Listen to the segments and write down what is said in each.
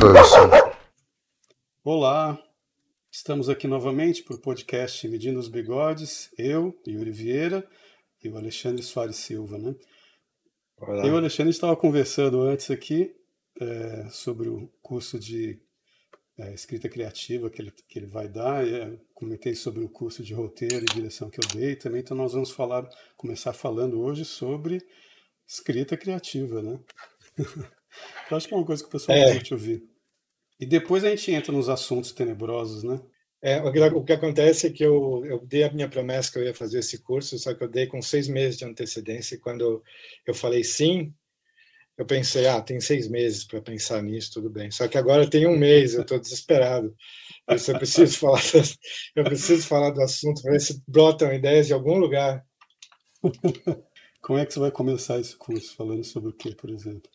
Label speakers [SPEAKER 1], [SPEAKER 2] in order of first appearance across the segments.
[SPEAKER 1] person.
[SPEAKER 2] Olá, estamos aqui novamente para o podcast Medindo os Bigodes, eu, Yuri Vieira e o Alexandre Soares Silva, né?
[SPEAKER 1] Olá.
[SPEAKER 2] Eu e o Alexandre estava conversando antes aqui é, sobre o curso de é, escrita criativa que ele, que ele vai dar. E, é, comentei sobre o curso de roteiro e direção que eu dei também. Então nós vamos falar, começar falando hoje sobre escrita criativa, né? eu acho que é uma coisa que o pessoal
[SPEAKER 1] É.
[SPEAKER 2] curte ouvir. E depois a gente entra nos assuntos tenebrosos, né?
[SPEAKER 1] É, o, que, acontece é que eu, eu dei a minha promessa que eu ia fazer esse curso, só que eu dei com seis meses de antecedência. E quando eu falei sim, eu pensei, ah, tem seis meses para pensar nisso, tudo bem. Só que agora tem um mês, eu estou desesperado. Isso eu preciso falar, eu preciso falar do assunto, ver se brotam ideias de algum lugar.
[SPEAKER 2] Como é que você vai começar esse curso? Falando sobre o que, por exemplo?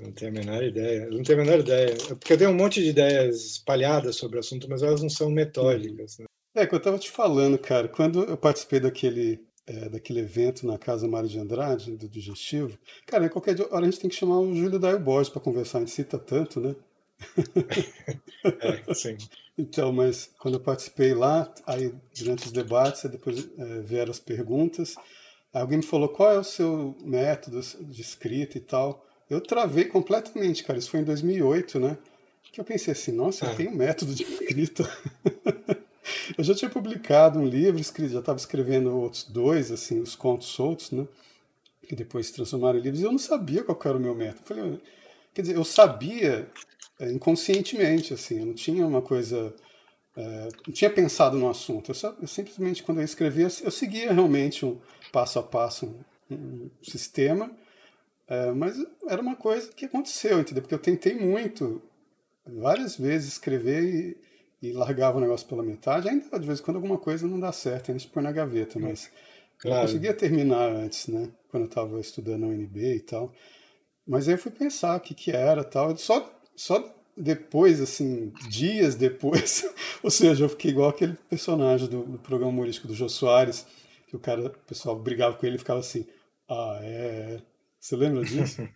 [SPEAKER 1] Não tenho a menor ideia. Não tenho a menor ideia. É Porque eu tenho um monte de ideias espalhadas sobre o assunto, mas elas não são metódicas. né?
[SPEAKER 2] É, que eu tava te falando, cara, quando eu participei daquele, é, daquele evento na Casa Mário de Andrade, do Digestivo, cara, em qualquer hora a gente tem que chamar o Júlio Daio Borges para conversar, a gente cita tanto, né?
[SPEAKER 1] É, sim.
[SPEAKER 2] Então, mas quando eu participei lá, aí durante os debates, aí depois é, vieram as perguntas, alguém me falou qual é o seu método de escrita e tal. Eu travei completamente, cara, isso foi em 2008, né? Que eu pensei assim, nossa, eu
[SPEAKER 1] Ah.
[SPEAKER 2] tenho um método de escrita. eu já tinha publicado um livro, escrito, já estava escrevendo outros dois, assim, os contos soltos, né? Que depois se transformaram em livros, e eu não sabia qual era o meu método. Eu falei, quer dizer, eu sabia é, inconscientemente, assim, eu não tinha uma coisa, é, não tinha pensado no assunto. Eu, só- eu simplesmente, quando eu escrevia, eu, eu seguia realmente um passo a passo, um, um sistema, é, mas era uma coisa que aconteceu, entendeu? Porque eu tentei muito, várias vezes, escrever e, e largava o negócio pela metade. Ainda, de vez em quando, alguma coisa não dá certo, a gente põe na gaveta, mas eu
[SPEAKER 1] Claro.
[SPEAKER 2] conseguia terminar antes, né? Quando eu estava estudando na UNB e tal. Mas aí eu fui pensar o que que era tal. Só, só depois, assim, dias depois, ou seja, eu fiquei igual aquele personagem do, do programa humorístico do Jô Soares, que o cara, o pessoal brigava com ele e ficava assim, ah, é... Você lembra disso?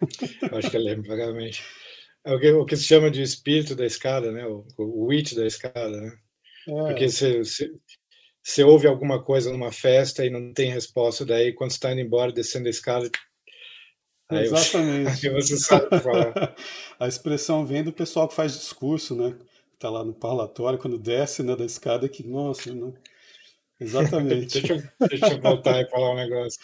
[SPEAKER 1] Acho que eu lembro vagamente. É o que, o que se chama de espírito da escada, né? O, o witch da escada, né? Porque
[SPEAKER 2] É,
[SPEAKER 1] você, você, você ouve alguma coisa numa festa e não tem resposta, daí quando está indo embora, descendo a escada, aí
[SPEAKER 2] exatamente. A expressão vem do pessoal que faz discurso, né? Tá lá no parlatório, quando desce né, da escada, que, nossa, não... exatamente.
[SPEAKER 1] Deixa eu, deixa eu voltar e falar um negócio.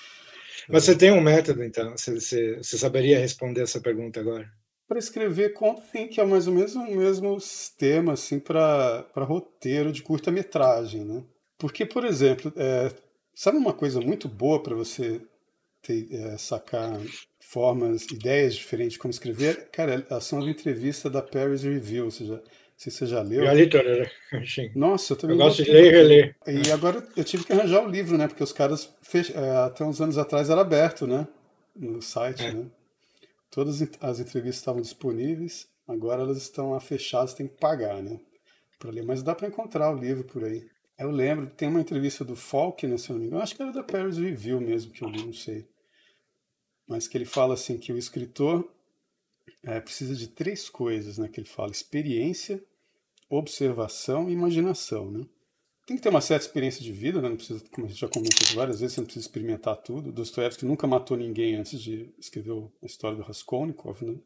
[SPEAKER 1] Mas você tem um método, então? Você, você, você saberia responder essa pergunta agora?
[SPEAKER 2] Para escrever conto tem que é mais ou menos o mesmo sistema assim para roteiro de curta-metragem, né? Porque, por exemplo, é, sabe uma coisa muito boa para você ter, é, sacar formas, ideias diferentes de como escrever? Cara, são as entrevistas da Paris Review, ou seja, se você já leu.
[SPEAKER 1] Já li toda, né? Sim.
[SPEAKER 2] Nossa, eu também
[SPEAKER 1] Eu gosto de ler e reler.
[SPEAKER 2] E agora eu tive que arranjar o livro, né? Porque os caras, fech... é, até uns anos atrás, era aberto, né? No site,
[SPEAKER 1] É.
[SPEAKER 2] né? Todas as entrevistas estavam disponíveis, agora elas estão lá fechadas, tem que pagar, né? Pra ler. Mas dá para encontrar o livro por aí. Eu lembro, tem uma entrevista do Faulkner, se eu não me engano, acho que era da Paris Review mesmo que eu li, não sei. Mas que ele fala assim que o escritor é, precisa de três coisas, né? Que ele fala: experiência, observação e imaginação, né? Tem que ter uma certa experiência de vida, né? Não precisa, como a gente já comentou várias vezes, você não precisa experimentar tudo. Dostoiévski nunca matou ninguém antes de escrever a história do Raskolnikov, né?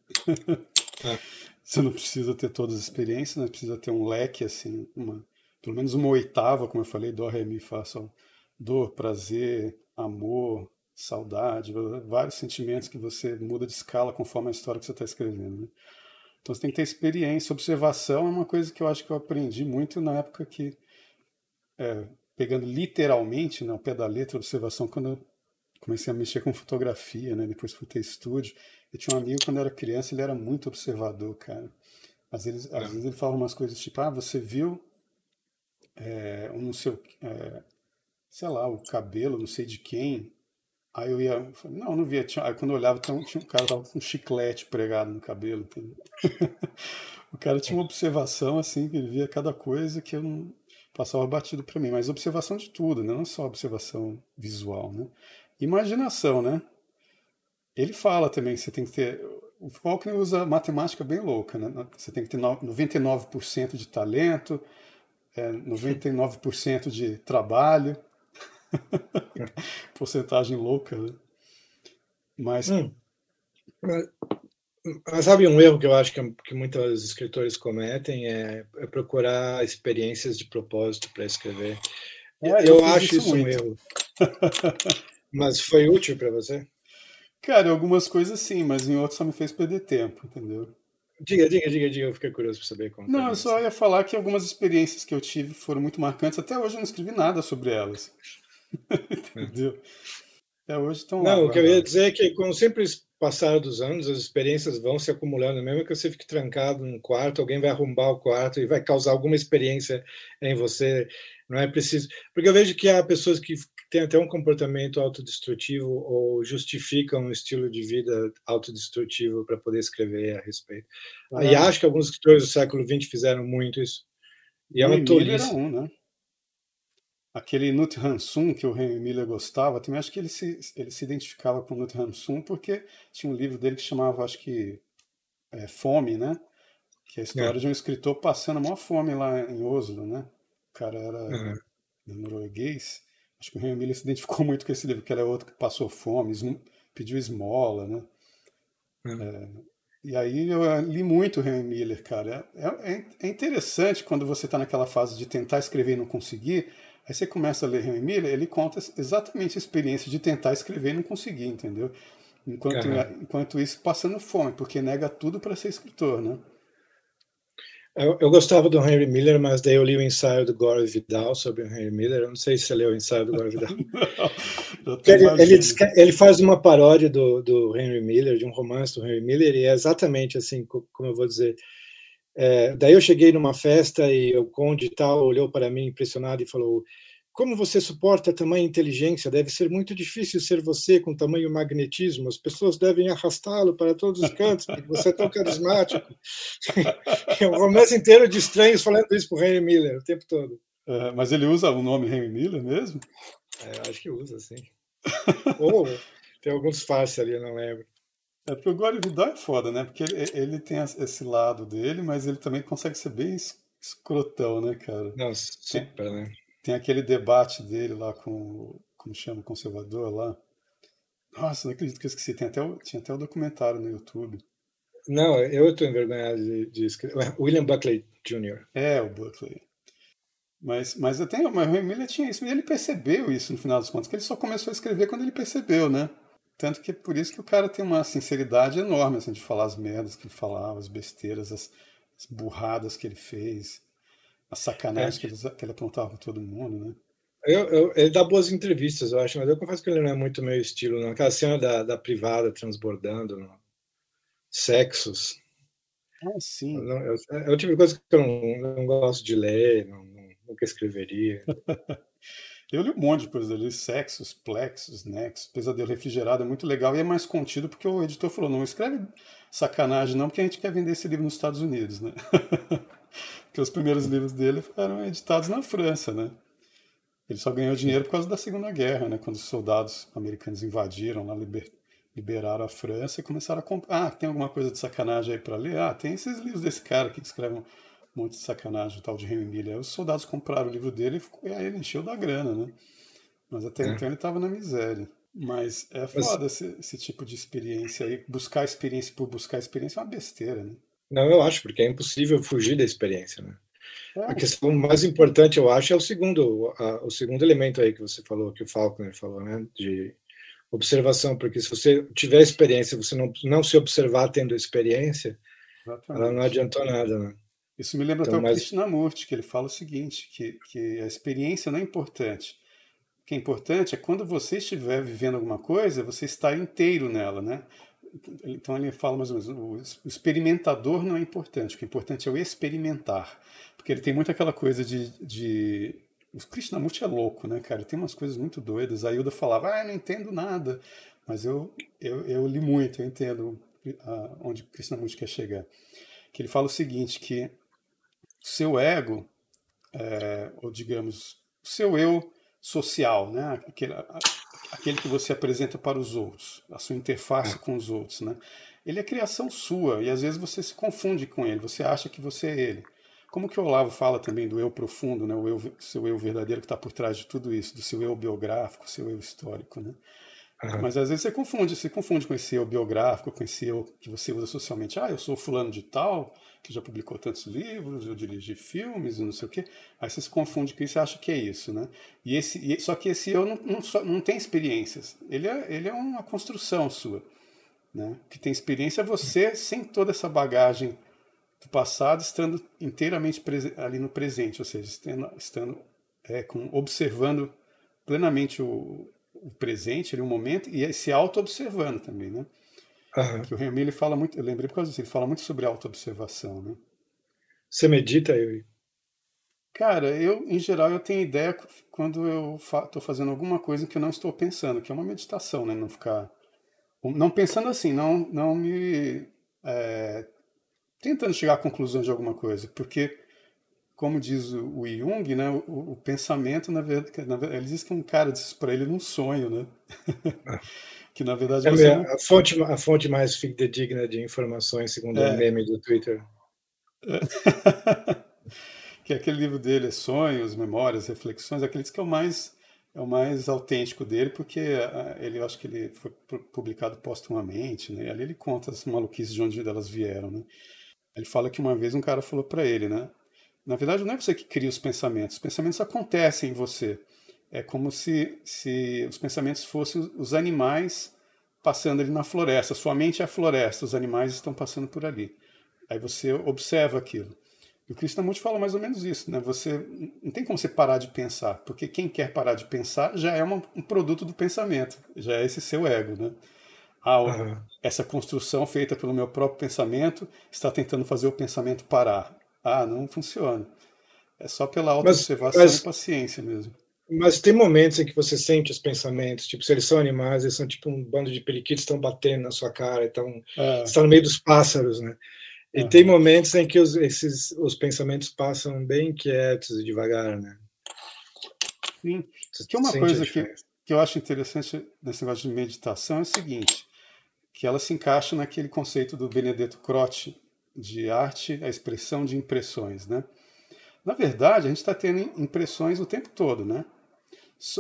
[SPEAKER 1] É.
[SPEAKER 2] Você não precisa ter todas as experiências, né? Precisa ter um leque, assim, uma, pelo menos uma oitava, como eu falei, dó, ré, mi, fá, sol. Dor, prazer, amor, saudade, vários sentimentos que você muda de escala conforme a história que você está escrevendo, né? Então você tem que ter experiência, observação é uma coisa que eu acho que eu aprendi muito na época que, é, pegando literalmente, né, ao pé da letra, observação, quando eu comecei a mexer com fotografia, né, depois fui ter estúdio. Eu tinha um amigo quando eu era criança, ele era muito observador, cara. Às vezes, às vezes ele falava umas coisas tipo, ah, você viu é, um o- é, sei lá, o cabelo, não sei de quem. Aí eu ia, eu falei, não, não via. Tinha, aí quando eu olhava, tinha, um- tinha um cara tava com um chiclete pregado no cabelo. o cara tinha uma observação assim, que ele via cada coisa que eu não passava batido para mim, mas observação de tudo, né? não só observação visual, né? Imaginação, né? Ele fala também que você tem que ter o Faulkner usa matemática bem louca, né? Você tem que ter 99% de talento, é, 99% de trabalho, porcentagem louca, né? Mas...
[SPEAKER 1] Hum. mas... Mas sabe um erro que eu acho que, que muitos escritores cometem é, é procurar experiências de propósito para escrever. É, eu, eu acho isso, um erro. Mas foi útil para você?
[SPEAKER 2] Cara, algumas coisas sim, mas em outras só me fez perder tempo, entendeu?
[SPEAKER 1] Diga, diga, diga, diga, eu fiquei curioso para saber como.
[SPEAKER 2] Não, eu só ia falar que algumas experiências que eu tive foram muito marcantes. Até hoje eu não escrevi nada sobre elas. entendeu? Até hoje estão
[SPEAKER 1] Não, lá, o que eu ia dizer é que, com sempre passar dos anos, as experiências vão se acumulando, mesmo que você fique trancado num quarto, alguém vai arrombar o quarto e vai causar alguma experiência em você. Não é preciso. Porque eu vejo que há pessoas que têm até um comportamento autodestrutivo ou justificam um estilo de vida autodestrutivo para poder escrever a respeito. Ah. E acho que alguns escritores do século XX fizeram muito isso.
[SPEAKER 2] E é uma tolice. Um, né? Aquele Nut Hansum que o Henry Miller gostava, também acho que ele se, ele se identificava com o Nut Hansum porque tinha um livro dele que chamava, acho que, é, Fome, né? Que é a história é. de um escritor passando a maior fome lá em Oslo, né? O cara era uhum. norueguês. Acho que o Henry Miller se identificou muito com esse livro, que era outro que passou fome, pediu esmola, né? Uhum. É, e aí eu li muito o Henry Miller, cara. É, é, é interessante quando você está naquela fase de tentar escrever e não conseguir. Aí você começa a ler Henry Miller, ele conta exatamente a experiência de tentar escrever e não conseguir, entendeu? Enquanto, enquanto isso, passando fome, porque nega tudo para ser escritor, né?
[SPEAKER 1] Eu, eu, gostava do Henry Miller, mas daí eu li o ensaio do Gore Vidal sobre o Henry Miller. Eu não sei se você leu o ensaio do Gore Vidal. não, ele, ele, ele, faz uma paródia do, do Henry Miller, de um romance do Henry Miller, e é exatamente assim, como eu vou dizer. É, daí eu cheguei numa festa e o conde tal olhou para mim impressionado e falou: como você suporta tamanha inteligência? Deve ser muito difícil ser você com tamanho magnetismo. As pessoas devem arrastá-lo para todos os cantos, porque você é tão carismático. é um romance inteiro de estranhos falando isso para o Henry Miller o tempo todo.
[SPEAKER 2] É, mas ele usa o nome Henry Miller mesmo?
[SPEAKER 1] É, acho que usa, sim. Ou tem alguns faces ali, eu não lembro.
[SPEAKER 2] É porque o Gore Vidal é foda, né? Porque ele, ele tem esse lado dele, mas ele também consegue ser bem escrotão, né, cara?
[SPEAKER 1] Não, super, né?
[SPEAKER 2] Tem aquele debate dele lá com, como chama, o conservador lá. Nossa, não acredito que eu esqueci. Tem até o, tinha até o documentário no YouTube.
[SPEAKER 1] Não, eu estou envergonhado de, de escrever. William Buckley Jr.
[SPEAKER 2] É, o Buckley. Mas, mas eu tenho, mas o Emília tinha isso, e ele percebeu isso no final das contas, que ele só começou a escrever quando ele percebeu, né? Tanto que é por isso que o cara tem uma sinceridade enorme, assim, de falar as merdas que ele falava, as besteiras, as, as burradas que ele fez a sacanagem é. que, ele, que ele apontava para todo mundo, né?
[SPEAKER 1] Eu, eu, ele dá boas entrevistas, eu acho, mas eu confesso que ele não é muito meu estilo, não. Aquela cena da, da privada transbordando, não. sexos.
[SPEAKER 2] Ah, sim.
[SPEAKER 1] Não, eu, é o tipo de coisa que eu não, não gosto de ler, não, nunca escreveria.
[SPEAKER 2] eu li um monte de coisa ali, sexos, plexos, nexos, pesadelo refrigerado, é muito legal e é mais contido porque o editor falou, não escreve sacanagem não, porque a gente quer vender esse livro nos Estados Unidos, né? Porque os primeiros livros dele foram editados na França, né? Ele só ganhou dinheiro por causa da Segunda Guerra, né? Quando os soldados americanos invadiram lá, liber, liberaram a França e começaram a comprar. Ah, tem alguma coisa de sacanagem aí para ler? Ah, tem esses livros desse cara que escreve um monte de sacanagem, o tal de Henry Miller. Os soldados compraram o livro dele e, ficou, e aí ele encheu da grana, né? Mas até é. então ele estava na miséria. Mas é foda Mas... esse, esse, tipo de experiência aí. Buscar experiência por buscar experiência é uma besteira, né?
[SPEAKER 1] Não, eu acho, porque é impossível fugir da experiência, né? É. A questão mais importante, eu acho, é o segundo, a, o segundo elemento aí que você falou, que o Faulkner falou, né? De observação, porque se você tiver experiência, você não, não se observar tendo experiência, Exatamente. ela não adiantou nada, né?
[SPEAKER 2] Isso me lembra então, até o mas... Krishnamurti, que ele fala o seguinte, que, que a experiência não é importante. O que é importante é quando você estiver vivendo alguma coisa, você estar inteiro nela, né? Então ele fala mais ou menos, o experimentador não é importante, o que é importante é o experimentar. Porque ele tem muito aquela coisa de. de... O Krishnamurti é louco, né, cara? Tem umas coisas muito doidas. A Hilda falava, ah, não entendo nada. Mas eu, eu, eu li muito, eu entendo uh, onde o Krishnamurti quer chegar. Que ele fala o seguinte, que seu ego, é, ou digamos, seu eu social, né? Aquele, aquele que você apresenta para os outros, a sua interface com os outros, né? ele é criação sua e às vezes você se confunde com ele, você acha que você é ele. Como que o Olavo fala também do eu profundo, né? o eu, seu eu verdadeiro que está por trás de tudo isso, do seu eu biográfico, seu eu histórico, né? Mas às vezes você confunde, você confunde com esse eu biográfico, com esse eu que você usa socialmente. Ah, eu sou fulano de tal, que já publicou tantos livros, eu dirigi filmes não sei o quê. Aí você se confunde com isso e acha que é isso, né? E esse, e, só que esse eu não, não, não tem experiências. Ele é, ele é uma construção sua. Né? O que tem experiência é você sem toda essa bagagem do passado estando inteiramente ali no presente, ou seja, estando, estando é, com, observando plenamente o, o presente, ali, o momento, e se auto-observando também, né? Uhum. Que o Remy ele fala muito, eu lembrei por causa disso, ele fala muito sobre auto-observação, né?
[SPEAKER 1] Você medita, Yuri?
[SPEAKER 2] Cara, eu, em geral, eu tenho ideia quando eu estou fa fazendo alguma coisa que eu não estou pensando, que é uma meditação, né? Não ficar... Não pensando assim, não, não me... É, tentando chegar à conclusão de alguma coisa, porque, como diz o, Jung, né, o, o pensamento, na verdade, na verdade, ele diz que um cara disse para ele num sonho, né? que na verdade
[SPEAKER 1] é você não... a fonte a fonte mais fidedigna de informações segundo é. o meme do Twitter
[SPEAKER 2] que é aquele livro dele sonhos memórias reflexões aquele que é o mais é o mais autêntico dele porque ele eu acho que ele foi publicado postumamente né ali ele conta as maluquices de onde elas vieram né ele fala que uma vez um cara falou para ele, né? Na verdade, não é você que cria os pensamentos, os pensamentos acontecem em você. É como se, se os pensamentos fossem os animais passando ali na floresta. Sua mente é a floresta, os animais estão passando por ali. Aí você observa aquilo. E o Krishnamurti fala mais ou menos isso, né? Você não tem como você parar de pensar, porque quem quer parar de pensar já é uma, um produto do pensamento, já é esse seu ego, né? Ah, uhum. essa construção feita pelo meu próprio pensamento está tentando fazer o pensamento parar. Ah, não funciona. É só pela autoobservação e paciência mesmo.
[SPEAKER 1] Mas tem momentos em que você sente os pensamentos, tipo, se eles são animais, eles são tipo um bando de periquitos estão batendo na sua cara, estão é. está no meio dos pássaros, né? E tem momentos em que os, esses, os pensamentos passam bem quietos e devagar, né?
[SPEAKER 2] Sim. Que é uma coisa que, que eu acho interessante nesse negócio de meditação é o seguinte: que ela se encaixa naquele conceito do Benedetto Croce de arte, a expressão de impressões, né? Na verdade, a gente está tendo impressões o tempo todo, né?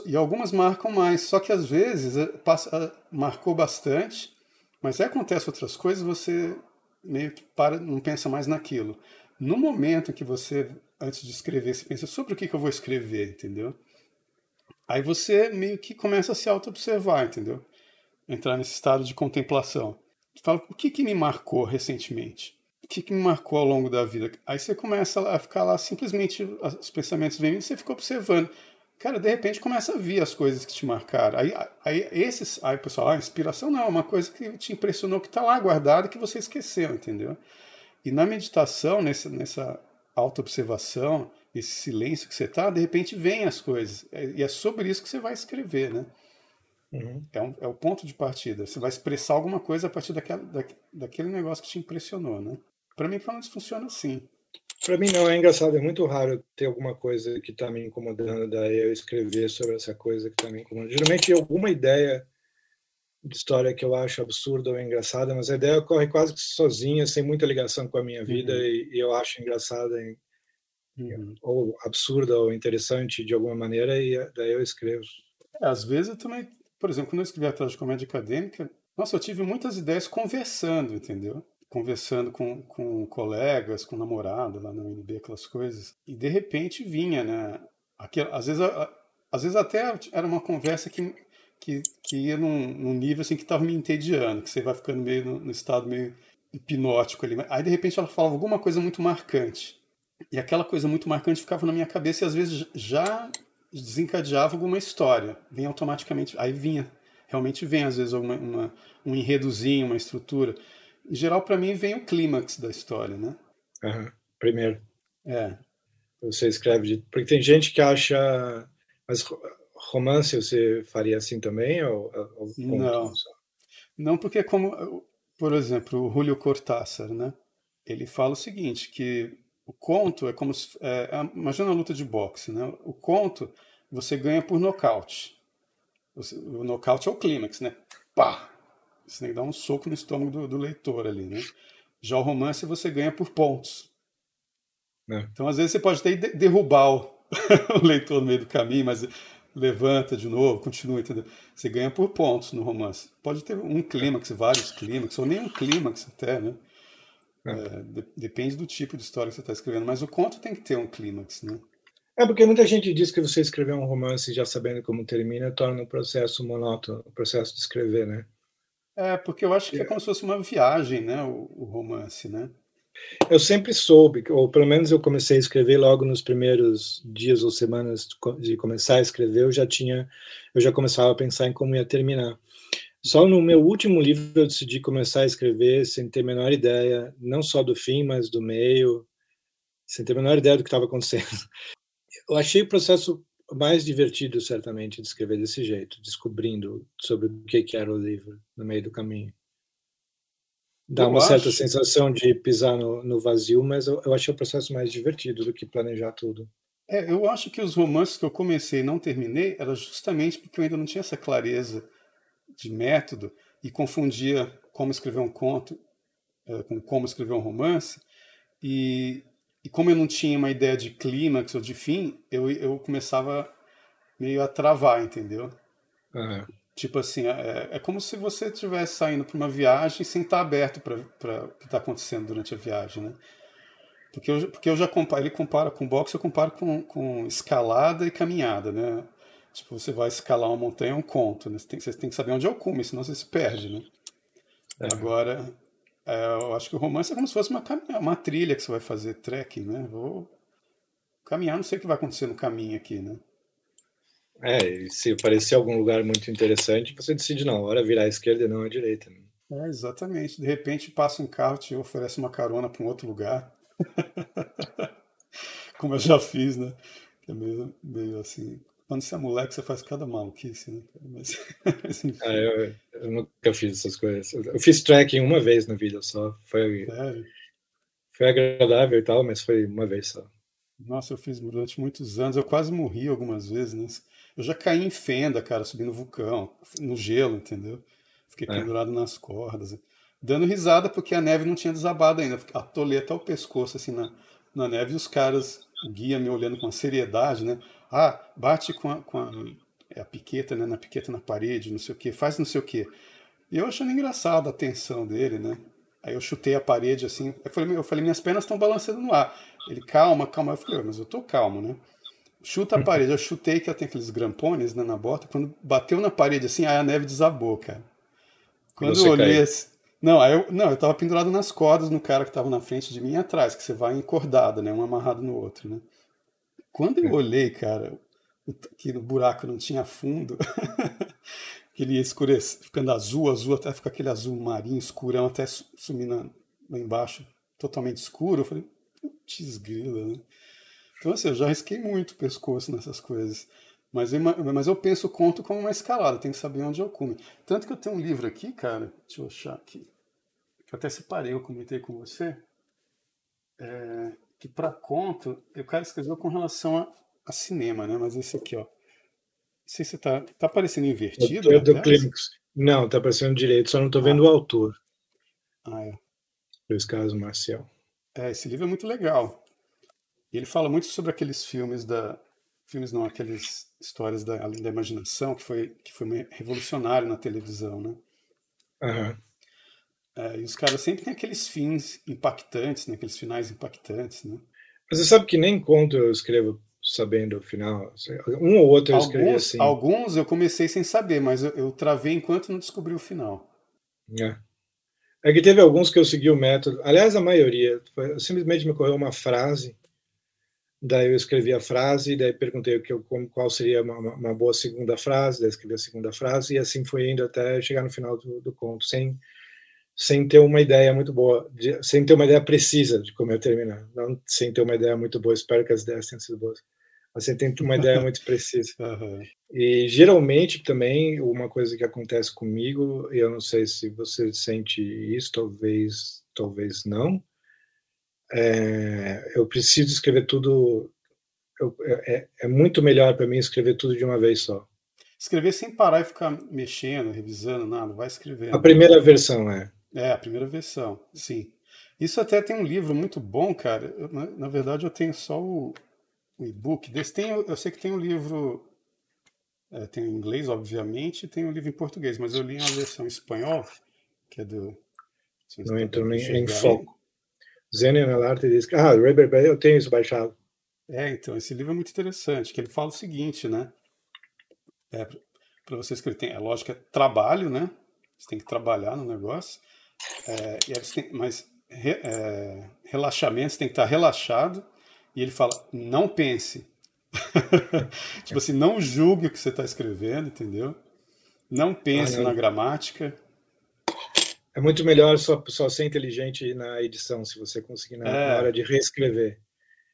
[SPEAKER 2] E algumas marcam mais, só que às vezes eh, passa, eh, marcou bastante, mas aí acontece outras coisas, você meio que para, não pensa mais naquilo. No momento que você, antes de escrever, você pensa sobre o que, que eu vou escrever, entendeu? Aí você meio que começa a se auto-observar, entendeu? entrar nesse estado de contemplação. Fala, o que, que me marcou recentemente? O que, que me marcou ao longo da vida? Aí você começa a ficar lá, simplesmente os pensamentos vêm e você fica observando. Cara, de repente começa a vir as coisas que te marcaram. Aí, aí esses, aí pessoal, a inspiração não, é uma coisa que te impressionou, que está lá guardada que você esqueceu, entendeu? E na meditação, nessa, nessa auto-observação, esse silêncio que você está, de repente vem as coisas. E é sobre isso que você vai escrever, né? Uhum. É, um, é, o ponto de partida. Você vai expressar alguma coisa a partir daquela, da, daquele negócio que te impressionou, né? Para mim, falando isso funciona assim.
[SPEAKER 1] Para mim não é engraçado, é muito raro ter alguma coisa que está me incomodando, daí eu escrever sobre essa coisa que está me incomodando. Geralmente alguma ideia de história que eu acho absurda ou engraçada, mas a ideia ocorre quase que sozinha, sem muita ligação com a minha vida, uhum. e, e, eu acho engraçada em, uhum. ou absurda ou interessante de alguma maneira, e daí eu escrevo.
[SPEAKER 2] É, às vezes eu também por exemplo, quando eu escrevi atrás de comédia acadêmica, nossa, eu tive muitas ideias conversando, entendeu? Conversando com, com colegas, com namorada lá na UNB, aquelas coisas. E de repente vinha, né? Aquilo, às, vezes, às vezes até era uma conversa que, que, que ia num, num nível assim que estava me entediando, que você vai ficando meio no, no estado meio hipnótico ali. Aí de repente ela falava alguma coisa muito marcante. E aquela coisa muito marcante ficava na minha cabeça e às vezes já desencadeava alguma história, vem automaticamente, aí vinha, realmente vem às vezes uma, uma um enredozinho, uma estrutura. Em geral, para mim, vem o clímax da história, né?
[SPEAKER 1] Uhum. Primeiro.
[SPEAKER 2] É.
[SPEAKER 1] Você escreve, de... porque tem gente que acha, mas romance você faria assim também ou, ou
[SPEAKER 2] não? Não, porque como, por exemplo, o Julio Cortázar, né? Ele fala o seguinte, que o conto é como se, é, é, imagina a luta de boxe, né? O conto você ganha por nocaute. O, o nocaute é o clímax, né? Pá! Você tem que dar um soco no estômago do, do leitor ali, né? Já o romance você ganha por pontos. É. Então, às vezes, você pode até derrubar o, o leitor no meio do caminho, mas levanta de novo, continua, entendeu? Você ganha por pontos no romance. Pode ter um clímax, vários clímax, ou nem um clímax até, né? É. É, de, depende do tipo de história que você está escrevendo, mas o conto tem que ter um clímax, né?
[SPEAKER 1] É porque muita gente diz que você escrever um romance já sabendo como termina torna um processo monótono, o processo de escrever, né?
[SPEAKER 2] É, porque eu acho que é como se fosse uma viagem, né? O, o romance, né?
[SPEAKER 1] Eu sempre soube, ou pelo menos eu comecei a escrever logo nos primeiros dias ou semanas de começar a escrever, eu já tinha, eu já começava a pensar em como ia terminar. Só no meu último livro eu decidi começar a escrever sem ter a menor ideia, não só do fim, mas do meio, sem ter a menor ideia do que estava acontecendo. Eu achei o processo mais divertido, certamente, de escrever desse jeito, descobrindo sobre o que era o livro no meio do caminho dá eu uma acho... certa sensação de pisar no, no vazio, mas eu, eu, achei o processo mais divertido do que planejar tudo.
[SPEAKER 2] É, eu acho que os romances que eu comecei e não terminei era justamente porque eu ainda não tinha essa clareza de método e confundia como escrever um conto é, com como escrever um romance e, e como eu não tinha uma ideia de clímax ou de fim, eu, eu começava meio a travar, entendeu? Uhum. Tipo assim, é, é como se você estivesse saindo para uma viagem sem estar aberto para o que está acontecendo durante a viagem, né? Porque eu, porque eu já comparo, ele compara com boxe, eu comparo com, com escalada e caminhada, né? Tipo, você vai escalar uma montanha, é um conto, né? Você tem, você tem que saber onde é o cume, senão você se perde, né? É. Agora, é, eu acho que o romance é como se fosse uma, uma trilha que você vai fazer trekking, né? Vou caminhar, não sei o que vai acontecer no caminho aqui, né?
[SPEAKER 1] É, se aparecer algum lugar muito interessante, você decide na hora virar à esquerda e não à direita. Né?
[SPEAKER 2] É, exatamente. De repente passa um carro te oferece uma carona para um outro lugar. Como eu já fiz, né? É meio, meio assim. Quando você é moleque, você faz cada maluquice, né? Mas,
[SPEAKER 1] mas ah, eu, eu, nunca fiz essas coisas. Eu fiz trekking uma vez na vida só. Foi, Sério? foi agradável e tal, mas foi uma vez só.
[SPEAKER 2] Nossa, eu fiz durante muitos anos. Eu quase morri algumas vezes, né? Eu já caí em fenda, cara, subindo vulcão, no gelo, entendeu? Fiquei é. pendurado nas cordas, dando risada porque a neve não tinha desabado ainda. Atolei até o pescoço, assim, na, na neve, e os caras, o guia me olhando com uma seriedade, né? Ah, bate com a, com a, é a piqueta, né? Na piqueta na parede, não sei o quê, faz não sei o quê. E eu achando engraçado a tensão dele, né? Aí eu chutei a parede assim, eu falei, eu falei minhas pernas estão balançando no ar. Ele, calma, calma. Eu falei, mas eu tô calmo, né? Chuta a parede. Eu chutei que tem aqueles grampones né, na bota. Quando bateu na parede assim, aí a neve desabou, cara. Quando eu olhei assim, Não, aí eu, não, eu tava pendurado nas cordas no cara que tava na frente de mim e atrás, que você vai encordado, né? Um amarrado no outro, né? Quando eu é. olhei, cara, que no buraco não tinha fundo, que ele ia escurecer, ficando azul, azul, até ficar aquele azul marinho, escurão, até sumir lá embaixo, totalmente escuro. Eu falei, putz, grila, né? Então, assim, eu já risquei muito o pescoço nessas coisas. Mas eu, mas eu penso o conto como uma escalada, tem que saber onde eu cume. Tanto que eu tenho um livro aqui, cara, deixa eu achar aqui, que eu até separei, eu comentei com você, é, que para conto, eu quero escrever com relação a, a, cinema, né? Mas esse aqui, ó. Não sei se tá, tá aparecendo invertido.
[SPEAKER 1] É do Clínicos. Não, tá aparecendo direito, só não tô vendo ah. o autor.
[SPEAKER 2] Ah, é.
[SPEAKER 1] Luiz Carlos Marcial.
[SPEAKER 2] É, esse livro é muito legal. E ele fala muito sobre aqueles filmes da filmes não, aquelas histórias da além da imaginação que foi que foi revolucionário na televisão, né?
[SPEAKER 1] Uhum.
[SPEAKER 2] É, e os caras sempre têm aqueles fins impactantes, né? aqueles finais impactantes, né?
[SPEAKER 1] Mas você sabe que nem conto eu escrevo sabendo o final. Um ou outro eu alguns, escrevi assim.
[SPEAKER 2] Alguns eu comecei sem saber, mas eu, eu travei enquanto não descobri o final.
[SPEAKER 1] É. É que teve alguns que eu segui o método. Aliás, a maioria. Foi, simplesmente me ocorreu uma frase Daí eu escrevi a frase, daí perguntei o que eu, qual seria uma, uma, boa segunda frase, daí escrevi a segunda frase, e assim foi indo até chegar no final do, do conto, sem, sem ter uma ideia muito boa, de, sem ter uma ideia precisa de como eu terminar. Não sem ter uma ideia muito boa, espero que as ideias tenham sido boas, mas sem ter uma ideia muito precisa.
[SPEAKER 2] Uhum.
[SPEAKER 1] E geralmente também, uma coisa que acontece comigo, e eu não sei se você sente isso, talvez, talvez não, é, eu preciso escrever tudo. Eu, é, é, é muito melhor para mim escrever tudo de uma vez só.
[SPEAKER 2] escrever sem parar e ficar mexendo, revisando, nada, vai escrevendo.
[SPEAKER 1] A primeira versão é.
[SPEAKER 2] É, a primeira versão, sim. Isso até tem um livro muito bom, cara. Eu, na, na, verdade, eu tenho só o, o e-book desse. Tem, eu sei que tem um livro. É, tem em inglês, obviamente, e tem um livro em português, mas eu li a versão em espanhol, que é do.
[SPEAKER 1] Não entrou nem em foco. Zen na arte diz que. Ah, Reber eu tenho isso baixado.
[SPEAKER 2] É, então, esse livro é muito interessante, que ele fala o seguinte, né? É, para você escrever, tem, é lógico que é trabalho, né? Você tem que trabalhar no negócio. É, tem, mas re, é, relaxamento, você tem que estar relaxado. E ele fala, não pense. tipo assim, não julgue o que você está escrevendo, entendeu? Não pense ah, na gramática.
[SPEAKER 1] É muito melhor só, só ser inteligente na edição, se você conseguir na, é. na hora de reescrever.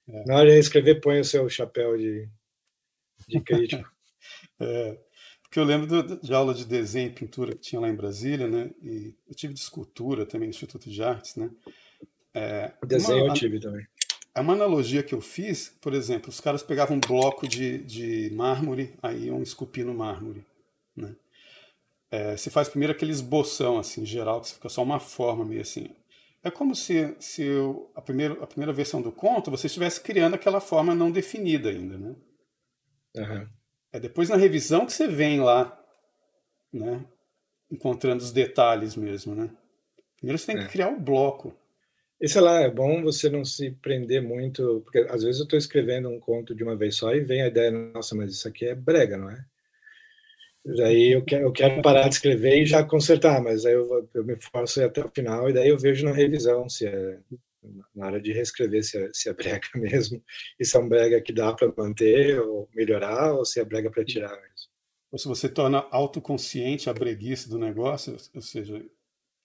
[SPEAKER 1] É. Na hora de reescrever, põe o seu chapéu de, de crítico.
[SPEAKER 2] é. Porque eu lembro do, de aula de desenho e pintura que tinha lá em Brasília, né? E eu tive de escultura também no Instituto de Artes, né?
[SPEAKER 1] É, desenho uma, eu tive também.
[SPEAKER 2] É uma analogia que eu fiz, por exemplo, os caras pegavam um bloco de, de mármore, aí iam esculpir no mármore, né? É, você faz primeiro aquele esboção, assim, geral, que fica só uma forma meio assim. É como se, se eu, a, primeira, a primeira versão do conto você estivesse criando aquela forma não definida ainda, né?
[SPEAKER 1] Uhum.
[SPEAKER 2] É depois na revisão que você vem lá, né? Encontrando os detalhes mesmo, né? Primeiro você tem que é. criar o um bloco.
[SPEAKER 1] E sei lá, é bom você não se prender muito, porque às vezes eu estou escrevendo um conto de uma vez só e vem a ideia, nossa, mas isso aqui é brega, não é? Daí eu quero, eu quero parar de escrever e já consertar, mas aí eu, eu me forço até o final e daí eu vejo na revisão se é na hora de reescrever se é, se é brega mesmo, e se é um brega que dá para manter ou melhorar, ou se é brega para tirar mesmo.
[SPEAKER 2] Ou se você torna autoconsciente a breguice do negócio, ou seja,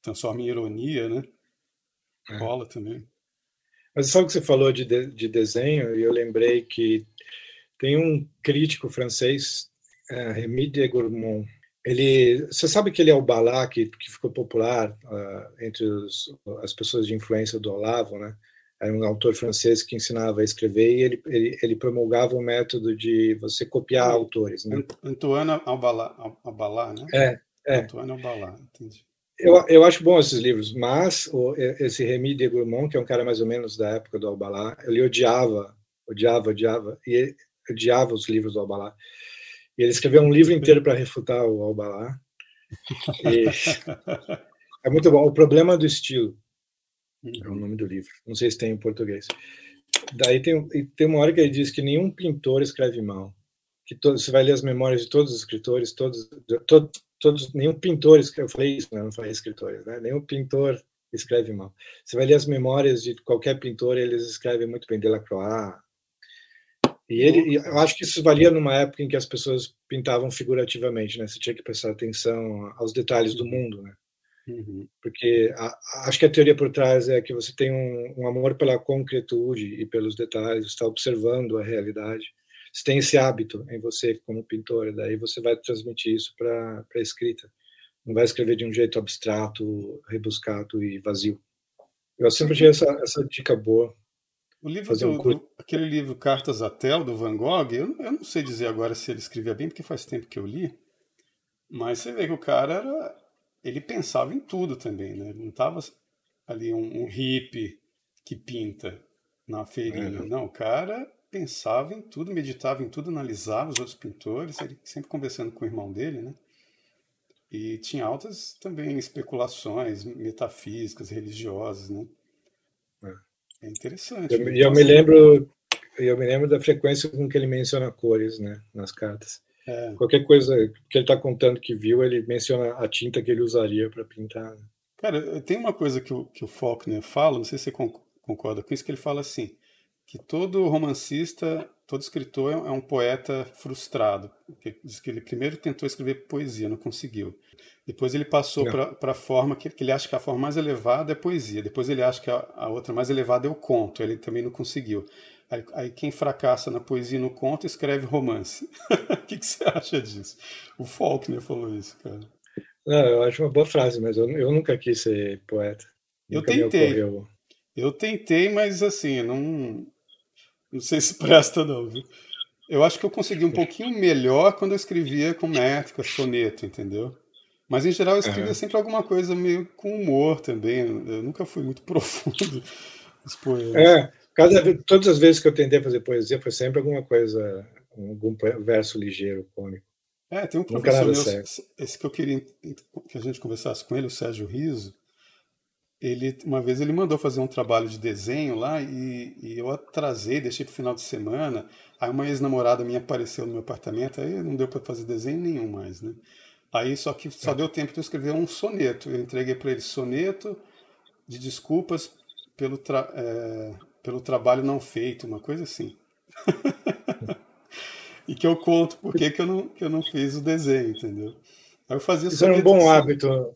[SPEAKER 2] transforma em ironia, né? É. Rola também.
[SPEAKER 1] Mas sabe que você falou de, de, de desenho, e eu lembrei que tem um crítico francês, é, Rémi de Gourmont, ele, você sabe que ele é o Balá que, que ficou popular uh, entre os, as pessoas de influência do Olavo, né? Era um autor francês que ensinava a escrever e ele, ele, ele promulgava o método de você copiar autores. Né?
[SPEAKER 2] Antoine Albalá, Albalá, né?
[SPEAKER 1] É, é.
[SPEAKER 2] Antoine Albalá, entendi.
[SPEAKER 1] Eu, eu acho bom esses livros, mas o, esse Remy de Gourmont, que é um cara mais ou menos da época do Albalá, ele odiava, odiava, odiava, e odiava os livros do Albalá. E ele escreveu um livro inteiro para refutar o Albalá. É muito bom. O problema do estilo é o nome do livro. Não sei se tem em português. Daí tem, tem uma hora que ele diz que nenhum pintor escreve mal. Que você vai ler as memórias de todos os escritores, todos, todo, todos nenhum pintor, eu falei isso, né? não falei escritores, né? Nenhum pintor escreve mal. Você vai ler as memórias de qualquer pintor, eles escrevem muito bem. Delacroix, e ele, eu acho que isso valia numa época em que as pessoas pintavam figurativamente, né? Você tinha que prestar atenção aos detalhes do mundo, né?
[SPEAKER 2] Uhum.
[SPEAKER 1] Porque a, acho que a teoria por trás é que você tem um, um amor pela concretude e pelos detalhes, está observando a realidade. Você tem esse hábito em você como pintor, e daí você vai transmitir isso para a escrita. Não vai escrever de um jeito abstrato, rebuscado e vazio. Eu sempre tinha essa, essa dica boa.
[SPEAKER 2] O livro do, um do, aquele livro Cartas a Tel do Van Gogh, eu, eu, não sei dizer agora se ele escrevia bem, porque faz tempo que eu li. Mas você vê que o cara era, ele pensava em tudo também, né? Não estava ali um, um hippie que pinta na feirinha. É. Não, o cara pensava em tudo, meditava em tudo, analisava os outros pintores, ele sempre conversando com o irmão dele, né? E tinha altas também especulações metafísicas, religiosas, né? É interessante.
[SPEAKER 1] E eu, eu, me lembro, eu me lembro da frequência com que ele menciona cores, né, nas cartas.
[SPEAKER 2] É.
[SPEAKER 1] Qualquer coisa que ele está contando que viu, ele menciona a tinta que ele usaria para pintar. Né.
[SPEAKER 2] Cara, tem uma coisa que o, que o Faulkner fala, não sei se você concorda com isso, que ele fala assim, que todo romancista, todo escritor é um poeta frustrado. Diz que ele primeiro tentou escrever poesia, não conseguiu. Depois ele passou para a forma que, que, ele acha que a forma mais elevada é poesia. Depois ele acha que a, a outra mais elevada é o conto. Ele também não conseguiu. Aí, aí quem fracassa na poesia e no conto escreve romance. O que, que, você acha disso? O Faulkner falou isso, cara.
[SPEAKER 1] Não, eu acho uma boa frase, mas eu, eu nunca quis ser poeta.
[SPEAKER 2] Eu tentei. Eu tentei, mas assim, não, não sei se presta não. Viu? Eu acho que eu consegui um pouquinho melhor quando eu escrevia com métrica, soneto, entendeu? Mas em geral eu escrevia uhum. sempre alguma coisa meio com humor também. Eu nunca fui muito profundo nos poemas.
[SPEAKER 1] É, cada, todas as vezes que eu tentei fazer poesia foi sempre alguma coisa, algum verso ligeiro, cômico.
[SPEAKER 2] É, tem um professor meu, esse que eu queria que a gente conversasse com ele, o Sérgio Riso. Ele, uma vez ele mandou fazer um trabalho de desenho lá e, e eu atrasei, deixei para o final de semana. Aí uma ex-namorada minha apareceu no meu apartamento, aí não deu para fazer desenho nenhum mais, né? Aí só que só é. deu tempo de eu escrever um soneto. Eu entreguei para ele soneto de desculpas pelo, tra é, pelo trabalho não feito, uma coisa assim. e que eu conto por que, eu, não, que eu não fiz o desenho, entendeu?
[SPEAKER 1] Aí eu fazia Isso era um bom assim. hábito.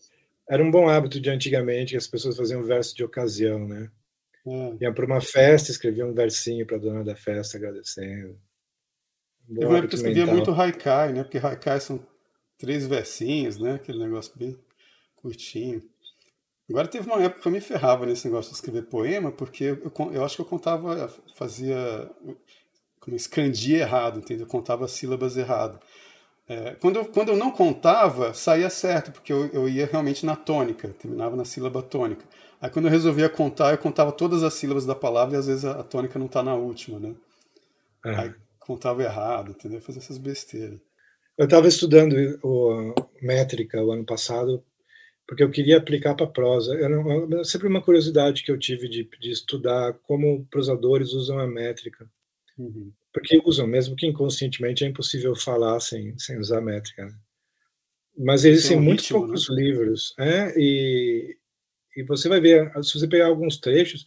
[SPEAKER 1] Era um bom hábito de antigamente que as pessoas faziam verso de ocasião, né? É. Iam para uma festa, escreviam um versinho para a dona da festa agradecendo.
[SPEAKER 2] Um eu lembro que escrevia muito haikai, né? Porque haikai são três versinhos, né? Aquele negócio bem curtinho. Agora teve uma época que eu me ferrava nesse negócio de escrever poema, porque eu, eu acho que eu contava, fazia, como escrandia errado, entendeu? Eu contava sílabas errado. É, quando, eu, quando eu não contava, saía certo, porque eu, eu ia realmente na tônica, terminava na sílaba tônica. Aí quando eu resolvia contar, eu contava todas as sílabas da palavra e às vezes a, a tônica não está na última, né? É. Aí contava errado, entendeu? Fazia essas besteiras.
[SPEAKER 1] Eu estava estudando o métrica o ano passado porque eu queria aplicar para prosa. Eu não, sempre uma curiosidade que eu tive de, de estudar como prosadores usam a métrica. Uhum. Porque usam, mesmo que inconscientemente, é impossível falar sem, sem usar métrica. Né? Mas existem é um muito ritmo, poucos né? livros. É, e, e você vai ver, se você pegar alguns trechos,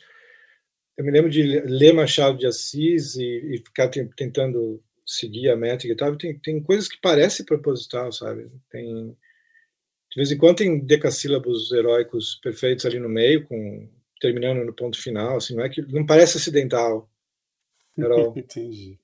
[SPEAKER 1] eu me lembro de ler Machado de Assis e, e ficar tentando seguir a métrica e tal, tem, tem coisas que parecem proposital, sabe? Tem, de vez em quando tem decassílabos heróicos perfeitos ali no meio, com terminando no ponto final, assim, não é que não parece acidental.
[SPEAKER 2] Entendi.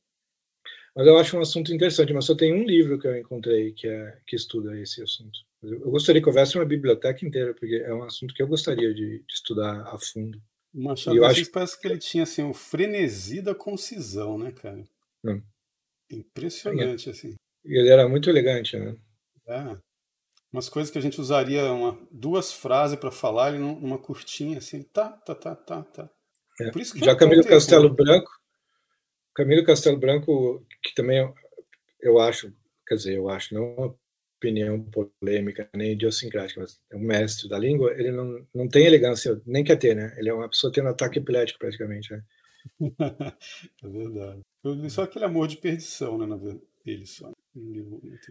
[SPEAKER 1] Mas eu acho um assunto interessante, mas só tem um livro que eu encontrei que é que estuda esse assunto. Eu gostaria que houvesse uma biblioteca inteira, porque é um assunto que eu gostaria de, de estudar a fundo.
[SPEAKER 2] O Machado acho... parece que ele tinha assim, um frenesi da concisão, né, cara? Hum. Impressionante, assim.
[SPEAKER 1] E ele era muito elegante, né?
[SPEAKER 2] É. Umas coisas que a gente usaria uma, duas frases para falar, ele numa curtinha, assim, tá, tá, tá, tá, tá.
[SPEAKER 1] É. Por isso que Já Camilo Castelo Branco, Camilo Castelo Branco, que também eu, eu acho, quer dizer, eu acho, não uma opinião polêmica nem idiosincrática, mas é um mestre da língua, ele não, não tem elegância, nem quer ter, né? Ele é uma pessoa tendo ataque epilético praticamente, né?
[SPEAKER 2] é verdade. Só aquele amor de perdição, né, na dele só.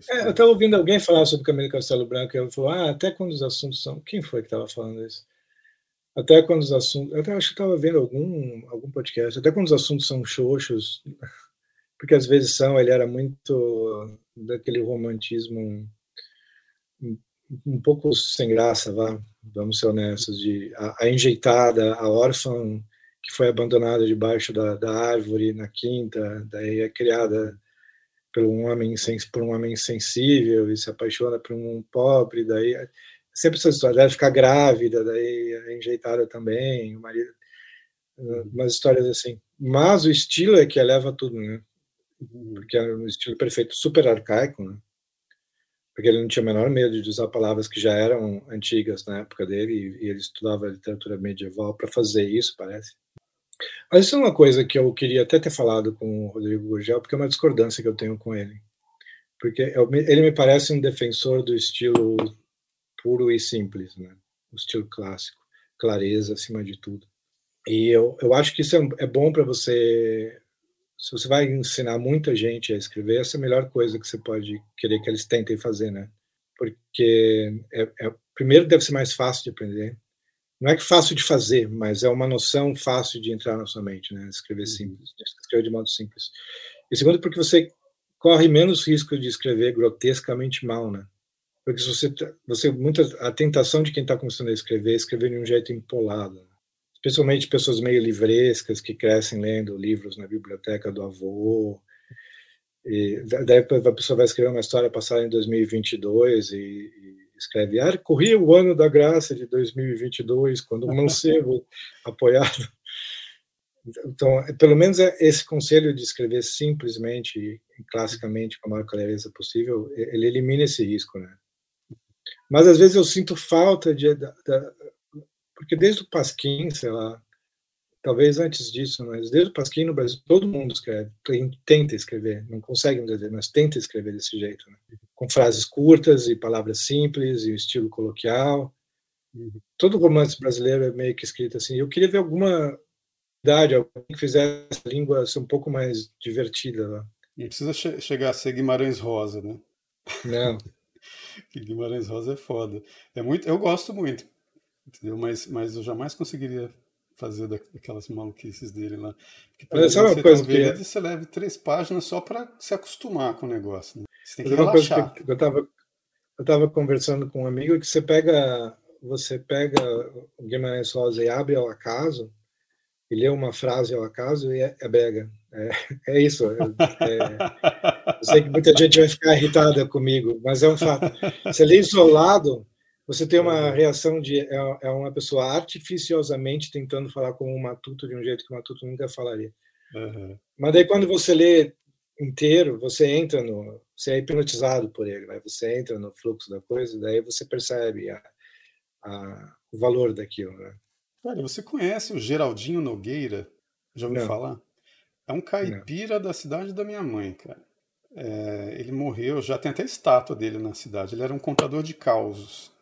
[SPEAKER 1] É, eu estava ouvindo alguém falar sobre Camilo Castelo Branco e ele falou, ah, até quando os assuntos são... Quem foi que estava falando isso? Até quando os assuntos... Eu até acho que estava vendo algum, algum podcast. Até quando os assuntos são xoxos, porque às vezes são, ele era muito daquele romantismo um, um pouco sem graça, vá, vamos ser honestos, de a, a enjeitada, a órfã que foi abandonada debaixo da, da árvore na quinta, daí é criada por um homem por um homem insensível e se apaixona por um pobre, daí é sempre essa história, deve ficar grávida, daí é enjeitada também, o marido, uhum. umas histórias assim. Mas o estilo é que eleva tudo, né? Uhum. Porque é um estilo perfeito, super arcaico, né? Porque ele não tinha o menor medo de usar palavras que já eram antigas na época dele e, ele estudava literatura medieval para fazer isso, parece. Mas isso é uma coisa que eu queria até ter falado com o Rodrigo Gurgel, porque é uma discordância que eu tenho com ele. Porque ele me parece um defensor do estilo puro e simples, né? o estilo clássico, clareza acima de tudo. E eu, eu acho que isso é, é bom para você. Se você vai ensinar muita gente a escrever, essa é a melhor coisa que você pode querer que eles tentem fazer, né? Porque, é, é, primeiro, deve ser mais fácil de aprender, não é que fácil de fazer, mas é uma noção fácil de entrar na sua mente, né? Escrever uhum. simples, escrever de modo simples. E segundo, porque você corre menos risco de escrever grotescamente mal, né? Porque se você, você muita a tentação de quem está começando a escrever é escrever de um jeito empolado, né? Especialmente pessoas meio livrescas que crescem lendo livros na biblioteca do avô. E daí a pessoa vai escrever uma história passada em 2022 e, e escreve, ah, corria o ano da graça de 2022, quando o mancebo, apoiado, Então, pelo menos é esse conselho de escrever simplesmente classicamente com a maior clareza possível, ele elimina esse risco, né? Mas às vezes eu sinto falta de, de porque desde o Pasquim, sei lá, talvez antes disso, mas desde o Pasquim no Brasil todo mundo escreve, tenta escrever, não consegue dizer, mas tenta escrever desse jeito, né? com frases curtas e palavras simples e o estilo coloquial. Todo romance brasileiro é meio que escrito assim. Eu queria ver alguma idade, alguém que fizesse a língua ser um pouco mais divertida. Né?
[SPEAKER 2] Não precisa che chegar a ser Guimarães Rosa, né?
[SPEAKER 1] Não.
[SPEAKER 2] Guimarães Rosa é foda. É muito, eu gosto muito, entendeu? Mas, mas eu jamais conseguiria fazer daquelas maluquices dele lá. Porque,
[SPEAKER 1] Mas sabe uma coisa
[SPEAKER 2] que... você leva três páginas só para se acostumar com o negócio. Né? Você tem que
[SPEAKER 1] uma relaxar. Coisa que eu estava eu tava conversando com um amigo que você pega você pega o Guimarães Rosa e abre ao acaso e lê uma frase ao acaso e é, é brega. É, é isso. É, eu sei que muita gente vai ficar irritada comigo, mas é um fato. Você lê isolado, você tem uma reação de. É, é uma pessoa artificiosamente tentando falar com o Matuto de um jeito que o Matuto nunca falaria. Uhum. Mas daí, quando você lê inteiro, você entra no. Você é hipnotizado por ele, né? você entra no fluxo da coisa, daí você percebe a, a, o valor daquilo. Né?
[SPEAKER 2] Cara, você conhece o Geraldinho Nogueira? Já ouviu Não. falar? É um caipira Não. da cidade da minha mãe, cara. É, ele morreu, já tem até estátua dele na cidade. Ele era um contador de causos.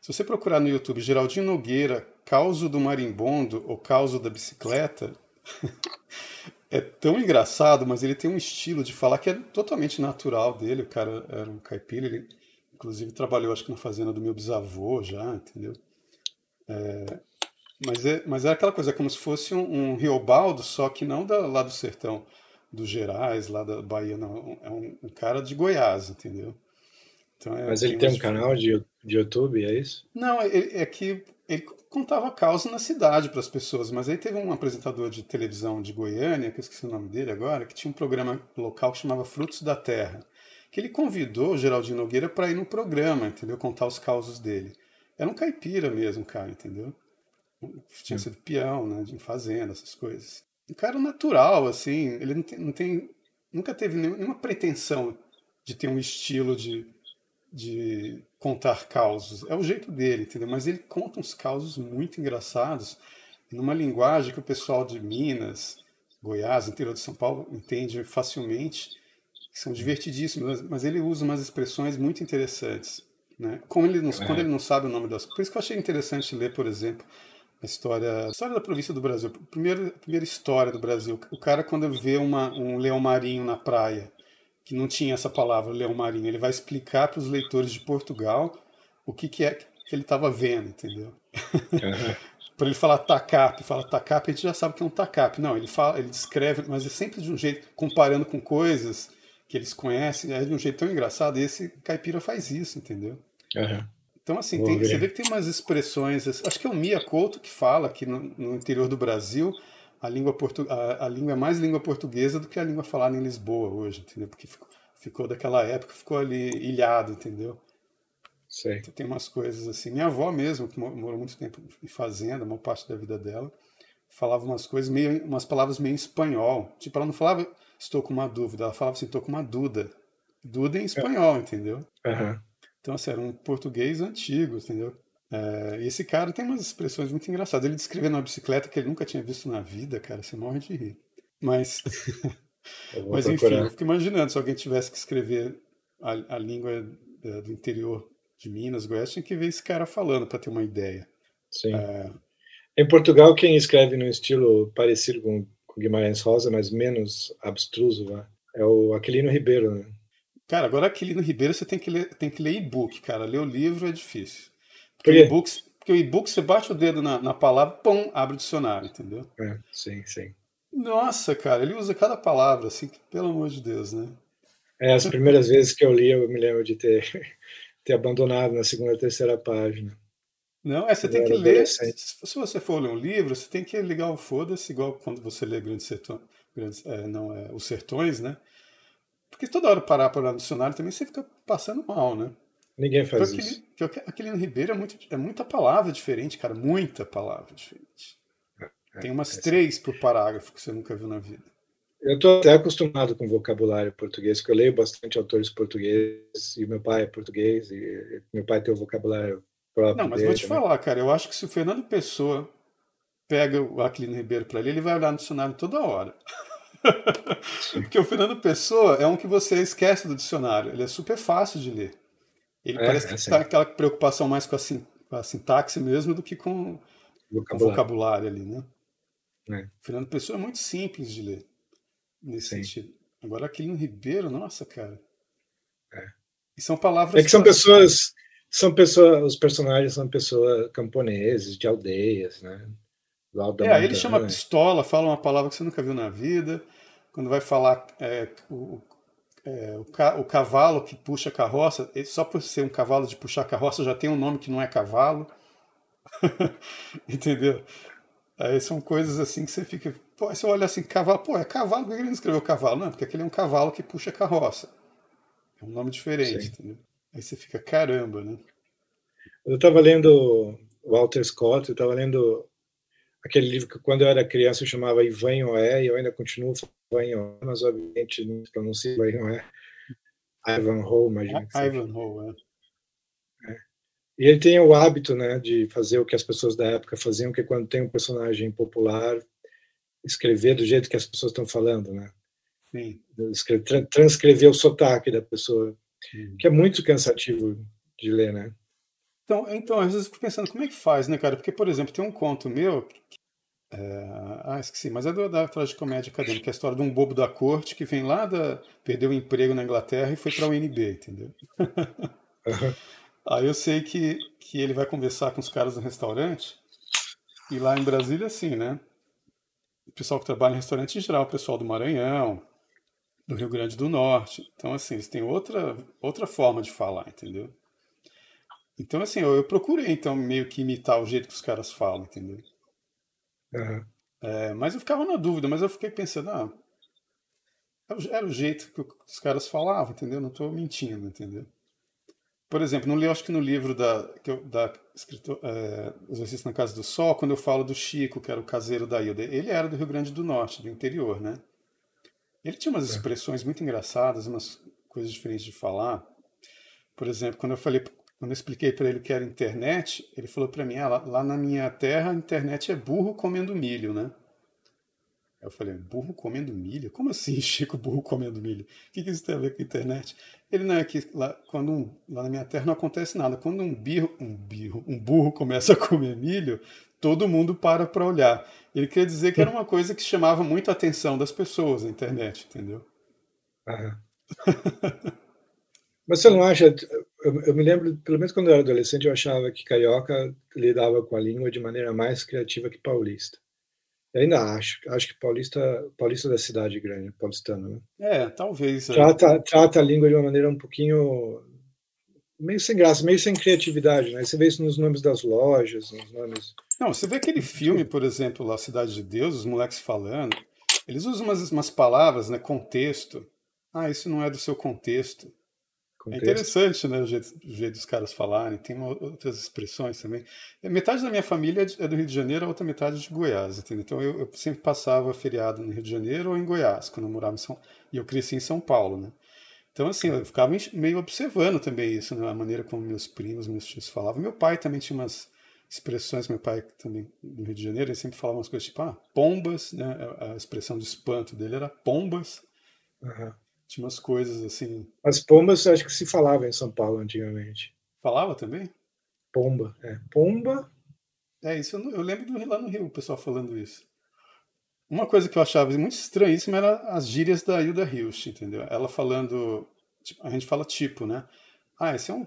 [SPEAKER 2] Se você procurar no YouTube Geraldinho Nogueira, causo do marimbondo ou causo da bicicleta, é tão engraçado, mas ele tem um estilo de falar que é totalmente natural dele. O cara era um caipira, ele inclusive trabalhou, acho que na fazenda do meu bisavô já, entendeu? É, mas, é, mas é aquela coisa, é como se fosse um, um Riobaldo, só que não da, lá do sertão, dos Gerais, lá da Bahia, não. É um, um cara de Goiás, entendeu?
[SPEAKER 1] Então, é, mas ele tem um canal de, de YouTube, é isso?
[SPEAKER 2] Não, é, é que ele contava causa na cidade para as pessoas, mas aí teve um apresentador de televisão de Goiânia, que eu esqueci o nome dele agora, que tinha um programa local que chamava Frutos da Terra, que ele convidou o Geraldinho Nogueira para ir no programa, entendeu? Contar os causos dele. Era um caipira mesmo, cara, entendeu? Tinha sido peão, né, de fazenda, essas coisas. Um cara natural, assim, ele não tem, não tem nunca teve nenhuma pretensão de ter um estilo de, de contar causos. É o jeito dele, entendeu? Mas ele conta uns causos muito engraçados, numa linguagem que o pessoal de Minas, Goiás, interior de São Paulo, entende facilmente, que são divertidíssimos, mas ele usa umas expressões muito interessantes. Né? Como ele não, é. Quando ele não sabe o nome das coisas. Por isso que eu achei interessante ler, por exemplo, a história, a história da província do Brasil. Primeira, primeira história do Brasil. O cara, quando vê uma, um leão marinho na praia, que não tinha essa palavra, leão marinho. Ele vai explicar para os leitores de Portugal o que, que é que ele estava vendo, entendeu? Uhum. para ele falar TACAP, fala TACAP, a gente já sabe que é um TACAP. Não, ele fala, ele descreve, mas é sempre de um jeito, comparando com coisas que eles conhecem, é de um jeito tão engraçado. E esse caipira faz isso, entendeu?
[SPEAKER 1] Uhum.
[SPEAKER 2] Então, assim, tem, você vê que tem umas expressões. Acho que é o Mia Couto que fala que no, no interior do Brasil a língua, portu, a, a, língua é mais língua portuguesa do que a língua falada em Lisboa hoje, entendeu? Porque ficou, ficou daquela época, ficou ali ilhado, entendeu?
[SPEAKER 1] Sei.
[SPEAKER 2] Então, tem umas coisas assim. Minha avó mesmo, que morou muito tempo em fazenda, uma parte da vida dela, falava umas coisas meio, umas palavras meio em espanhol. Tipo, ela não falava estou com uma dúvida, ela falava assim, estou com uma duda. Duda em espanhol, entendeu?
[SPEAKER 1] Uhum.
[SPEAKER 2] Então, assim, era um português antigo, entendeu? E esse cara tem umas expressões muito engraçadas. Ele descrevendo uma bicicleta que ele nunca tinha visto na vida, cara, você morre de rir. Mas, mas enfim, eu fico imaginando se alguém tivesse que escrever a, a língua é, do interior de Minas, Goiás, tinha que ver esse cara falando para ter uma ideia.
[SPEAKER 1] Sim. É... Em Portugal, quem escreve no estilo parecido com, com Guimarães Rosa, mas menos abstruso, né? é o Aquilino Ribeiro, né?
[SPEAKER 2] Cara, agora Aquilino Ribeiro você tem que ler, tem que ler e-book, cara. Ler o livro é difícil. Porque, o e-book, porque o e-book, você bate o dedo na, na palavra, pum, abre o dicionário, entendeu?
[SPEAKER 1] É, sim, sim.
[SPEAKER 2] Nossa, cara, ele usa cada palavra, assim, pelo amor de Deus, né?
[SPEAKER 1] É, as primeiras vezes que eu li, eu me lembro de ter, ter abandonado na segunda, terceira página.
[SPEAKER 2] Não, é, você eu tem que ler. Se você for ler um livro, você tem que ligar o foda-se, igual quando você lê Grandes Sertões, Grandes, é, não, é, Os Sertões, né? Porque toda hora parar para olhar no dicionário também você fica passando mal, né?
[SPEAKER 1] Ninguém faz aquele, isso.
[SPEAKER 2] Aquele no Ribeiro é, muito, é muita palavra diferente, cara. Muita palavra diferente. É, Tem umas é três por parágrafo que você nunca viu na vida.
[SPEAKER 1] Eu estou até acostumado com vocabulário português, porque eu leio bastante autores portugueses, e meu pai é português, e meu pai tem o vocabulário próprio.
[SPEAKER 2] Não, mas vou te também. falar, cara, eu acho que se o Fernando Pessoa pega o Aquilino Ribeiro para ler, ele vai olhar no dicionário toda hora. porque o Fernando Pessoa é um que você esquece do dicionário, ele é super fácil de ler. Ele é, parece que está é aquela preocupação mais com a, com a, sintaxe mesmo do que com vocabulário. o vocabulário ali, né? É. Fernando Pessoa é muito simples de ler nesse Sim. sentido. Agora, Aquilino Ribeiro, nossa, cara. É. E são palavras.
[SPEAKER 1] É que são pessoas. São pessoas. Os personagens são pessoas camponeses, de aldeias, né?
[SPEAKER 2] é, aí ele chama pistola, fala uma palavra que você nunca viu na vida. Quando vai falar é, o, é, o, ca, o, cavalo que puxa a carroça, só por ser um cavalo de puxar a carroça já tem um nome que não é cavalo. Entendeu? Aí são coisas assim que você fica. Pô, você olha assim, cavalo, pô, é cavalo, por que ele não escreveu cavalo? Não, porque aquele é um cavalo que puxa carroça. É um nome diferente, entendeu? Aí você fica, caramba, né?
[SPEAKER 1] Eu estava lendo Walter Scott, eu estava lendo aquele livro que quando eu era criança eu chamava Ivan Oé, e eu ainda continuo falando Ivan Oé, mas obviamente não pronuncio Ivan Oé. Ivanhoe, imagina.
[SPEAKER 2] Ivanhoe,
[SPEAKER 1] é. é. E ele tem o hábito né, de fazer o que as pessoas da época faziam, que é quando tem um personagem popular, escrever do jeito que as pessoas estão falando, né?
[SPEAKER 2] Sim.
[SPEAKER 1] Transcrever o sotaque da pessoa, Sim. que é muito cansativo de ler, né?
[SPEAKER 2] Então, então, às vezes eu fico pensando, como é que faz, né, cara? Porque, por exemplo, tem um conto meu. É... Ah, esqueci, mas é do, da tragicomédia acadêmica, que é a história de um bobo da corte que vem lá da. perdeu o emprego na Inglaterra e foi para a UNB, entendeu? Aí eu sei que, que ele vai conversar com os caras do restaurante, e lá em Brasília, assim, né? O pessoal que trabalha em restaurante em geral, o pessoal do Maranhão, do Rio Grande do Norte. Então, assim, eles têm outra, outra forma de falar, entendeu? Então, assim, eu, eu procurei, então, meio que imitar o jeito que os caras falam, entendeu?
[SPEAKER 1] Uhum.
[SPEAKER 2] É, mas eu ficava na dúvida, mas eu fiquei pensando, ah, era o jeito que os caras falavam, entendeu? Não estou mentindo, entendeu? Por exemplo, no, acho que no livro da, da escritor, é, Exorcista na Casa do Sol, quando eu falo do Chico, que era o caseiro da Ilha, ele era do Rio Grande do Norte, do interior, né? Ele tinha umas é. expressões muito engraçadas, umas coisas diferentes de falar. Por exemplo, quando eu falei, quando eu expliquei para ele o que era internet, ele falou para mim, ah, lá, lá na minha terra a internet é burro comendo milho, né? Eu falei, burro comendo milho? Como assim, Chico, burro comendo milho? O que, que isso tem a ver com a internet? Ele não é que lá, quando um, lá na minha terra não acontece nada. Quando um birro, um birro, um burro começa a comer milho, todo mundo para para olhar. Ele quer dizer que era uma coisa que chamava muito a atenção das pessoas, a internet, entendeu?
[SPEAKER 1] Mas você não acha? Eu, eu, me lembro, pelo menos quando eu era adolescente, eu achava que carioca lidava com a língua de maneira mais criativa que paulista. Eu ainda acho. Acho que paulista, paulista da cidade grande, paulistano, né?
[SPEAKER 2] É, talvez.
[SPEAKER 1] É. Trata, é. trata a língua de uma maneira um pouquinho meio sem graça, meio sem criatividade, né? Você vê isso nos nomes das lojas, nos nomes.
[SPEAKER 2] Não, você vê aquele filme, por exemplo, lá Cidade de Deus, os moleques falando, eles usam umas, umas palavras, né? Contexto. Ah, isso não é do seu contexto. É interessante, né, o jeito, o jeito dos caras falarem, tem uma, outras expressões também. Metade da minha família é do Rio de Janeiro, a outra metade é de Goiás, entendeu? Então eu, eu, sempre passava feriado no Rio de Janeiro ou em Goiás, quando eu morava em São e eu cresci em São Paulo, né? Então, assim, eu ficava meio observando também isso, né? a maneira como meus primos, meus tios falavam. Meu pai também tinha umas expressões, meu pai também no Rio de Janeiro, ele sempre falava umas coisas tipo, ah, pombas, né? A expressão de espanto dele era pombas.
[SPEAKER 1] Uhum.
[SPEAKER 2] Tinha umas coisas assim.
[SPEAKER 1] As pombas acho que se falava em São Paulo antigamente.
[SPEAKER 2] Falava também?
[SPEAKER 1] Pomba, é. Pomba.
[SPEAKER 2] É, isso eu, eu lembro do, lá no Rio o pessoal falando isso. Uma coisa que eu achava muito estranhíssima era as gírias da Hilda Hilst, entendeu? Ela falando. Tipo, a gente fala tipo, né? Ah, esse é um,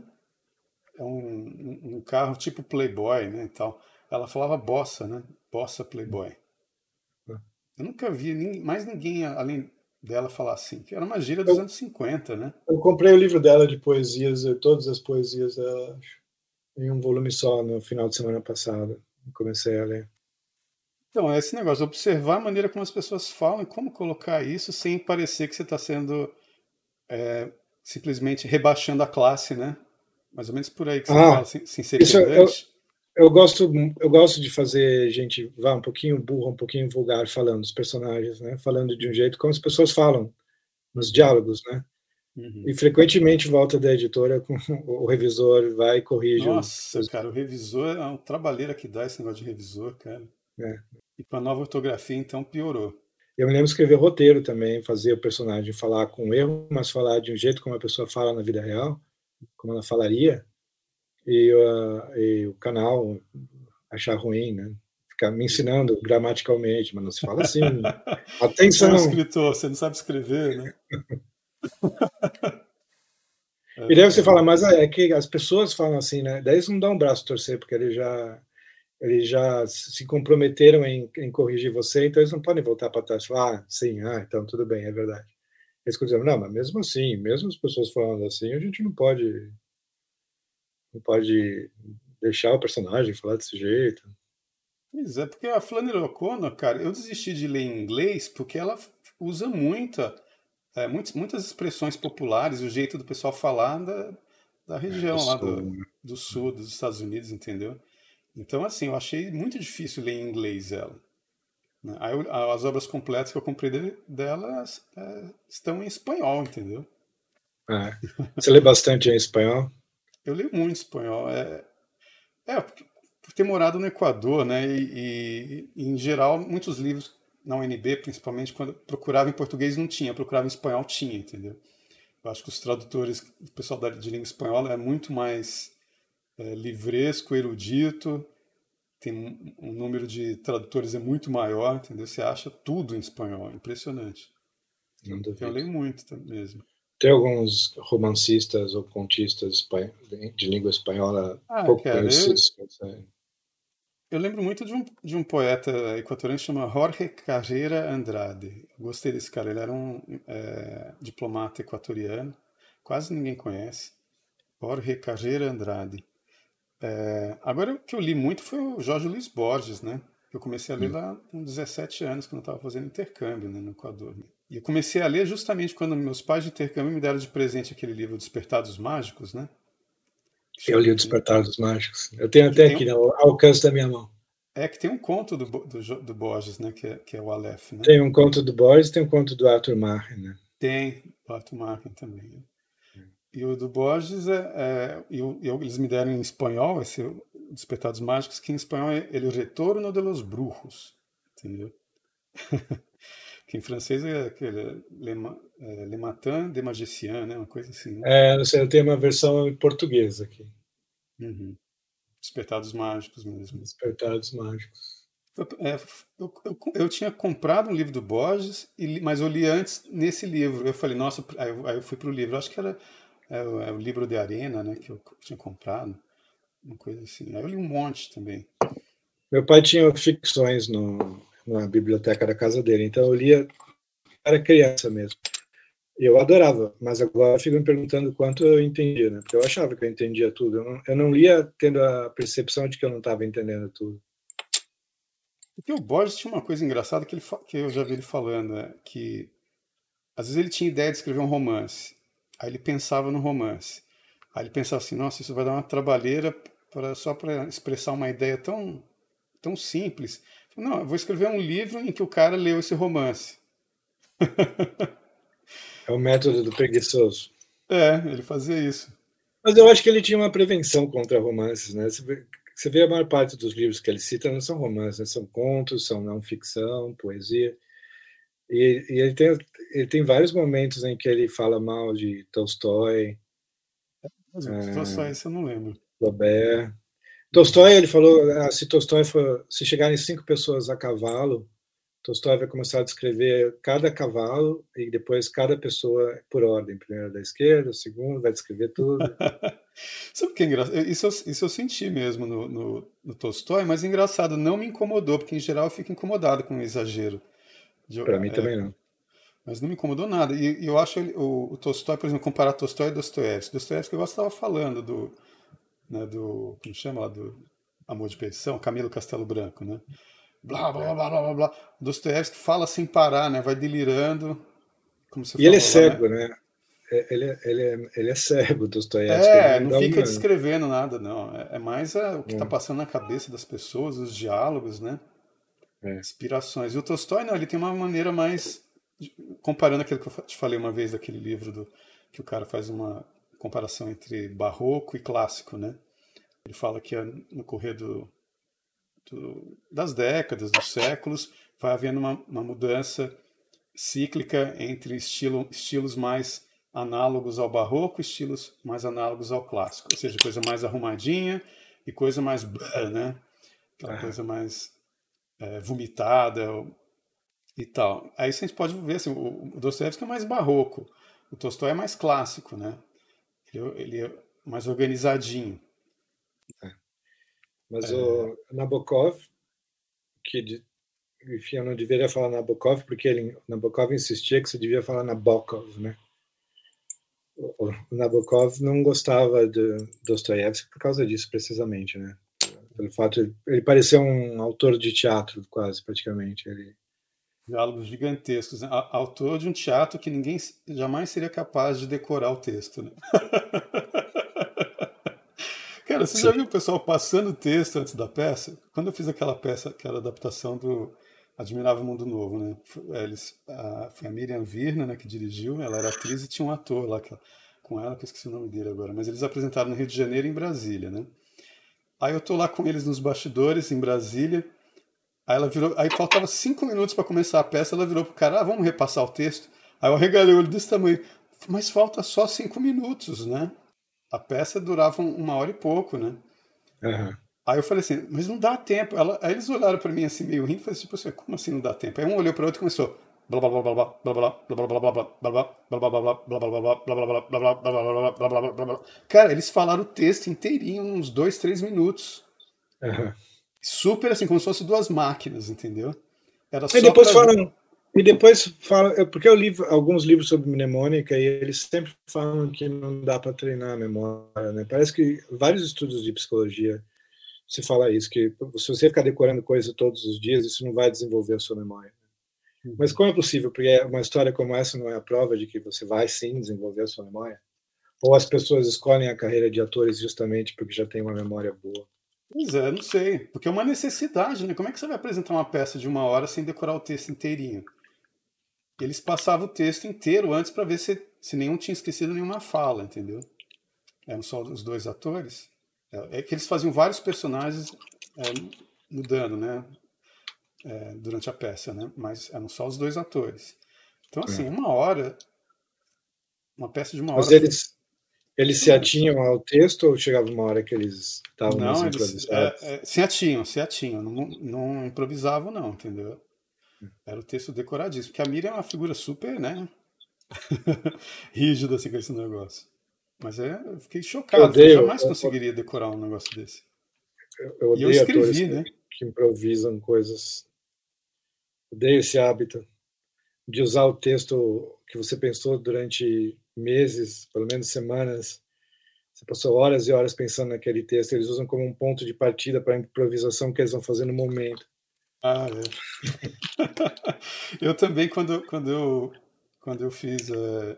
[SPEAKER 2] é um, um carro tipo Playboy, né? E tal. Ela falava bossa, né? Bossa Playboy. É. Eu nunca vi mais ninguém além dela falar assim, que era uma gíria dos eu, anos 50, né?
[SPEAKER 1] Eu comprei o livro dela de poesias, todas as poesias dela, em um volume só no final de semana passada. Comecei a ler.
[SPEAKER 2] Então, é esse negócio, observar a maneira como as pessoas falam e como colocar isso sem parecer que você está sendo é, simplesmente rebaixando a classe, né? Mais ou menos por aí que você ah, fala, sem, sem ser
[SPEAKER 1] isso eu, eu gosto, eu gosto de fazer gente vá um pouquinho burro, um pouquinho vulgar falando dos personagens, né? Falando de um jeito como as pessoas falam nos diálogos, né? Uhum. E frequentemente volta da editora com o revisor vai e corrige.
[SPEAKER 2] Nossa, os... cara, o revisor é um trabalheira que dá esse negócio de revisor, cara. É. E para nova ortografia, então, piorou.
[SPEAKER 1] Eu me lembro de escrever roteiro também, fazer o personagem falar com erro, mas falar de um jeito como a pessoa fala na vida real, como ela falaria e, uh, e o canal achar ruim, né? Ficar me ensinando gramaticalmente, mas não se fala assim. Atenção! Você
[SPEAKER 2] é um escritor, você não sabe escrever, né?
[SPEAKER 1] e daí você fala, mas é que as pessoas falam assim, né? Daí eles não dão um braço a torcer, porque eles já, eles já se comprometeram em, em corrigir você, então eles não podem voltar para trás e falar, ah, sim, ah, então tudo bem, é verdade. Eles dizem, não, mas mesmo assim, mesmo as pessoas falando assim, a gente não pode não pode deixar o personagem falar desse jeito.
[SPEAKER 2] Pois é, porque a Flannery O'Connor, cara, eu desisti de ler em inglês porque ela usa muita, é, muitas, muitas expressões populares, o jeito do pessoal falar da, da região é, lá do, né? do sul dos Estados Unidos, entendeu? Então, assim, eu achei muito difícil ler em inglês ela. Né? Aí, as obras completas que eu comprei dela é, estão em espanhol, entendeu?
[SPEAKER 1] É. Você lê bastante em espanhol?
[SPEAKER 2] Eu leio muito espanhol. É, é por ter morado no Equador, né? E, e, em geral, muitos livros na UNB, principalmente quando procurava em português não tinha, procurava em espanhol tinha, entendeu? Eu acho que os tradutores, o pessoal da, de língua espanhola é muito mais é, livresco, erudito, tem um, um número de tradutores é muito maior, entendeu? Você acha tudo em espanhol, impressionante. Então, eu leio muito mesmo.
[SPEAKER 1] Tem alguns romancistas ou contistas de língua espanhola ah, pouco cara, conhecidos.
[SPEAKER 2] Eu, eu, lembro muito de um, de um poeta equatoriano que chama Jorge Carreira Andrade. gostei desse cara. Ele era um é, diplomata equatoriano. Quase ninguém conhece. Jorge Carreira Andrade. É, agora, o que eu li muito foi o Jorge Luiz Borges, né? Eu comecei a ler hum. lá com 17 anos, quando eu estava fazendo intercâmbio né, no Equador. E eu comecei a ler justamente quando meus pais de intercâmbio me deram de presente aquele livro Despertados Mágicos, né?
[SPEAKER 1] Eu li o Despertados Mágicos. Eu tenho até aqui, um... ao alcance da minha mão.
[SPEAKER 2] É que tem um conto do, do, do Borges, né? Que é, que é o Aleph, né?
[SPEAKER 1] Tem um conto do Borges tem um conto do Arthur Martin, né?
[SPEAKER 2] Tem, do Arthur Martin também. E o do Borges, é, é eu, eu, eles me deram em espanhol, esse Despertados Mágicos, que em espanhol é Ele Retorno de los Brujos, entendeu? que em francês é aquele Le, é, Le Matin de Magicien, né? Uma coisa assim.
[SPEAKER 1] Né? É, não sei, eu tenho uma versão em português aqui.
[SPEAKER 2] Uhum. Despertados Mágicos mesmo.
[SPEAKER 1] Despertados Mágicos.
[SPEAKER 2] É, eu, eu, eu, tinha comprado um livro do Borges, mas eu li antes nesse livro. Eu falei, nossa, aí eu, aí eu fui para o livro. Eu acho que era é, é, o livro de Arena, né, que eu tinha comprado. Uma coisa assim. Aí eu li um monte também.
[SPEAKER 1] Meu pai tinha ficções no, na biblioteca da casa dele. Então eu lia, era criança mesmo. Eu adorava, mas agora fico me perguntando quanto eu entendia, né? Porque eu achava que eu entendia tudo. Eu não, eu não lia tendo a percepção de que eu não estava entendendo tudo.
[SPEAKER 2] Porque o Borges tinha uma coisa engraçada que, ele, que eu já vi ele falando, né? que às vezes ele tinha ideia de escrever um romance, aí ele pensava no romance, aí ele pensava assim, nossa, isso vai dar uma trabalheira para só para expressar uma ideia tão tão simples. Não, eu vou escrever um livro em que o cara leu esse romance.
[SPEAKER 1] É o método do preguiçoso.
[SPEAKER 2] É, ele fazia isso.
[SPEAKER 1] Mas eu acho que ele tinha uma prevenção contra romances, né? Você vê, a maior parte dos livros que ele cita não são romances, né? são contos, são não ficção, poesia. E, e, ele, tem, ele tem vários momentos em que ele fala mal de Tolstói.
[SPEAKER 2] Mas, é, Tolstói, isso eu não lembro.
[SPEAKER 1] Flaubert. Tolstói, ele falou, ah, se Tolstói for, se chegarem cinco pessoas a cavalo, Tolstói vai começar a descrever cada cavalo e depois cada pessoa por ordem. Primeiro da esquerda, segundo, vai descrever tudo.
[SPEAKER 2] Sabe o que é engraçado? Isso, eu, isso eu senti mesmo no, no, no, Tolstói, mas engraçado, não me incomodou, porque em geral eu fico incomodado com o exagero.
[SPEAKER 1] Para mim é, também não.
[SPEAKER 2] Mas não me incomodou nada. E, e eu acho ele, o, o, Tolstói, por exemplo, comparar Tolstói e Dostoiévski. Dostoiévski eu estava falando do né, do. Como chama lá? Do Amor de Perdição, Camilo Castelo Branco, né? Blá, blá, blá, blá, blá, blá. Dostoiévski fala sem parar, né? Vai delirando.
[SPEAKER 1] Como você e ele é cego, né? né? ele, ele, ele é cego, Dostoiévski.
[SPEAKER 2] É, não, fica descrevendo nada, não. É, é mais a, o que está é. passando na cabeça das pessoas, os diálogos, né? É. Inspirações. E o Tolstói, não, ele tem uma maneira mais. Comparando aquilo que eu te falei uma vez daquele livro do, que o cara faz uma comparação entre barroco e clássico, né? Ele fala que no correr do, do, das décadas, dos séculos, vai havendo uma, uma mudança cíclica entre estilo, estilos mais análogos ao barroco, estilos mais análogos ao clássico, ou seja, coisa mais arrumadinha e coisa mais né? Aquela coisa mais é, vomitada e tal. Aí a gente pode ver assim, o, o Dostoevsky é mais barroco, o Tolstói é mais clássico, né? Ele, é, mais organizadinho.
[SPEAKER 1] É. Mas é... o Nabokov, que enfim, eu não deveria falar Nabokov, porque ele, Nabokov insistia que você devia falar Nabokov, né? O, o Nabokov não gostava de Dostoiévski por causa disso, precisamente, né? Pelo fato ele parecer um autor de teatro, quase, praticamente. Ele...
[SPEAKER 2] Diálogos gigantescos. Né? Autor de um teatro que ninguém jamais seria capaz de decorar o texto, né? Cara, você Sim. já viu o pessoal passando o texto antes da peça? Quando eu fiz aquela peça, aquela adaptação do Admirável Mundo Novo, né? Eles, a, foi a Miriam Virna, né, que dirigiu, ela era atriz e tinha um ator lá que, com ela, que eu esqueci o nome dele agora, mas eles apresentaram no Rio de Janeiro e em Brasília, né? Aí eu tô lá com eles nos bastidores em Brasília. Aí ela virou, aí faltava cinco minutos para começar a peça, ela virou pro cara, ah, vamos repassar o texto. Aí eu regalei o olho desse tamanho, mas falta só cinco minutos, né? A peça durava uma hora e pouco, né? Uhum. Aí eu falei assim, mas não dá tempo. Ela, aí eles olharam para mim assim, meio rindo, e falaram tipo assim, como assim não dá tempo? Aí um olhou para o outro e começou. Cara, eles falaram o texto inteirinho, uns dois, três minutos. Super assim, como se fossem duas máquinas, entendeu?
[SPEAKER 1] Era só e depois pra... falam. E depois falam, porque eu li alguns livros sobre mnemônica e eles sempre falam que não dá para treinar a memória, né? Parece que vários estudos de psicologia se fala isso, que se você ficar decorando coisa todos os dias, isso não vai desenvolver a sua memória. Uhum. Mas como é possível? Porque uma história como essa não é a prova de que você vai sim desenvolver a sua memória? Ou as pessoas escolhem a carreira de atores justamente porque já tem uma memória boa?
[SPEAKER 2] Pois é, não sei. Porque é uma necessidade, né? Como é que você vai apresentar uma peça de uma hora sem decorar o texto inteirinho? Eles passavam o texto inteiro antes para ver se, se nenhum tinha esquecido nenhuma fala, entendeu? Eram só os dois atores. É, é que eles faziam vários personagens é, mudando, né? É, durante a peça, né? Mas eram só os dois atores. Então, assim, é. uma hora, uma peça de uma
[SPEAKER 1] Mas
[SPEAKER 2] hora.
[SPEAKER 1] Mas eles, eles se atinham ao texto ou chegava uma hora que eles estavam
[SPEAKER 2] não, eles, é, é, se atinham, se atinham. Não, não improvisavam, não, entendeu? Era o texto decoradíssimo. Porque a Miriam é uma figura super, né? rígida assim com esse negócio. Mas é, eu fiquei chocado. Eu, odeio, eu jamais eu, conseguiria decorar um negócio desse.
[SPEAKER 1] Eu, eu odeio e eu escrevi, né? que improvisam coisas. Odeio esse hábito de usar o texto que você pensou durante meses, pelo menos semanas. Você passou horas e horas pensando naquele texto. Eles usam como um ponto de partida para a improvisação que eles vão fazer no momento.
[SPEAKER 2] Ah, é. eu também, quando, quando, eu, quando eu fiz. Uh,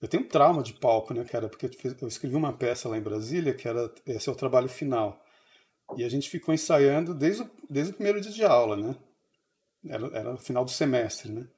[SPEAKER 2] eu tenho um trauma de palco, né, cara? Porque eu escrevi uma peça lá em Brasília, que era esse é o trabalho final. E a gente ficou ensaiando desde o, desde o primeiro dia de aula, né? Era, era o final do semestre, né?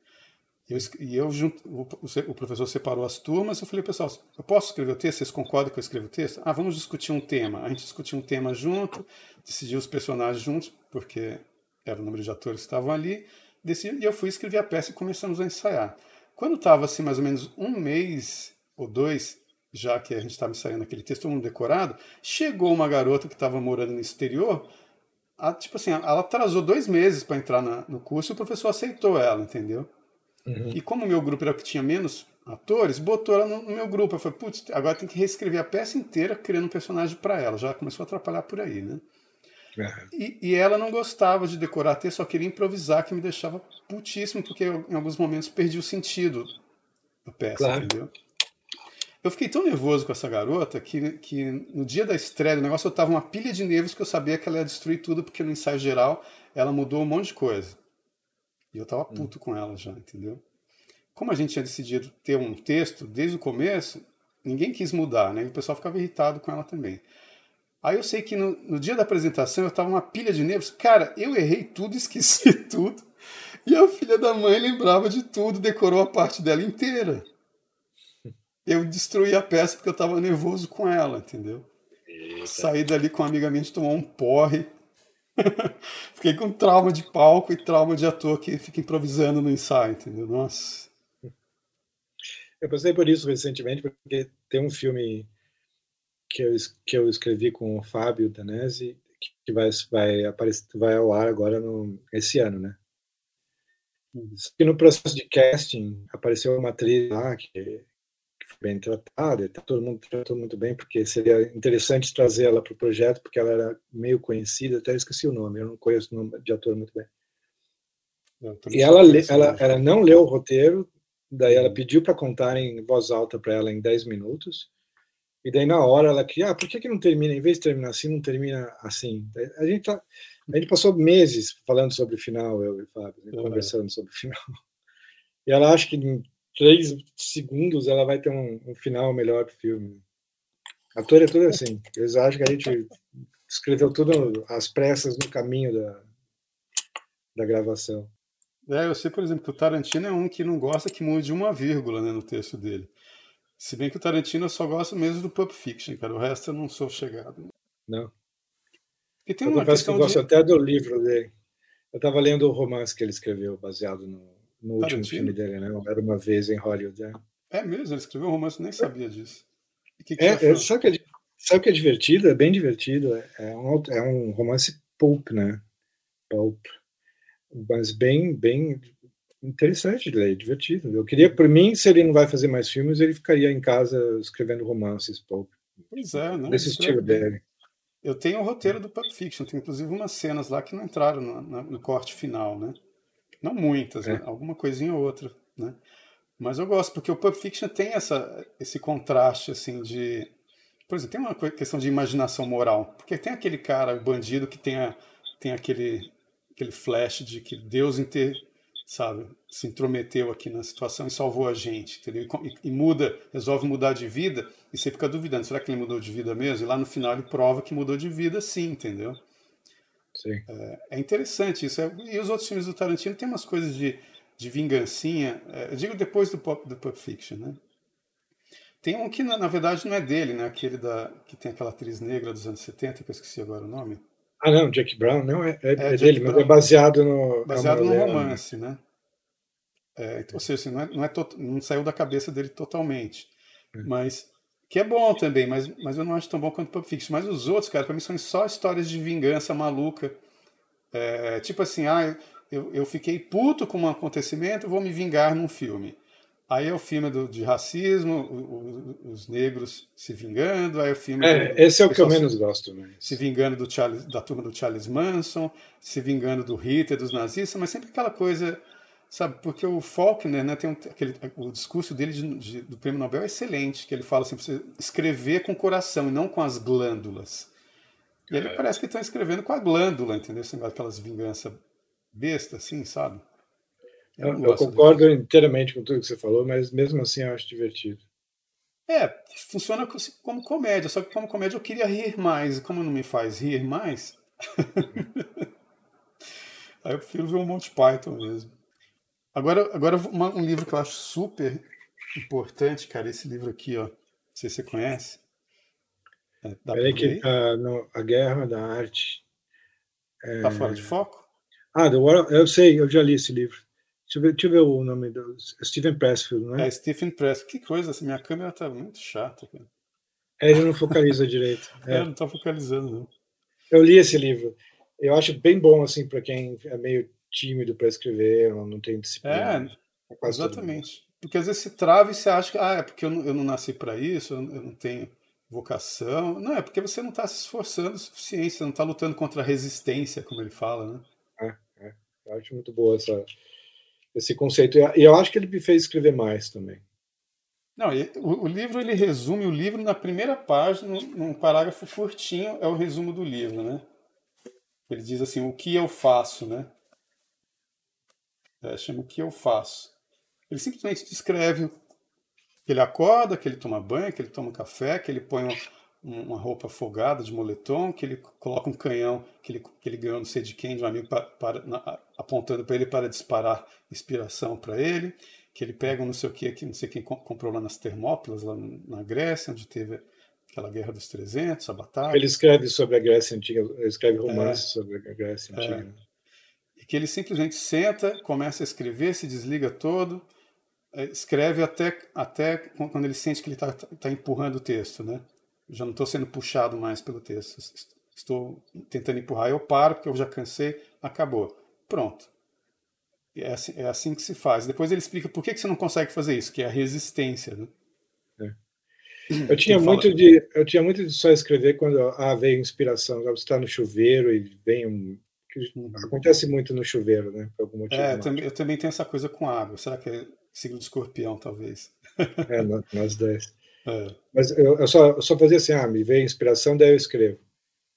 [SPEAKER 2] E eu, e eu junto, o, o, professor separou as turmas. Eu falei, pessoal, eu posso escrever o texto? Vocês concordam que eu escrevo o texto? Ah, vamos discutir um tema. A gente discutiu um tema junto, decidiu os personagens juntos, porque era o número de atores que estavam ali. Decidi, e eu fui escrever a peça e começamos a ensaiar. Quando estava assim, mais ou menos um mês ou dois, já que a gente estava ensaiando aquele texto, todo mundo decorado, chegou uma garota que estava morando no exterior, a, tipo assim, ela atrasou dois meses para entrar na, no curso e o professor aceitou ela, entendeu? Uhum. E como o meu grupo era o que tinha menos atores, botou ela no, no meu grupo. Eu falei, putz, agora tem que reescrever a peça inteira criando um personagem para ela. Já começou a atrapalhar por aí, né? Uhum. E, e, ela não gostava de decorar texto, só queria improvisar, que me deixava putíssimo, porque eu, em alguns momentos perdi o sentido da peça, claro. entendeu? Eu fiquei tão nervoso com essa garota que, que no dia da estreia do negócio eu tava uma pilha de nervos que eu sabia que ela ia destruir tudo, porque no ensaio geral ela mudou um monte de coisa. E eu tava puto hum. com ela já, entendeu? como a gente tinha decidido ter um texto desde o começo, ninguém quis mudar, né? E o pessoal ficava irritado com ela também. Aí eu sei que no, no dia da apresentação eu estava uma pilha de nervos. Cara, eu errei tudo, esqueci tudo. E a filha da mãe lembrava de tudo, decorou a parte dela inteira. Eu destruí a peça porque eu estava nervoso com ela, entendeu? Eita. Saí dali com uma amiga minha, a gente tomou um porre. Fiquei com trauma de palco e trauma de ator que fica improvisando no ensaio, entendeu? Nossa.
[SPEAKER 1] Eu passei por isso recentemente, porque tem um filme que eu, que eu escrevi com o Fábio Danese, que vai, vai, aparecer, vai ao ar agora no, esse ano, né? E no processo de casting apareceu uma atriz lá que, bem tratada, tá, todo mundo tratou muito bem, porque seria interessante trazer ela para o projeto, porque ela era meio conhecida, até esqueci o nome, eu não conheço o nome de ator muito bem. E ela, ela, ela não leu o roteiro, daí ela uhum. pediu para contar em voz alta para ela em 10 minutos, e daí na hora ela queria, ah, por que, que não termina, em vez de terminar assim, não termina assim? A gente tá, a gente passou meses falando sobre o final, eu e o Fábio, né, conversando sobre o final. E ela acha que em três segundos ela vai ter um, um final melhor do filme. A ator é tudo assim. Eles acham que a gente escreveu tudo às pressas no caminho da, da gravação.
[SPEAKER 2] É, eu sei, por exemplo, que o Tarantino é um que não gosta que mude uma vírgula né, no texto dele. Se bem que o Tarantino eu só gosto mesmo do Pulp Fiction, cara. O resto eu não sou chegado.
[SPEAKER 1] Não. E tem eu uma confesso que eu gosto de... até do livro dele. Eu estava lendo o romance que ele escreveu, baseado no, no último filme dele, né? Era uma vez em Hollywood. É,
[SPEAKER 2] é mesmo, ele escreveu um romance, nem sabia disso.
[SPEAKER 1] Que que é, é, sabe, que é, sabe que é divertido? É bem divertido. É, é um, é um romance pulp, né? Pulp. Mas bem, bem interessante de ler, divertido. Eu queria, por mim, se ele não vai fazer mais filmes, ele ficaria em casa escrevendo romances pulp.
[SPEAKER 2] Pois é, né?
[SPEAKER 1] Desse estilo dele.
[SPEAKER 2] Eu tenho o roteiro do Pulp Fiction, tem inclusive umas cenas lá que não entraram no, no corte final, né? Não muitas, é. né? alguma coisinha ou outra, né? Mas eu gosto, porque o Pulp Fiction tem essa, esse contraste, assim, de... Por exemplo, tem uma questão de imaginação moral, porque tem aquele cara, o bandido, que tem, a, tem aquele, aquele flash de que Deus inter, sabe, se intrometeu aqui na situação e salvou a gente, entendeu? E, e, muda, resolve mudar de vida, e você fica duvidando, será que ele mudou de vida mesmo? E lá no final ele prova que mudou de vida sim, entendeu?
[SPEAKER 1] Sim.
[SPEAKER 2] É, é interessante isso. É, e os outros filmes do Tarantino tem umas coisas de, de vingancinha, é, eu digo depois do Pop, do Pulp Fiction, né? Tem um que na, na, verdade não é dele, né? Aquele da, que tem aquela atriz negra dos anos 70, que eu esqueci agora o nome.
[SPEAKER 1] Ah, não, Jack Brown, não, é, é, é, é dele, Brown, mas é baseado no.
[SPEAKER 2] Baseado no romance, né? Então, ou seja, assim, não, é, não, não saiu da cabeça dele totalmente. É. Mas. Que é bom também, mas, mas eu não acho tão bom quanto Pulp Fiction. Mas os outros, cara, pra mim são só histórias de vingança maluca. É, tipo assim, ah, eu, eu fiquei puto com um acontecimento, vou me vingar num filme. Aí é o filme do, de racismo, o, o, os negros se vingando, aí é o filme.
[SPEAKER 1] É, do, esse é o que eu menos gosto. Mas...
[SPEAKER 2] Se vingando do Charles, da turma do Charles Manson, se vingando do Hitler, dos nazistas, mas sempre aquela coisa, sabe? Porque o Faulkner, né, tem um, aquele, o discurso dele de, de, do prêmio Nobel é excelente, que ele fala assim: você escrever com o coração e não com as glândulas. E ele é. parece que estão escrevendo com a glândula, entendeu? Aquelas vinganças bestas, assim, sabe?
[SPEAKER 1] Eu, eu concordo inteiramente com tudo que você falou, mas mesmo assim eu acho divertido.
[SPEAKER 2] É, funciona como comédia, só que como comédia eu queria rir mais, e como não me faz rir mais, aí eu prefiro ver um Monty Python mesmo. Agora, agora uma, um livro que eu acho super importante, cara, esse livro aqui, ó, não sei se você conhece.
[SPEAKER 1] É, Peraí que tá no, A Guerra da Arte.
[SPEAKER 2] É... Tá fora de foco?
[SPEAKER 1] Ah, The War, eu sei, eu já li esse livro. Deixa eu, ver, deixa eu ver o nome do Stephen Pressfield, não é?
[SPEAKER 2] É Stephen Pressfield. Que coisa, minha câmera tá muito chata. Cara.
[SPEAKER 1] É, ele não focaliza direito.
[SPEAKER 2] É. é, não tá focalizando, não.
[SPEAKER 1] Eu li esse livro. Eu acho bem bom, assim, para quem é meio tímido para escrever, ou não tem disciplina.
[SPEAKER 2] É, é exatamente. Porque às vezes se trava e você acha que ah, é porque eu não, eu não nasci para isso, eu não tenho vocação. Não, é porque você não está se esforçando o suficiente, você não está lutando contra a resistência, como ele fala, né?
[SPEAKER 1] É, é. Eu acho muito boa essa, esse conceito. E eu acho que ele me fez escrever mais também.
[SPEAKER 2] Não, o, o livro ele resume o livro na primeira página, num parágrafo curtinho, é o resumo do livro, né? Ele diz assim, o que eu faço, né? É, chama o que eu faço. Ele simplesmente descreve que ele acorda, que ele toma banho, que ele toma café, que ele põe uma roupa folgada de moletom, que ele coloca um canhão que ele, que ele ganhou não sei de quem, de um amigo, para, para, na, apontando para ele para disparar inspiração para ele, que ele pega um não sei o que, que não sei quem comprou lá nas Termópilas, lá na Grécia, onde teve aquela Guerra dos 300, a batalha.
[SPEAKER 1] Ele escreve sobre a Grécia Antiga, ele escreve romances é, sobre a Grécia Antiga. É.
[SPEAKER 2] Que ele simplesmente senta, começa a escrever, se desliga todo, é, escreve até, até quando ele sente que ele está tá empurrando o texto, né? já não estou sendo puxado mais pelo texto. Estou tentando empurrar, eu paro, porque eu já cansei, acabou. Pronto. É assim, é assim que se faz. Depois ele explica por que, que você não consegue fazer isso, que é a resistência. Né?
[SPEAKER 1] É. Eu tinha muito de eu tinha muito de só escrever quando ah, veio inspiração. Você está no chuveiro e vem um uhum. acontece muito no chuveiro, né? Por algum motivo.
[SPEAKER 2] É, eu também, eu também tenho essa coisa com água. Será que é signo de escorpião, talvez?
[SPEAKER 1] É, nós dois. É. Mas eu, eu, só, eu só fazia assim, ah, me veio inspiração, daí eu escrevo.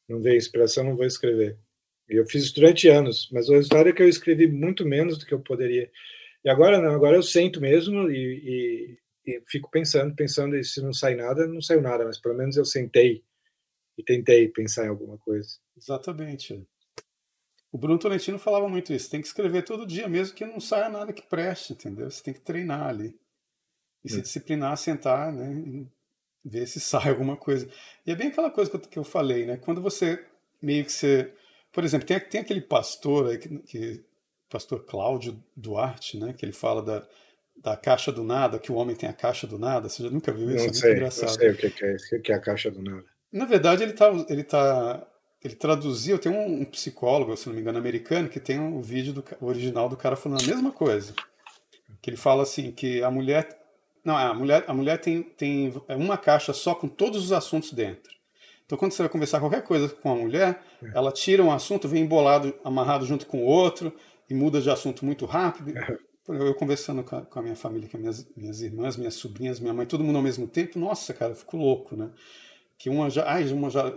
[SPEAKER 1] Não veio inspiração, não vou escrever. E eu fiz isso durante anos, mas o resultado é que eu escrevi muito menos do que eu poderia. E agora não, agora eu sento mesmo e, e, e fico pensando, pensando, e se não sai nada, não saiu nada, mas pelo menos eu sentei e tentei pensar em alguma coisa.
[SPEAKER 2] Exatamente. O Bruno Tolentino falava muito isso, tem que escrever todo dia, mesmo que não saia nada que preste, entendeu? Você tem que treinar ali e se é. disciplinar, sentar, né, e ver se sai alguma coisa. E é bem aquela coisa que eu, que eu falei, né? Quando você meio que você, por exemplo, tem, tem aquele pastor aí que, que pastor Cláudio Duarte, né, que ele fala da, da caixa do nada, que o homem tem a caixa do nada. Você já nunca viu isso?
[SPEAKER 1] Não é sei, engraçado. Não sei o que é, o que é a caixa do nada.
[SPEAKER 2] Na verdade, ele tá, ele tá, ele traduziu. Tem um, um psicólogo, se não me engano, americano, que tem um vídeo do original do cara falando a mesma coisa. Que ele fala assim que a mulher não, a mulher, a mulher tem, tem uma caixa só com todos os assuntos dentro. Então, quando você vai conversar qualquer coisa com a mulher, é. ela tira um assunto, vem embolado, amarrado junto com o outro, e muda de assunto muito rápido. É. Eu conversando com a, com a minha família, com minhas, minhas irmãs, minhas sobrinhas, minha mãe, todo mundo ao mesmo tempo, nossa, cara, eu fico louco, né? Que uma já, ai, uma já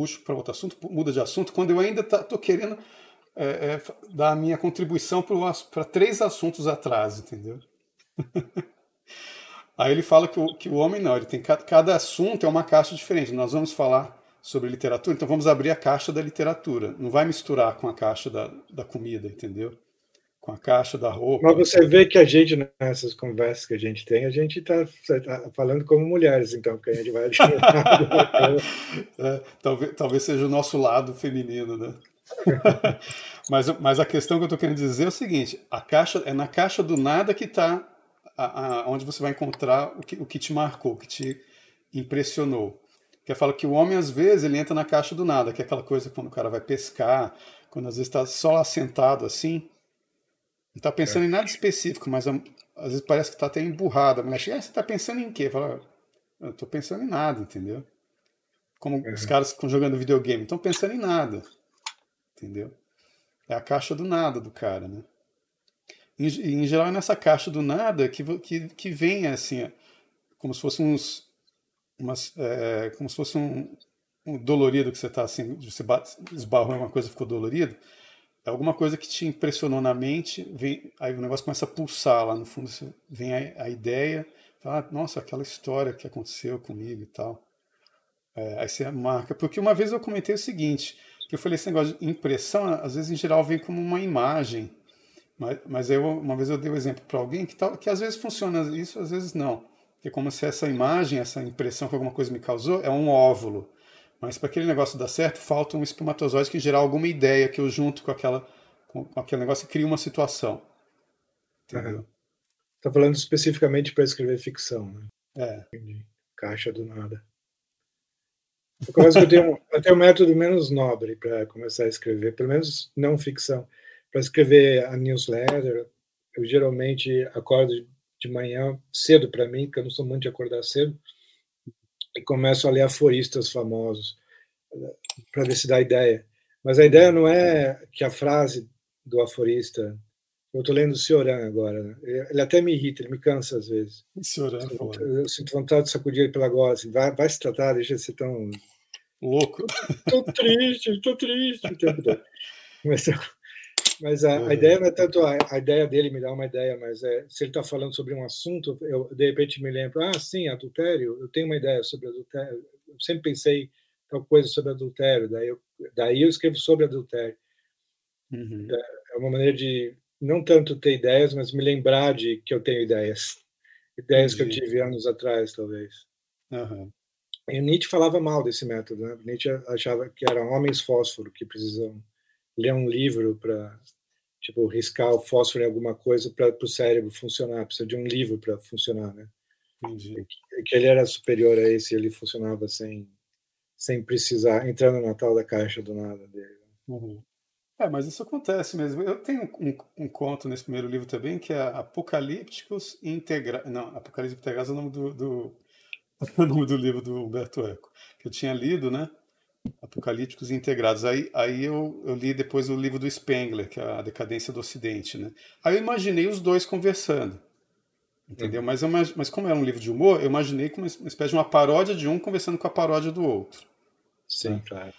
[SPEAKER 2] puxo para outro assunto, muda de assunto, quando eu ainda estou querendo é, é, dar a minha contribuição para três assuntos atrás, entendeu? Aí ele fala que o, que o homem não, ele tem cada, cada assunto é uma caixa diferente. Nós vamos falar sobre literatura, então vamos abrir a caixa da literatura. Não vai misturar com a caixa da, da comida, entendeu? Com a caixa da roupa.
[SPEAKER 1] Mas você vê que a gente, nessas conversas que a gente tem, a gente está tá falando como mulheres, então, porque a gente vai.
[SPEAKER 2] é, talvez, talvez seja o nosso lado feminino, né? mas, mas a questão que eu estou querendo dizer é o seguinte: a caixa é na caixa do nada que está onde você vai encontrar o que, o que te marcou, o que te impressionou. Que fala que o homem, às vezes, ele entra na caixa do nada, que é aquela coisa quando o cara vai pescar, quando às vezes está só assentado assim, não está pensando é. em nada específico, mas às vezes parece que está até emburrado. A mulher chega, ah, você está pensando em quê? Fala, eu estou pensando em nada, entendeu? Como uhum. os caras estão jogando videogame, estão pensando em nada, entendeu? É a caixa do nada do cara, né? em, em geral é nessa caixa do nada que, que, que vem assim, como se fosse uns. Umas, é, como se fosse um, um dolorido que você está assim, você esbarrou em uma coisa ficou dolorido. Alguma coisa que te impressionou na mente, vem, aí o negócio começa a pulsar lá no fundo, vem a, a ideia, fala, ah, nossa, aquela história que aconteceu comigo e tal. É, aí você marca. Porque uma vez eu comentei o seguinte, que eu falei esse negócio de impressão, às vezes em geral vem como uma imagem. Mas, mas eu, uma vez eu dei o um exemplo para alguém que, tal, que às vezes funciona isso, às vezes não. É como se essa imagem, essa impressão que alguma coisa me causou, é um óvulo. Mas para aquele negócio dar certo, falta um espermatozoide que gerar alguma ideia que eu junto com, aquela, com aquele negócio e cria uma situação.
[SPEAKER 1] Entendeu? Está falando especificamente para escrever ficção, né?
[SPEAKER 2] É.
[SPEAKER 1] Caixa do nada. Eu, que eu, tenho, eu tenho um método menos nobre para começar a escrever, pelo menos não ficção para escrever a newsletter, eu geralmente acordo de manhã cedo para mim, porque eu não sou muito de acordar cedo, e começo a ler aforistas famosos para ver se dá ideia. Mas a ideia não é que a frase do aforista. Eu estou lendo o Cioran agora. Né? Ele até me irrita, ele me cansa às vezes.
[SPEAKER 2] Cioran,
[SPEAKER 1] eu, eu sinto vontade de sacudir ele pela gola. Assim, vai, vai se tratar, deixa de ser tão.
[SPEAKER 2] Louco.
[SPEAKER 1] Estou triste, estou triste o tempo todo. Mas Mas a, a, ideia não é tanto a, a, ideia dele me dá uma ideia, mas é se ele está falando sobre um assunto, eu de repente me lembro, ah, sim, adultério, eu tenho uma ideia sobre adultério, eu sempre pensei tal coisa sobre adultério, daí eu, daí eu escrevo sobre adultério. Uhum. É, é uma maneira de não tanto ter ideias, mas me lembrar de que eu tenho ideias, ideias Entendi. que eu tive anos atrás, talvez. Uhum. E Nietzsche falava mal desse método, né? Nietzsche achava que eram homens fósforo que precisam ler um livro para tipo riscar o fósforo em alguma coisa para o cérebro funcionar, precisa de um livro para funcionar, né? Entendi. Que, que ele era superior a esse, ele funcionava sem sem precisar entrar na tal da caixa do nada dele.
[SPEAKER 2] Uhum. É, mas isso acontece mesmo. Eu tenho um, um, conto nesse primeiro livro também que é Apocalípticos Integrados. Não, Apocalipse Integrados é o nome do, do, o nome do livro do Humberto Eco, que eu tinha lido, né? Apocalípticos Integrados. Aí, aí eu, eu li depois o livro do Spengler, que é A Decadência do Ocidente, né? Aí eu imaginei os dois conversando. Entendeu? Uhum. Mas, eu, mas como era um livro de humor, eu imaginei como uma espécie de uma paródia de um conversando com a paródia do outro.
[SPEAKER 1] Sim, né? claro.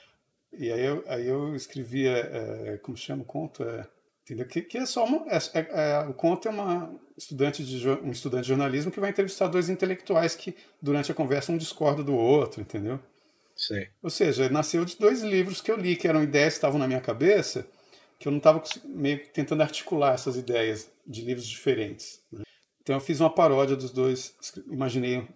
[SPEAKER 2] E aí eu, aí eu escrevi, é, como chama o conto? É, entendeu? Que, que é só uma, é, é, é, o conto é uma estudante de, um estudante de jornalismo que vai entrevistar dois intelectuais que, durante a conversa, um discorda do outro, entendeu? Ou seja, nasceu de dois livros que eu li, que eram ideias que estavam na minha cabeça, que eu não estava meio tentando articular essas ideias de livros diferentes. Né? Então eu fiz uma paródia dos dois, imaginei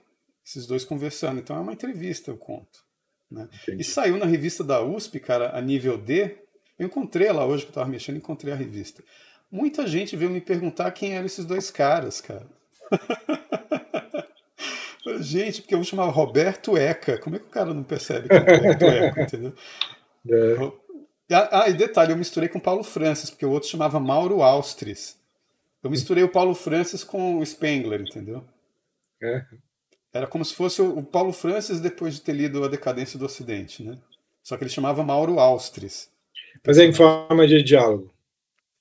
[SPEAKER 2] esses dois conversando. Então é uma entrevista, eu conto. Né? E saiu na revista da USP, cara, a nível D. Eu encontrei ela hoje que eu estava mexendo, encontrei a revista. Muita gente veio me perguntar quem eram esses dois caras, cara. gente, porque eu vou chamar Roberto Eca. Como é que o cara não percebe que é Roberto Eca, entendeu? É. Ah, e detalhe, eu misturei com Paulo Francis, porque o outro chamava Mauro Austris. Eu misturei o Paulo Francis com o Spengler, entendeu? É. Era como se fosse o Paulo Francis depois de ter lido A Decadência do Ocidente, né? Só que ele chamava Mauro Austris.
[SPEAKER 1] Mas é em forma de diálogo.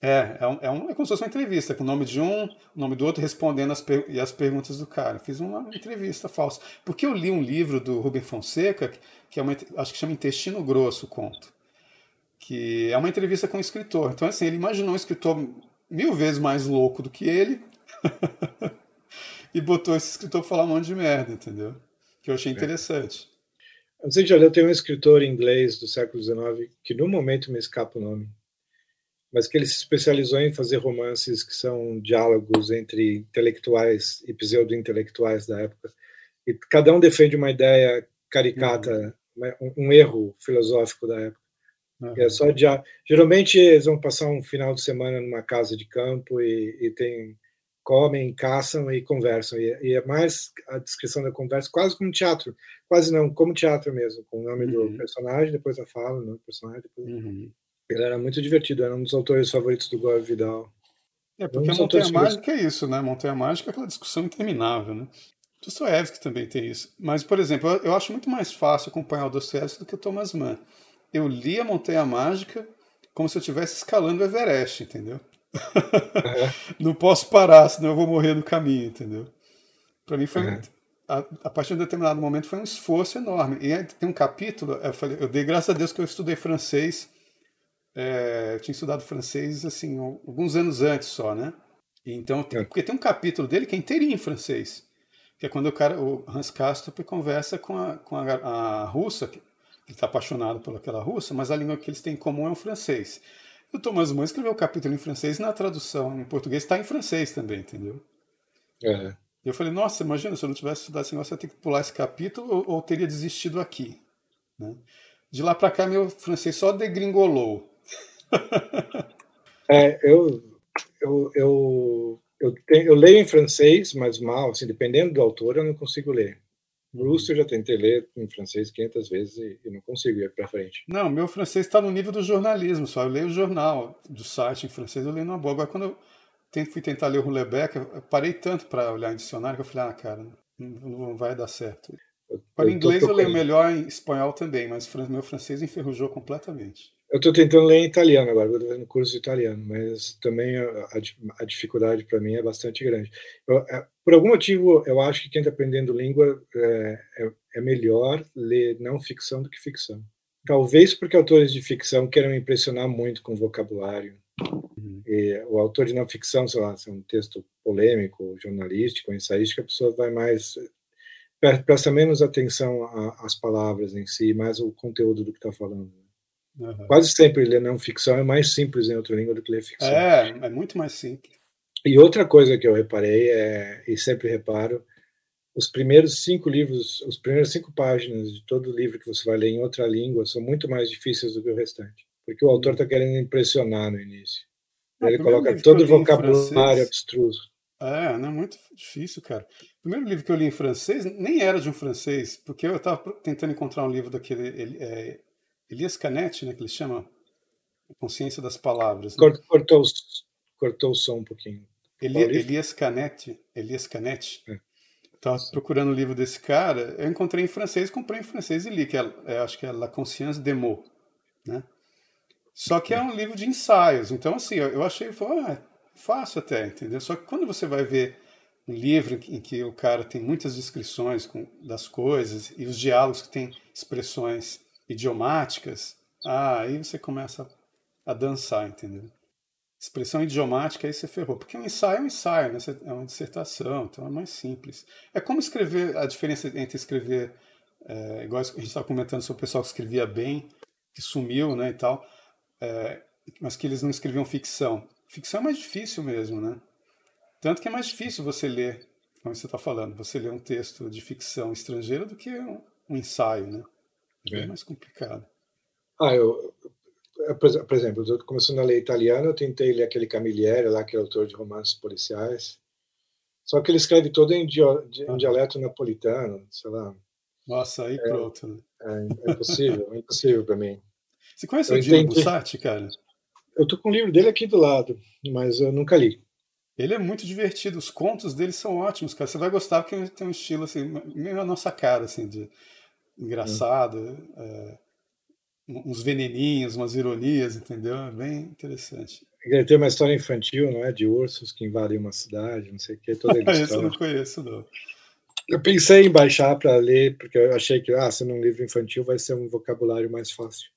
[SPEAKER 2] É, é, um, é, um, é como se fosse uma entrevista, com o nome de um, o nome do outro, respondendo as, e as perguntas do cara. Fiz uma entrevista falsa. Porque eu li um livro do Rubem Fonseca, que é uma, acho que chama Intestino Grosso, o conto. Que é uma entrevista com um escritor. Então, assim, ele imaginou um escritor mil vezes mais louco do que ele. e botou esse escritor para falar um monte de merda, entendeu? Que eu achei é. interessante.
[SPEAKER 1] Não sei se eu tenho um escritor inglês do século XIX que no momento me escapa o nome, mas que ele se especializou em fazer romances que são diálogos entre intelectuais e pseudo-intelectuais da época. E cada um defende uma ideia caricata, uhum. um, um, erro filosófico da época. Uhum. é só dia... Geralmente eles vão passar um final de semana numa casa de campo e, e tem comem, caçam e conversam. E, e, é mais a descrição da conversa, quase como teatro. Quase não, como teatro mesmo, com o nome uhum. do personagem, depois a fala, o nome do personagem. Depois... Uhum. Ele era muito divertido, era um dos autores favoritos do Gore Vidal.
[SPEAKER 2] É, porque um a Montanha Mágica é isso, né? Montanha Mágica é aquela discussão interminável, né? Dostoiévski também tem isso. Mas, por exemplo, eu, eu acho muito mais fácil acompanhar o Dostoiévski do que o Thomas Mann. Eu li a Montanha Mágica como se eu estivesse escalando o Everest, entendeu? não posso parar, senão eu vou morrer no caminho, entendeu? Para mim foi uhum. a, a, partir de um determinado momento foi um esforço enorme. E tem um capítulo, eu falei, eu dei graças a Deus que eu estudei francês. É, tinha estudado francês assim alguns anos antes só, né? E então, é. porque tem um capítulo dele que é inteirinho em francês, que é quando o cara, o Hans Castorp conversa com a, com a, a russa, que ele está apaixonado por aquela russa, mas a língua que eles têm em comum é o francês. O Thomas Mann escreveu o capítulo em francês e na tradução em português está em francês também, entendeu? É. Eu falei, nossa, imagina, se eu não tivesse estudado esse negócio, eu ia ter que pular esse capítulo ou, ou teria desistido aqui. Né? De lá para cá, meu francês só degringolou.
[SPEAKER 1] É, eu, eu, eu, eu, eu leio em francês, mas mal, assim, dependendo do autor, eu não consigo ler. Proust eu já tentei ler em francês 500 vezes e, e não consigo ir para frente.
[SPEAKER 2] Não, meu francês está no nível do jornalismo só. Eu leio o jornal do site em francês, eu leio numa boa. Agora, quando eu fui tentar ler o Roulebec, eu parei tanto para olhar em dicionário que eu falei, ah, cara, não, não vai dar certo. Para inglês eu leio melhor em espanhol também, mas meu francês enferrujou completamente.
[SPEAKER 1] Eu estou tentando ler em italiano agora, estou fazendo curso de italiano, mas também a, a, a dificuldade para mim é bastante grande. Eu, é, por algum motivo, eu acho que quem está aprendendo língua é, é, é, melhor ler não ficção do que ficção. Talvez porque autores de ficção queiram impressionar muito com vocabulário. E o autor de não ficção, sei lá, se é um texto polêmico, jornalístico, ensaístico, a pessoa vai mais presta menos atenção às palavras em si, mais o conteúdo do que está falando. Uhum. Quase sempre ler não ficção é mais simples em outra língua do que ler ficção.
[SPEAKER 2] É, é muito mais simples.
[SPEAKER 1] E outra coisa que eu reparei é e sempre reparo os primeiros cinco livros, os primeiros cinco páginas de todo livro que você vai ler em outra língua são muito mais difíceis do que o restante, porque o autor está querendo impressionar no início. Não, ele coloca todo o vocabulário abstruso.
[SPEAKER 2] É, não é muito difícil, cara. O primeiro livro que eu li em francês nem era de um francês, porque eu estava tentando encontrar um livro daquele ele, é, Elias Canetti, né, que ele chama A Consciência das Palavras.
[SPEAKER 1] Né? Cortou, cortou o som um pouquinho.
[SPEAKER 2] Eli, Elias Canetti. Elias Canetti. É. Estava procurando o livro desse cara, eu encontrei em francês, comprei em francês e li, que é, é acho que é La Conscience des mots, né? Só que é um livro de ensaios, então assim, eu, eu achei, foi, ah, fácil até, entendeu? Só que quando você vai ver um livro em que o cara tem muitas descrições com, das coisas e os diálogos que tem expressões idiomáticas, ah, aí você começa a dançar, entendeu? Expressão idiomática, aí você ferrou. Porque um ensaio é um ensaio, né? é uma dissertação, então é mais simples. É como escrever, a diferença entre escrever, é, igual a gente estava comentando sobre o pessoal que escrevia bem, que sumiu, né, e tal, é, mas que eles não escreviam ficção. Ficção é mais difícil mesmo, né? Tanto que é mais difícil você ler, como você está falando, você ler um texto de ficção estrangeira do que um, um ensaio, né? É, é mais complicado.
[SPEAKER 1] Ah, eu, por exemplo, começando a ler italiano, eu tentei ler aquele Camilleri lá, que é autor de romances policiais. Só que ele escreve todo em, ah. dialeto napolitano, sei lá.
[SPEAKER 2] Nossa, aí é, pronto. Né?
[SPEAKER 1] É, é impossível, é impossível para mim.
[SPEAKER 2] Você conhece eu o Dino Bussati, cara?
[SPEAKER 1] Eu tô com o livro dele aqui do lado, mas eu nunca li.
[SPEAKER 2] Ele é muito divertido, os contos dele são ótimos, cara. Você vai gostar porque ele tem um estilo assim, meio a nossa cara, assim, de engraçado. Hum. É uns veneninhos, umas ironias, entendeu? É bem interessante.
[SPEAKER 1] Ele tem uma história infantil, não é? De ursos que invadem uma cidade, não sei o que. Toda
[SPEAKER 2] Esse eu não conheço, não.
[SPEAKER 1] Eu pensei em baixar para ler, porque eu achei que, ah, sendo um livro infantil, vai ser um vocabulário mais fácil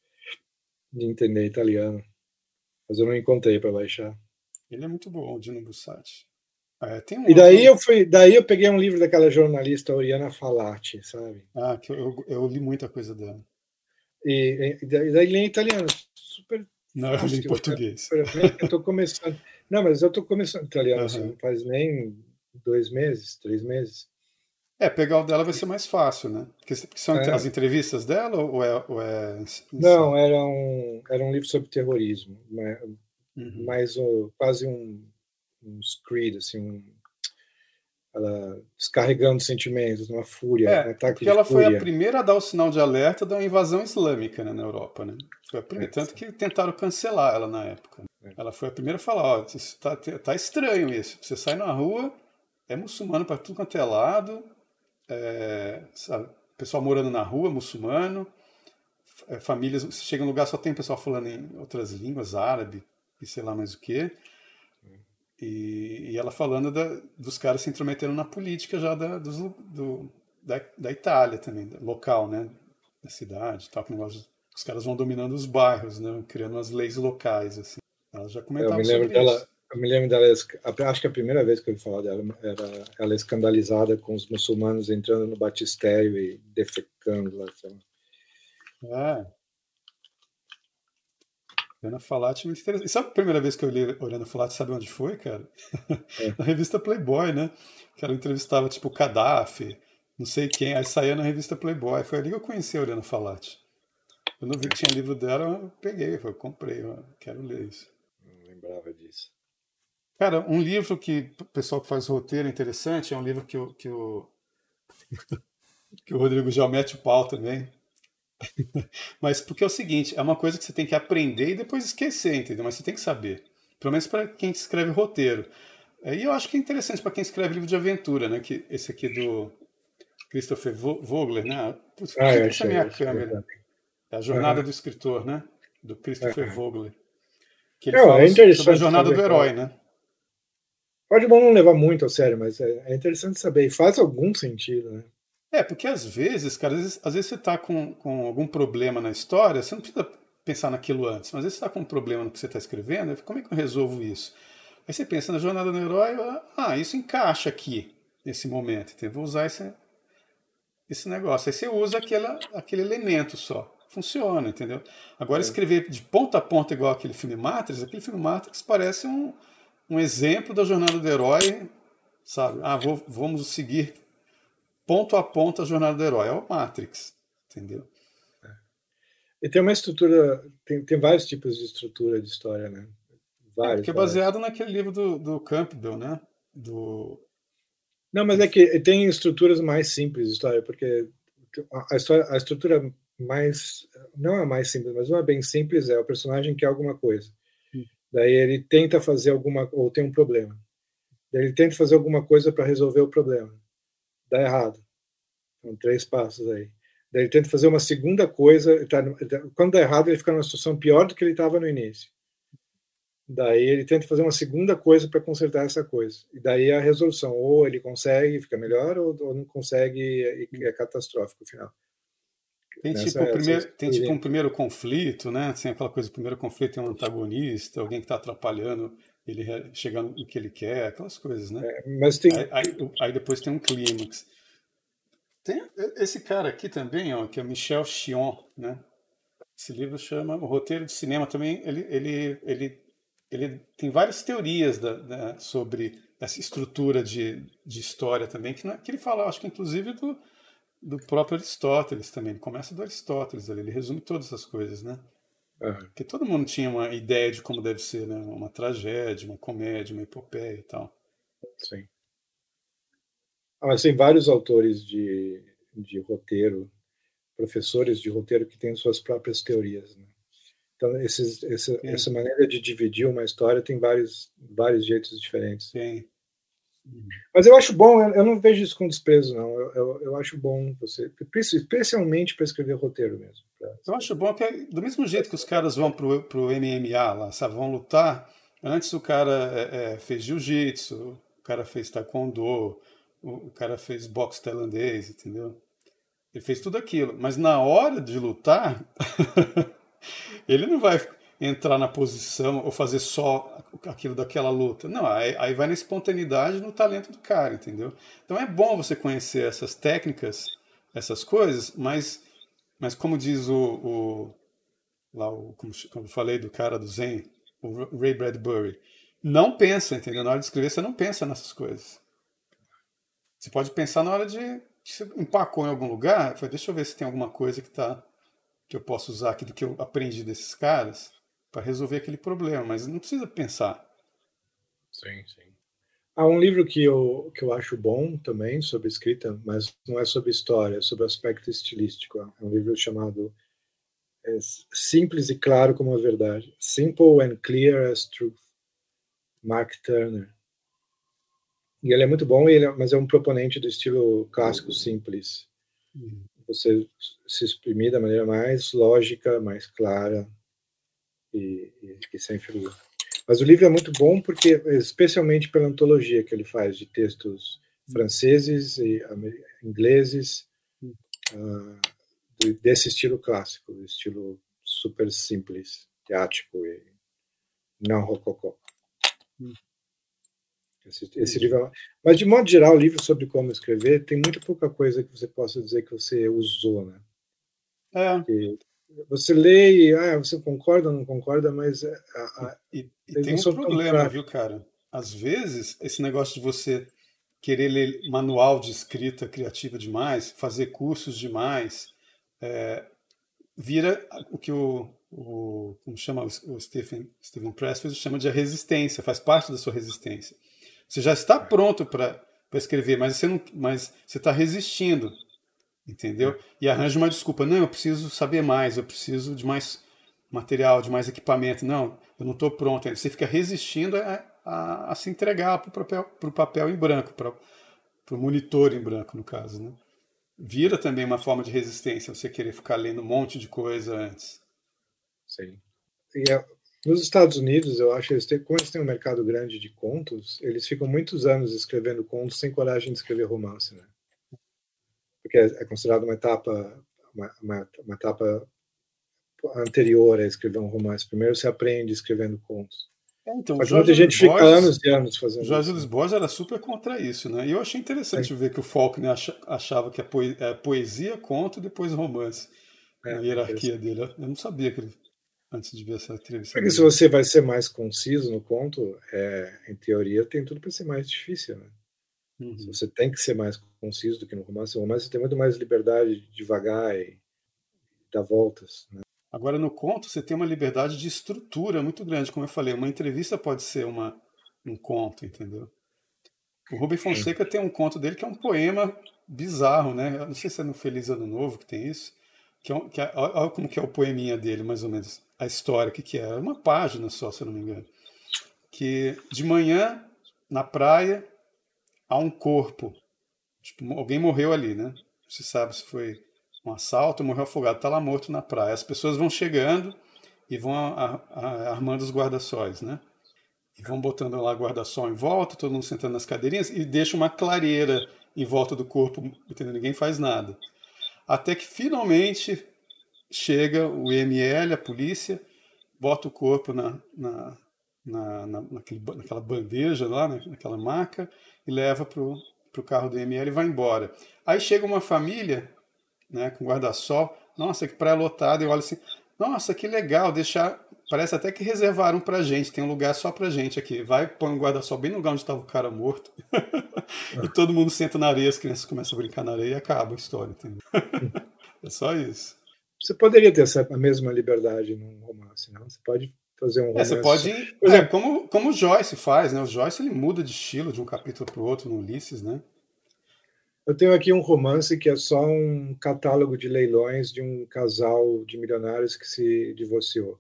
[SPEAKER 1] de entender italiano. Mas eu não encontrei para baixar.
[SPEAKER 2] Ele é muito bom, o Dino Bussati.
[SPEAKER 1] É, um e daí eu fui, daí eu peguei um livro daquela jornalista Oriana Falati, sabe?
[SPEAKER 2] Ah, que eu, eu, li muita coisa dela.
[SPEAKER 1] E, e daí em italiano, super.
[SPEAKER 2] Não, eu li em português.
[SPEAKER 1] Eu estou começando. Não, mas eu estou começando italiano, uhum. assim, não faz nem dois meses, três meses.
[SPEAKER 2] É, pegar o dela vai ser mais fácil, né? Porque, são é. as entrevistas dela ou é. Ou é...
[SPEAKER 1] Não, era um, era um livro sobre terrorismo, mas, uhum. mais um, quase um, um screed, assim, um, ela descarregando sentimentos, uma fúria,
[SPEAKER 2] é,
[SPEAKER 1] um ataque
[SPEAKER 2] porque ela foi a primeira a dar o sinal de alerta da invasão islâmica né, na Europa, né? Foi a primeira, é, tanto que tentaram cancelar ela na época. É. Ela foi a primeira a falar, ó, isso tá, tá estranho isso. Você sai na rua, é muçulmano para tudo quanto é lado, é, sabe, pessoal morando na rua, muçulmano, é, famílias, você chega no lugar só tem pessoal falando em outras línguas, árabe e sei lá mais o que. E, e ela falando da, dos caras se intrometendo na política já da, do, do, da, da Itália também, local, né? Da cidade, tal, que negócio, os caras vão dominando os bairros, né? Criando umas leis locais, assim. Ela já comentava
[SPEAKER 1] eu me lembro dela, isso. Eu me lembro dela, acho que a primeira vez que eu ouvi falar dela era ela escandalizada com os muçulmanos entrando no batistério e defecando lá. Sabe?
[SPEAKER 2] É, Oriana Falati, muito interessante. E sabe a primeira vez que eu li Oriana Falati, sabe onde foi, cara? É. na revista Playboy, né? Que ela entrevistava, tipo, Gaddafi, não sei quem, aí saía na revista Playboy. Foi ali que eu conheci a Oriana Falati. Quando eu vi que tinha livro dela, eu peguei, eu comprei, eu quero ler isso.
[SPEAKER 1] Não lembrava disso.
[SPEAKER 2] Cara, um livro que o pessoal que faz roteiro é interessante, é um livro que o, que o, que o Rodrigo já mete o pau também, Mas porque é o seguinte, é uma coisa que você tem que aprender e depois esquecer, entendeu? Mas você tem que saber. Pelo menos para quem escreve roteiro. E eu acho que é interessante para quem escreve livro de aventura, né? Que esse aqui do Christopher Vogler, né? Putz, ah, é, essa é minha câmera. É a jornada uhum. do escritor, né? Do Christopher uhum. Vogler. Que ele fala é sobre a jornada do herói, né?
[SPEAKER 1] Pode não levar muito a sério, mas é, é interessante saber. E faz algum sentido, né?
[SPEAKER 2] É, porque às vezes, cara, às vezes, às vezes você está com, com algum problema na história, você não precisa pensar naquilo antes, mas às vezes você está com um problema no que você está escrevendo, como é que eu resolvo isso? Aí você pensa na jornada do herói, ah, isso encaixa aqui, nesse momento, então vou usar esse, esse negócio. Aí você usa aquela, aquele elemento só. Funciona, entendeu? Agora, é. escrever de ponta a ponta igual aquele filme Matrix, aquele filme Matrix parece um, um exemplo da jornada do herói, sabe? Ah, vou, vamos seguir ponto a ponto a jornada do herói. É o Matrix, entendeu? É.
[SPEAKER 1] E tem uma estrutura, tem, tem vários tipos de estrutura de história, né?
[SPEAKER 2] Vários. É, que é baseado vários. naquele livro do, do Campbell, né? Do...
[SPEAKER 1] Não, mas é que tem estruturas mais simples de história, porque a, história, a estrutura mais, não é mais simples, mas uma bem simples é o personagem quer alguma coisa. Daí ele tenta fazer alguma, ou tem um problema. Daí ele tenta fazer alguma coisa para resolver o problema. Dá errado. São três passos aí. Daí ele tenta fazer uma segunda coisa. Tá, quando dá errado, ele fica numa situação pior do que ele estava no início. Daí ele tenta fazer uma segunda coisa para consertar essa coisa. E daí a resolução. Ou ele consegue, fica melhor, ou, ou não consegue e é catastrófico no final.
[SPEAKER 2] Tem, tipo, primeiro, tem tipo um primeiro conflito, né? Assim, aquela coisa, o primeiro conflito tem um antagonista, alguém que está atrapalhando ele chegando no que ele quer, aquelas coisas, né?
[SPEAKER 1] É, mas tem...
[SPEAKER 2] Aí, aí, aí, depois tem um clímax. Tem esse cara aqui também, ó, que é Michel Chion, né? Esse livro chama O Roteiro de Cinema também. Ele, ele, ele, ele tem várias teorias da, da, sobre essa estrutura de, de história também, que, que ele fala, acho que inclusive do, do próprio Aristóteles também. Ele começa do Aristóteles ali, ele resume todas essas coisas, né? Uhum. Porque todo mundo tinha uma ideia de como deve ser, né? Uma tragédia, uma comédia, uma epopeia e tal.
[SPEAKER 1] Sim. Ah, mas tem vários autores de, de roteiro, professores de roteiro que têm suas próprias teorias, né? Então, esses, essa, essa maneira de dividir uma história tem vários, vários jeitos diferentes.
[SPEAKER 2] Sim.
[SPEAKER 1] Mas eu acho bom, eu não vejo isso com desprezo, não. Eu, eu, eu acho bom você, especialmente para escrever roteiro mesmo.
[SPEAKER 2] Eu acho bom que, do mesmo jeito que os caras vão pro, pro MMA lá, sabe, vão lutar, antes o cara é, é, fez jiu-jitsu, o cara fez taekwondo, o, o cara fez boxe tailandês, entendeu? Ele fez tudo aquilo, mas na hora de lutar, ele não vai entrar na posição ou fazer só aquilo daquela luta. Não, aí, aí vai na espontaneidade, no talento do cara, entendeu? Então é bom você conhecer essas técnicas, essas coisas, mas, mas como diz o, o lá o como, como eu falei do cara do Zen, o Ray Bradbury, não pensa, entendeu? Na hora de escrever você não pensa nessas coisas. Você pode pensar na hora de você empacou em algum lugar, foi, deixa eu ver se tem alguma coisa que tá que eu posso usar aqui do que eu aprendi desses caras para resolver aquele problema, mas não precisa pensar.
[SPEAKER 1] Sim, sim. Há um livro que eu, que eu acho bom também sobre escrita, mas não é sobre história, é sobre aspecto estilístico. É um livro chamado é, Simples e Claro como a Verdade. Simple and Clear as Truth. Mark Turner. E ele é muito bom, ele é, mas é um proponente do estilo clássico simples. Uhum. Você se exprimir da maneira mais lógica, mais clara, e, e, e sem figura. Mas o livro é muito bom porque, especialmente pela antologia que ele faz de textos franceses e ingleses uh, desse estilo clássico, estilo super simples, teático e não rococó. Hum. Esse, esse livro, é mas de modo geral, o livro sobre como escrever tem muito pouca coisa que você possa dizer que você usou, né?
[SPEAKER 2] É.
[SPEAKER 1] Que, você lê e ah, você concorda ou não concorda, mas. A,
[SPEAKER 2] a, e, e tem um problema, viu, cara? Às vezes, esse negócio de você querer ler manual de escrita criativa demais, fazer cursos demais, é, vira o que o, o como chama o Stephen, Stephen Pressfield chama de resistência, faz parte da sua resistência. Você já está pronto para escrever, mas você não, mas você está resistindo entendeu? E arranja uma desculpa. Não, eu preciso saber mais, eu preciso de mais material, de mais equipamento. Não, eu não estou pronto. Você fica resistindo a, a, a se entregar para o papel, papel em branco, para o monitor em branco, no caso. Né? Vira também uma forma de resistência você querer ficar lendo um monte de coisa antes.
[SPEAKER 1] Sim. E é, nos Estados Unidos, eu acho, eles têm, como eles têm um mercado grande de contos, eles ficam muitos anos escrevendo contos sem coragem de escrever romance, né? Porque é considerado uma etapa uma, uma, uma etapa anterior a escrever um romance. Primeiro você aprende escrevendo contos.
[SPEAKER 2] É, então,
[SPEAKER 1] Mas muita gente fica anos e anos fazendo
[SPEAKER 2] Jorge Luiz Borges era super contra isso, né? E eu achei interessante é. ver que o Faulkner achava que a é poesia, conto depois romance. É, na hierarquia dele. Eu não sabia que ele, antes de ver essa entrevista.
[SPEAKER 1] Porque se você vai ser mais conciso no conto, é, em teoria tem tudo para ser mais difícil, né? Uhum. Você tem que ser mais conciso do que no romance. No romance você tem muito mais liberdade de devagar e dar voltas. Né?
[SPEAKER 2] Agora, no conto, você tem uma liberdade de estrutura muito grande. Como eu falei, uma entrevista pode ser uma, um conto, entendeu? O Rubem Fonseca tem um conto dele que é um poema bizarro, né? Eu não sei se é no Feliz Ano Novo que tem isso. Que é, que é, olha como que é o poeminha dele, mais ou menos. A história, o que, que é? É uma página só, se eu não me engano. Que de manhã, na praia, há um corpo. Tipo, alguém morreu ali, né? Você sabe se foi um assalto, morreu afogado, está lá morto na praia. As pessoas vão chegando e vão a, a, armando os guarda-sóis, né? E vão botando lá guarda-sol em volta, todo mundo sentando nas cadeirinhas e deixa uma clareira em volta do corpo, entendeu? Ninguém faz nada. Até que finalmente chega o IML, a polícia, bota o corpo na, na, na naquele, naquela bandeja lá, né? naquela maca, e leva para o carro do IML e vai embora. Aí chega uma família né, com guarda-sol. Nossa, que praia lotada. Eu olho assim, nossa, que legal, deixar. Parece até que reservaram pra gente, tem um lugar só pra gente aqui. Vai, põe um guarda-sol bem no lugar onde estava o cara morto. e todo mundo senta na areia, as crianças começam a brincar na areia e acaba a história, entendeu? é só isso.
[SPEAKER 1] Você poderia ter essa, a mesma liberdade num romance, não? Você pode fazer um romance.
[SPEAKER 2] É, você pode. É, como, como o Joyce faz, né? O Joyce ele muda de estilo de um capítulo para o outro no Ulisses, né?
[SPEAKER 1] Eu tenho aqui um romance que é só um catálogo de leilões de um casal de milionários que se divorciou.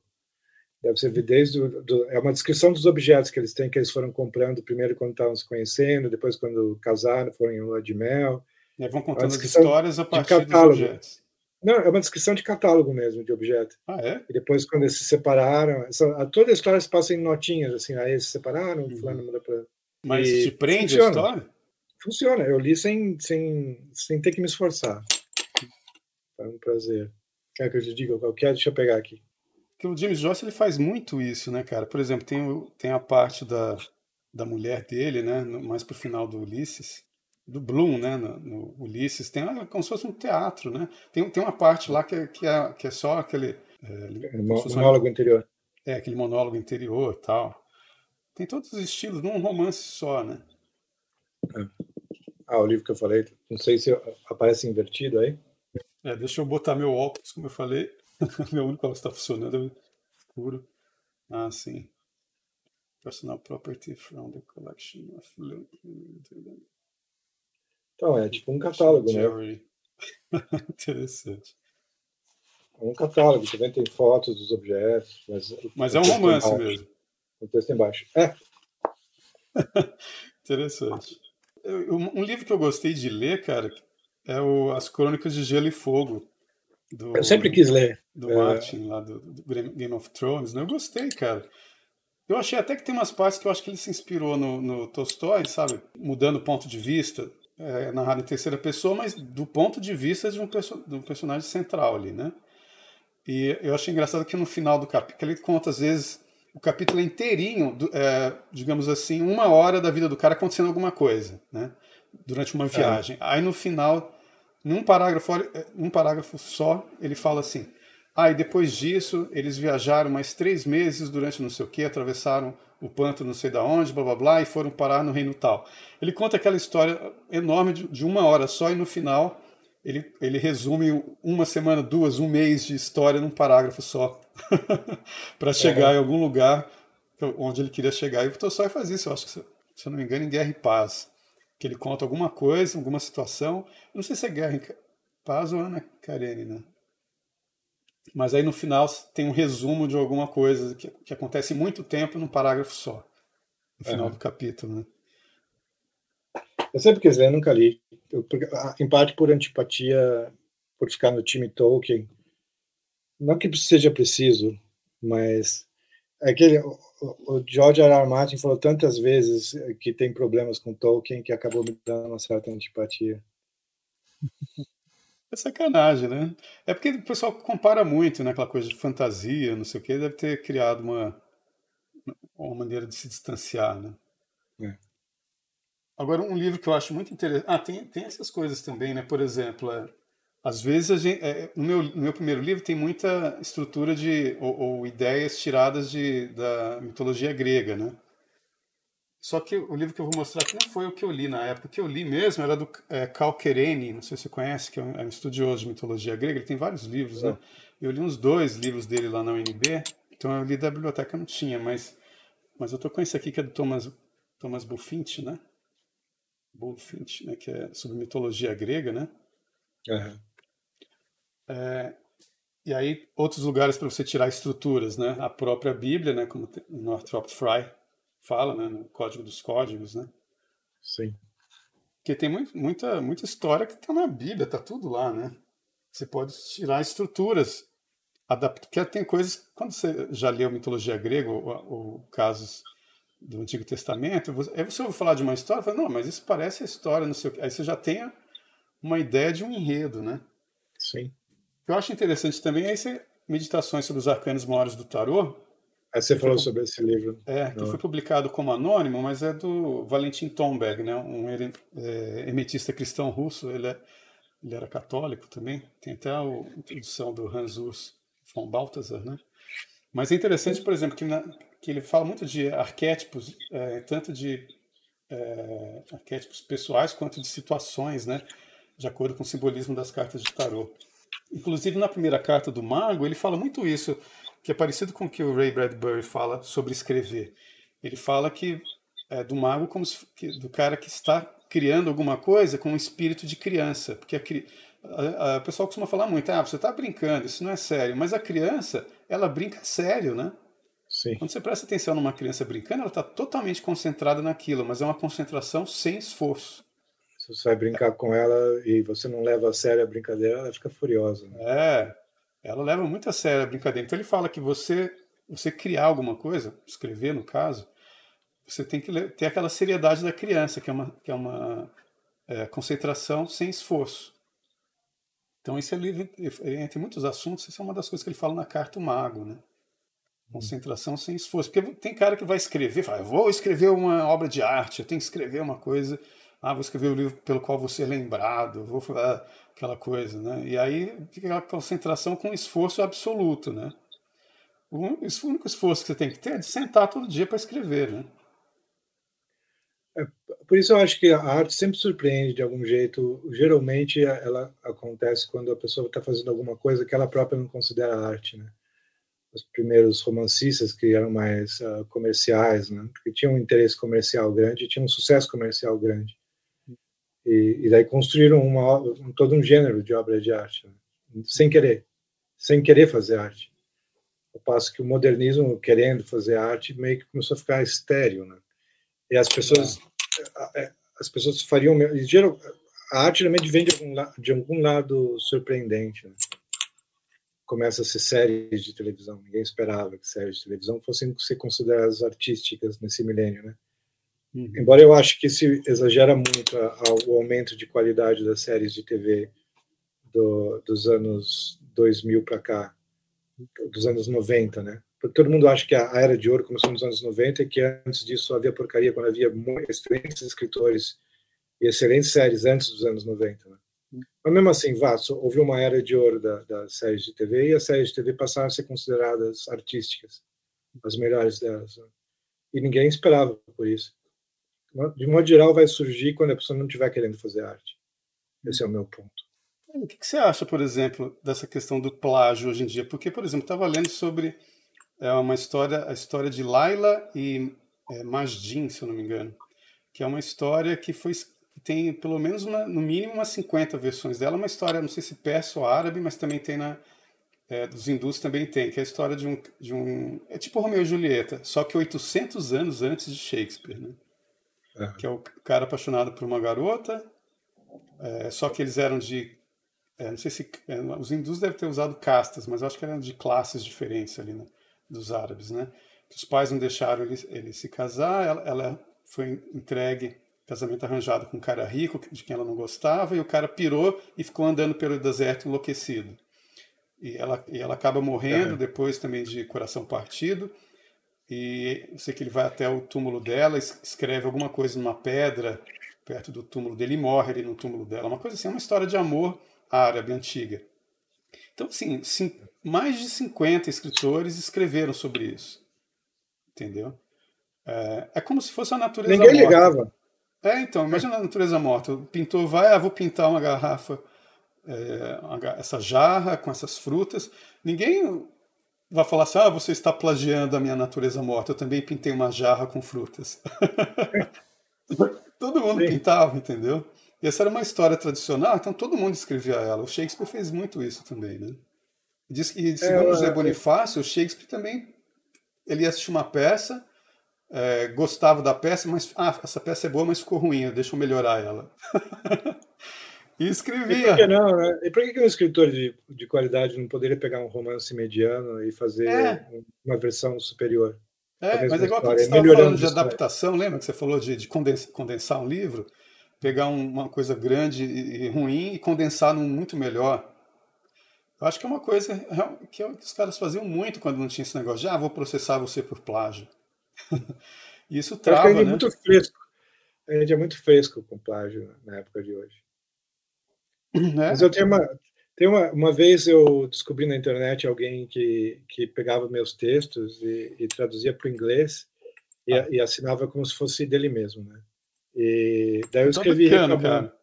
[SPEAKER 1] Deve ser desde o, do, é uma descrição dos objetos que eles têm, que eles foram comprando primeiro quando estavam se conhecendo, depois quando casaram, foram em lua de mel.
[SPEAKER 2] E vão contando as histórias a partir dos objetos.
[SPEAKER 1] Não, é uma descrição de catálogo mesmo, de objeto.
[SPEAKER 2] Ah, é?
[SPEAKER 1] E depois, quando eles se separaram, essa, toda a história se passa em notinhas, assim, aí eles se separaram, uhum. fulano manda pra...
[SPEAKER 2] Mas e te prende funciona. a história?
[SPEAKER 1] funciona. Eu li sem, sem, sem ter que me esforçar. É um prazer. Quer que eu te diga qual que é? Deixa eu pegar aqui.
[SPEAKER 2] Porque o James Joyce ele faz muito isso, né, cara? Por exemplo, tem, o, tem a parte da, da mulher dele, né, mais pro final do Ulisses, do Bloom, né, no, no Ulisses, tem como se fosse um teatro, né? Tem, tem uma parte lá que é, que é, que é só aquele...
[SPEAKER 1] É, é monólogo interior.
[SPEAKER 2] É, aquele monólogo interior tal. Tem todos os estilos num romance só, né?
[SPEAKER 1] É. Ah, o livro que eu falei, não sei se aparece invertido aí.
[SPEAKER 2] É, deixa eu botar meu óculos, como eu falei. meu único óculos está funcionando, é escuro. Ah, sim. Personal property from the collection of
[SPEAKER 1] Então, é tipo um catálogo, né?
[SPEAKER 2] Interessante.
[SPEAKER 1] É um catálogo, também tem fotos dos objetos. Mas,
[SPEAKER 2] mas é um romance mesmo.
[SPEAKER 1] O texto embaixo. É.
[SPEAKER 2] Interessante. Um livro que eu gostei de ler, cara, é o As Crônicas de Gelo e Fogo.
[SPEAKER 1] Do, eu sempre quis ler.
[SPEAKER 2] Do é... Martin, lá do, do, Game of Thrones. Né? Eu gostei, cara. Eu achei até que tem umas partes que eu acho que ele se inspirou no, no Tolstói, sabe? Mudando o ponto de vista, é, narrado em terceira pessoa, mas do ponto de vista de um, perso de um personagem central ali, né? E eu achei engraçado que no final do capítulo ele conta, às vezes, o capítulo é inteirinho, é, digamos assim, uma hora da vida do cara acontecendo alguma coisa, né? Durante uma viagem. É. Aí no final, num parágrafo, num parágrafo só, ele fala assim: ah, e depois disso, eles viajaram mais três meses durante não sei o que, atravessaram o panto não sei da onde, blá blá blá, e foram parar no reino tal. Ele conta aquela história enorme de, uma hora só, e no final ele, ele resume uma semana, duas, um mês de história num parágrafo só. para chegar é. em algum lugar onde ele queria chegar. E o Tolstói faz isso, eu acho que, se eu não me engano, em Guerra e Paz. Que ele conta alguma coisa, alguma situação. Eu não sei se é Guerra e Paz ou Ana Karenina. Mas aí no final tem um resumo de alguma coisa que, que acontece muito tempo num parágrafo só. No final do capítulo, né?
[SPEAKER 1] Eu sempre quis ler, nunca li. Eu, em parte por antipatia, por ficar no time Tolkien não que seja preciso, mas é que o George R. R. Martin falou tantas vezes que tem problemas com Tolkien que acabou me dando uma certa antipatia.
[SPEAKER 2] É sacanagem, né? É porque o pessoal compara muito, né? Aquela coisa de fantasia, não sei o quê, deve ter criado uma, uma maneira de se distanciar, né? É. Agora, um livro que eu acho muito interessante. Ah, tem, tem essas coisas também, né? Por exemplo, é, às vezes, gente, é, no, meu, no meu primeiro livro tem muita estrutura de. ou, ou ideias tiradas de, da mitologia grega, né? Só que o livro que eu vou mostrar aqui não foi o que eu li na época. O que eu li mesmo era do é, Calquerene, não sei se você conhece, que é um, é um, estudioso de mitologia grega. Ele tem vários livros, né? Eu li uns dois livros dele lá na UNB, então eu li da biblioteca, não tinha, mas, mas eu tô com esse aqui que é do Thomas, Thomas Bulfinch, né? Bulfinch, né? Que é sobre mitologia grega, né? Uhum. É, e aí, outros lugares para você tirar estruturas, né? A própria Bíblia, né? Como Northrop Frye fala, né, no Código dos Códigos, né?
[SPEAKER 1] Sim.
[SPEAKER 2] Porque tem muito, muita, muita história que está na Bíblia, está tudo lá, né? Você pode tirar estruturas, adaptar, porque tem coisas, quando você já leu mitologia grega ou, ou casos do Antigo Testamento, você, aí você ouve falar de uma história, fala, não, mas isso parece a história, não sei o que. Aí você já tem uma ideia de um enredo, né?
[SPEAKER 1] Sim.
[SPEAKER 2] O que eu acho interessante também é esse Meditações sobre os Arcanos Maiores do Tarô,
[SPEAKER 1] Aí você falou sobre esse livro.
[SPEAKER 2] É, que foi publicado como anônimo, mas é do Valentin Tomberg, né? um é, emetista cristão russo. Ele, é, ele era católico também. Tem até a introdução do Hans Urs von Balthasar, né? Mas é interessante, por exemplo, que, na, que ele fala muito de arquétipos, é, tanto de é, arquétipos pessoais quanto de situações, né? De acordo com o simbolismo das cartas de tarô. Inclusive, na primeira carta do Mago, ele fala muito isso que é parecido com o que o Ray Bradbury fala sobre escrever. Ele fala que é do mago como se, que, do cara que está criando alguma coisa com um espírito de criança, porque a, a, pessoa costuma falar muito, ah, você está brincando, isso não é sério, mas a criança, ela brinca sério, né?
[SPEAKER 1] Sim.
[SPEAKER 2] Quando você presta atenção numa criança brincando, ela está totalmente concentrada naquilo, mas é uma concentração sem esforço.
[SPEAKER 1] Se você vai brincar com ela e você não leva a sério a brincadeira, ela fica furiosa. Né?
[SPEAKER 2] É, ela leva muito a sério a brincadeira. Então ele fala que você, você criar alguma coisa, escrever no caso, você tem que ter aquela seriedade da criança, que é uma, que é uma é, concentração sem esforço. Então esse é livro, entre muitos assuntos, isso é uma das coisas que ele fala na carta o mago, né? Concentração sem esforço. Porque tem cara que vai escrever, fala, vou escrever uma obra de arte, eu tenho que escrever uma coisa, ah, vou escrever o livro pelo qual vou ser lembrado, vou falar aquela coisa, né? E aí fica aquela concentração com esforço absoluto, né? O único esforço que você tem que ter é de sentar todo dia para escrever, né?
[SPEAKER 1] É, por isso eu acho que a arte sempre surpreende de algum jeito. Geralmente ela acontece quando a pessoa está fazendo alguma coisa que ela própria não considera arte, né? Os primeiros romancistas que eram mais uh, comerciais, né? Porque tinham um interesse comercial grande, tinham um sucesso comercial grande. E, e daí construíram uma, um, todo um gênero de obra de arte, né? sem querer, sem querer fazer arte. Ao passo que o modernismo, querendo fazer arte, meio que começou a ficar estéreo, né? E as pessoas, as pessoas fariam, geral, a arte realmente vem de algum, de algum lado surpreendente, né? Começa a ser séries de televisão. Ninguém esperava que séries de televisão fossem ser consideradas artísticas nesse milênio, né? Uhum. Embora eu acho que se exagera muito o aumento de qualidade das séries de TV do, dos anos 2000 para cá, dos anos 90, né? Porque todo mundo acha que a era de ouro começou nos anos 90 e que antes disso havia porcaria, quando havia excelentes escritores e excelentes séries antes dos anos 90. Né? Mas mesmo assim, vá, houve uma era de ouro da, das séries de TV e as séries de TV passaram a ser consideradas artísticas, as melhores delas. Né? E ninguém esperava por isso de modo geral, vai surgir quando a pessoa não estiver querendo fazer arte. Esse é o meu ponto.
[SPEAKER 2] O que você acha, por exemplo, dessa questão do plágio hoje em dia? Porque, por exemplo, estava lendo sobre é, uma história, a história de Laila e é, Majin, se eu não me engano, que é uma história que foi tem pelo menos uma, no mínimo umas 50 versões dela, uma história, não sei se persa ou árabe, mas também tem na é, dos hindus também tem, que é a história de um, de um é tipo Romeu e Julieta, só que 800 anos antes de Shakespeare, né? É. que é o cara apaixonado por uma garota, é, só que eles eram de. É, não sei se. É, os hindus devem ter usado castas, mas acho que eram de classes diferentes ali, né, dos árabes, né? Que os pais não deixaram ele, ele se casar, ela, ela foi entregue casamento arranjado com um cara rico, de quem ela não gostava, e o cara pirou e ficou andando pelo deserto enlouquecido. E ela, e ela acaba morrendo uhum. depois também de coração partido. E eu sei que ele vai até o túmulo dela, escreve alguma coisa numa pedra perto do túmulo dele e morre ali no túmulo dela. Uma coisa assim, uma história de amor árabe antiga. Então, assim, sim, mais de 50 escritores escreveram sobre isso. Entendeu? É, é como se fosse a natureza
[SPEAKER 1] Ninguém morta. ligava.
[SPEAKER 2] É, então, imagina a natureza morta. O pintor vai, ah, vou pintar uma garrafa, é, uma, essa jarra com essas frutas. Ninguém vai falar assim, ah, você está plagiando a minha natureza morta. Eu também pintei uma jarra com frutas. todo mundo Sim. pintava, entendeu? E essa era uma história tradicional, então todo mundo escrevia ela. O Shakespeare fez muito isso também, né? Diz que, é, segundo é, José Bonifácio, o Shakespeare também ele ia assistir uma peça, é, gostava da peça, mas ah, essa peça é boa, mas ficou ruim, deixa eu melhorar ela. e escrevia.
[SPEAKER 1] E por que não, né? E por que, que um escritor de, de qualidade não poderia pegar um romance mediano e fazer é. uma versão superior?
[SPEAKER 2] É, mas é igual que você estava falando de adaptação, lembra que você falou de, de condensar um livro? Pegar uma coisa grande e ruim e condensar num muito melhor. Eu acho que é uma coisa que os caras faziam muito quando não tinha esse negócio de ah, vou processar você por plágio. isso trava, né?
[SPEAKER 1] é muito fresco. A gente é muito fresco com plágio na época de hoje. É? Mas eu tenho uma, tem uma, uma vez eu descobri na internet alguém que, que pegava meus textos e, e traduzia para o inglês e, ah. e, assinava como se fosse dele mesmo, né? E daí eu escrevi bacana, reclamando. Cara.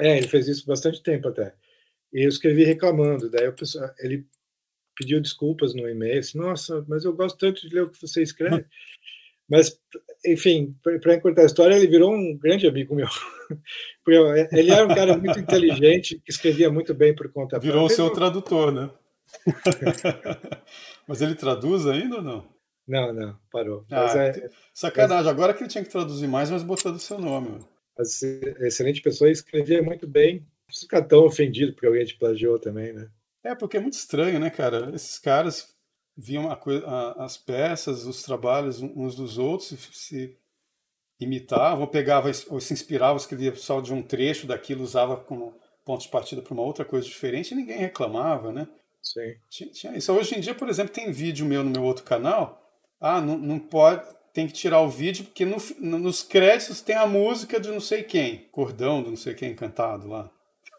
[SPEAKER 1] É, ele fez isso bastante tempo até. E eu escrevi reclamando. Daí eu, ele pediu desculpas no e-mail. Assim, Nossa, mas eu gosto tanto de ler o que você escreve. Mas, enfim, para encurtar a história, ele virou um grande amigo meu. ele era um cara muito inteligente, que escrevia muito bem por conta
[SPEAKER 2] própria. Virou o seu tradutor, né? Mas ele traduz ainda ou não?
[SPEAKER 1] Não, não, parou.
[SPEAKER 2] Ah, é, sacanagem, agora que ele tinha que traduzir mais, mas botou do seu nome.
[SPEAKER 1] Mas, excelente pessoa, escrevia muito bem. Não precisa ficar tão ofendido porque alguém te plagiou também, né?
[SPEAKER 2] É, porque é muito estranho, né, cara? Esses caras viam a, as peças, os trabalhos uns dos outros, se imitavam, pegava ou se inspiravam, escrevia só de um trecho daquilo, usava como ponto de partida para uma outra coisa diferente e ninguém reclamava, né?
[SPEAKER 1] Sim.
[SPEAKER 2] Tinha, tinha isso. Hoje em dia, por exemplo, tem vídeo meu no meu outro canal. Ah, não, não pode, tem que tirar o vídeo porque no, nos créditos tem a música de não sei quem, cordão do não sei quem cantado lá.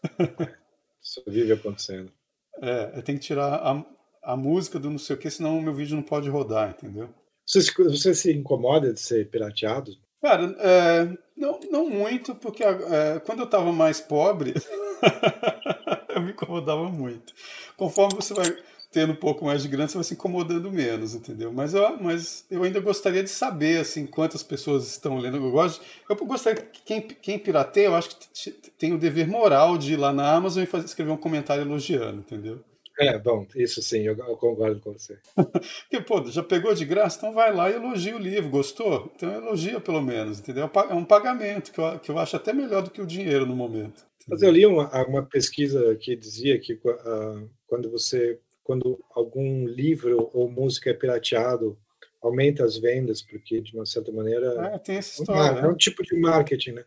[SPEAKER 1] Isso vive acontecendo.
[SPEAKER 2] É, tem que tirar a, a música do não sei o que, senão o meu vídeo não pode rodar, entendeu?
[SPEAKER 1] Você, você se incomoda de ser pirateado?
[SPEAKER 2] Cara, é, não, não muito, porque é, quando eu estava mais pobre, eu me incomodava muito. Conforme você vai tendo um pouco mais de grana, você vai se incomodando menos, entendeu? Mas eu, mas eu ainda gostaria de saber, assim, quantas pessoas estão lendo. Eu, gosto, eu gostaria que quem, quem pirateia, eu acho que tem o dever moral de ir lá na Amazon e fazer, escrever um comentário elogiando, entendeu?
[SPEAKER 1] É, bom, isso sim, eu, eu concordo com você.
[SPEAKER 2] Porque, pô, já pegou de graça? Então vai lá e elogia o livro. Gostou? Então elogia pelo menos, entendeu? É um pagamento que eu, que eu acho até melhor do que o dinheiro no momento.
[SPEAKER 1] Entendeu? Mas eu li uma, uma pesquisa que dizia que uh, quando você, quando algum livro ou música é pirateado, aumenta as vendas, porque de uma certa maneira.
[SPEAKER 2] Ah, tem essa história.
[SPEAKER 1] É, é um tipo de marketing, né?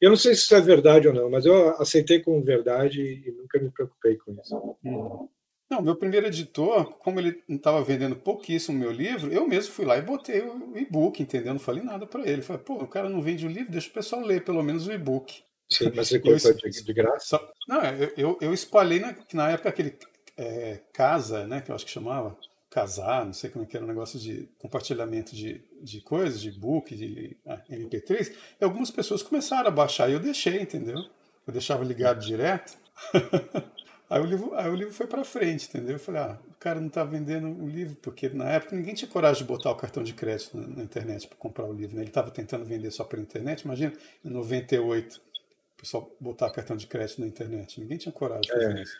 [SPEAKER 1] Eu não sei se isso é verdade ou não, mas eu aceitei como verdade e nunca me preocupei com isso.
[SPEAKER 2] Hum. Não, meu primeiro editor, como ele estava vendendo pouquíssimo meu livro, eu mesmo fui lá e botei o e-book, entendeu? Não falei nada para ele. Falei, pô, o cara não vende o livro, deixa o pessoal ler pelo menos o e-book.
[SPEAKER 1] Sim, mas você colocou de, de graça? Só,
[SPEAKER 2] não, eu, eu, eu espalhei na, na época aquele é, Casa, né, que eu acho que chamava, Casar, não sei como é que era o um negócio de compartilhamento de, de coisas, de e-book, de ah, MP3, e algumas pessoas começaram a baixar e eu deixei, entendeu? Eu deixava ligado direto. Aí o livro, aí o livro foi para frente, entendeu? Eu falei, ah, o cara não está vendendo o livro, porque na época ninguém tinha coragem de botar o cartão de crédito na, na internet para comprar o livro. Né? Ele estava tentando vender só pela internet. Imagina, em 98, o pessoal botar cartão de crédito na internet. Ninguém tinha coragem de fazer
[SPEAKER 1] é, isso.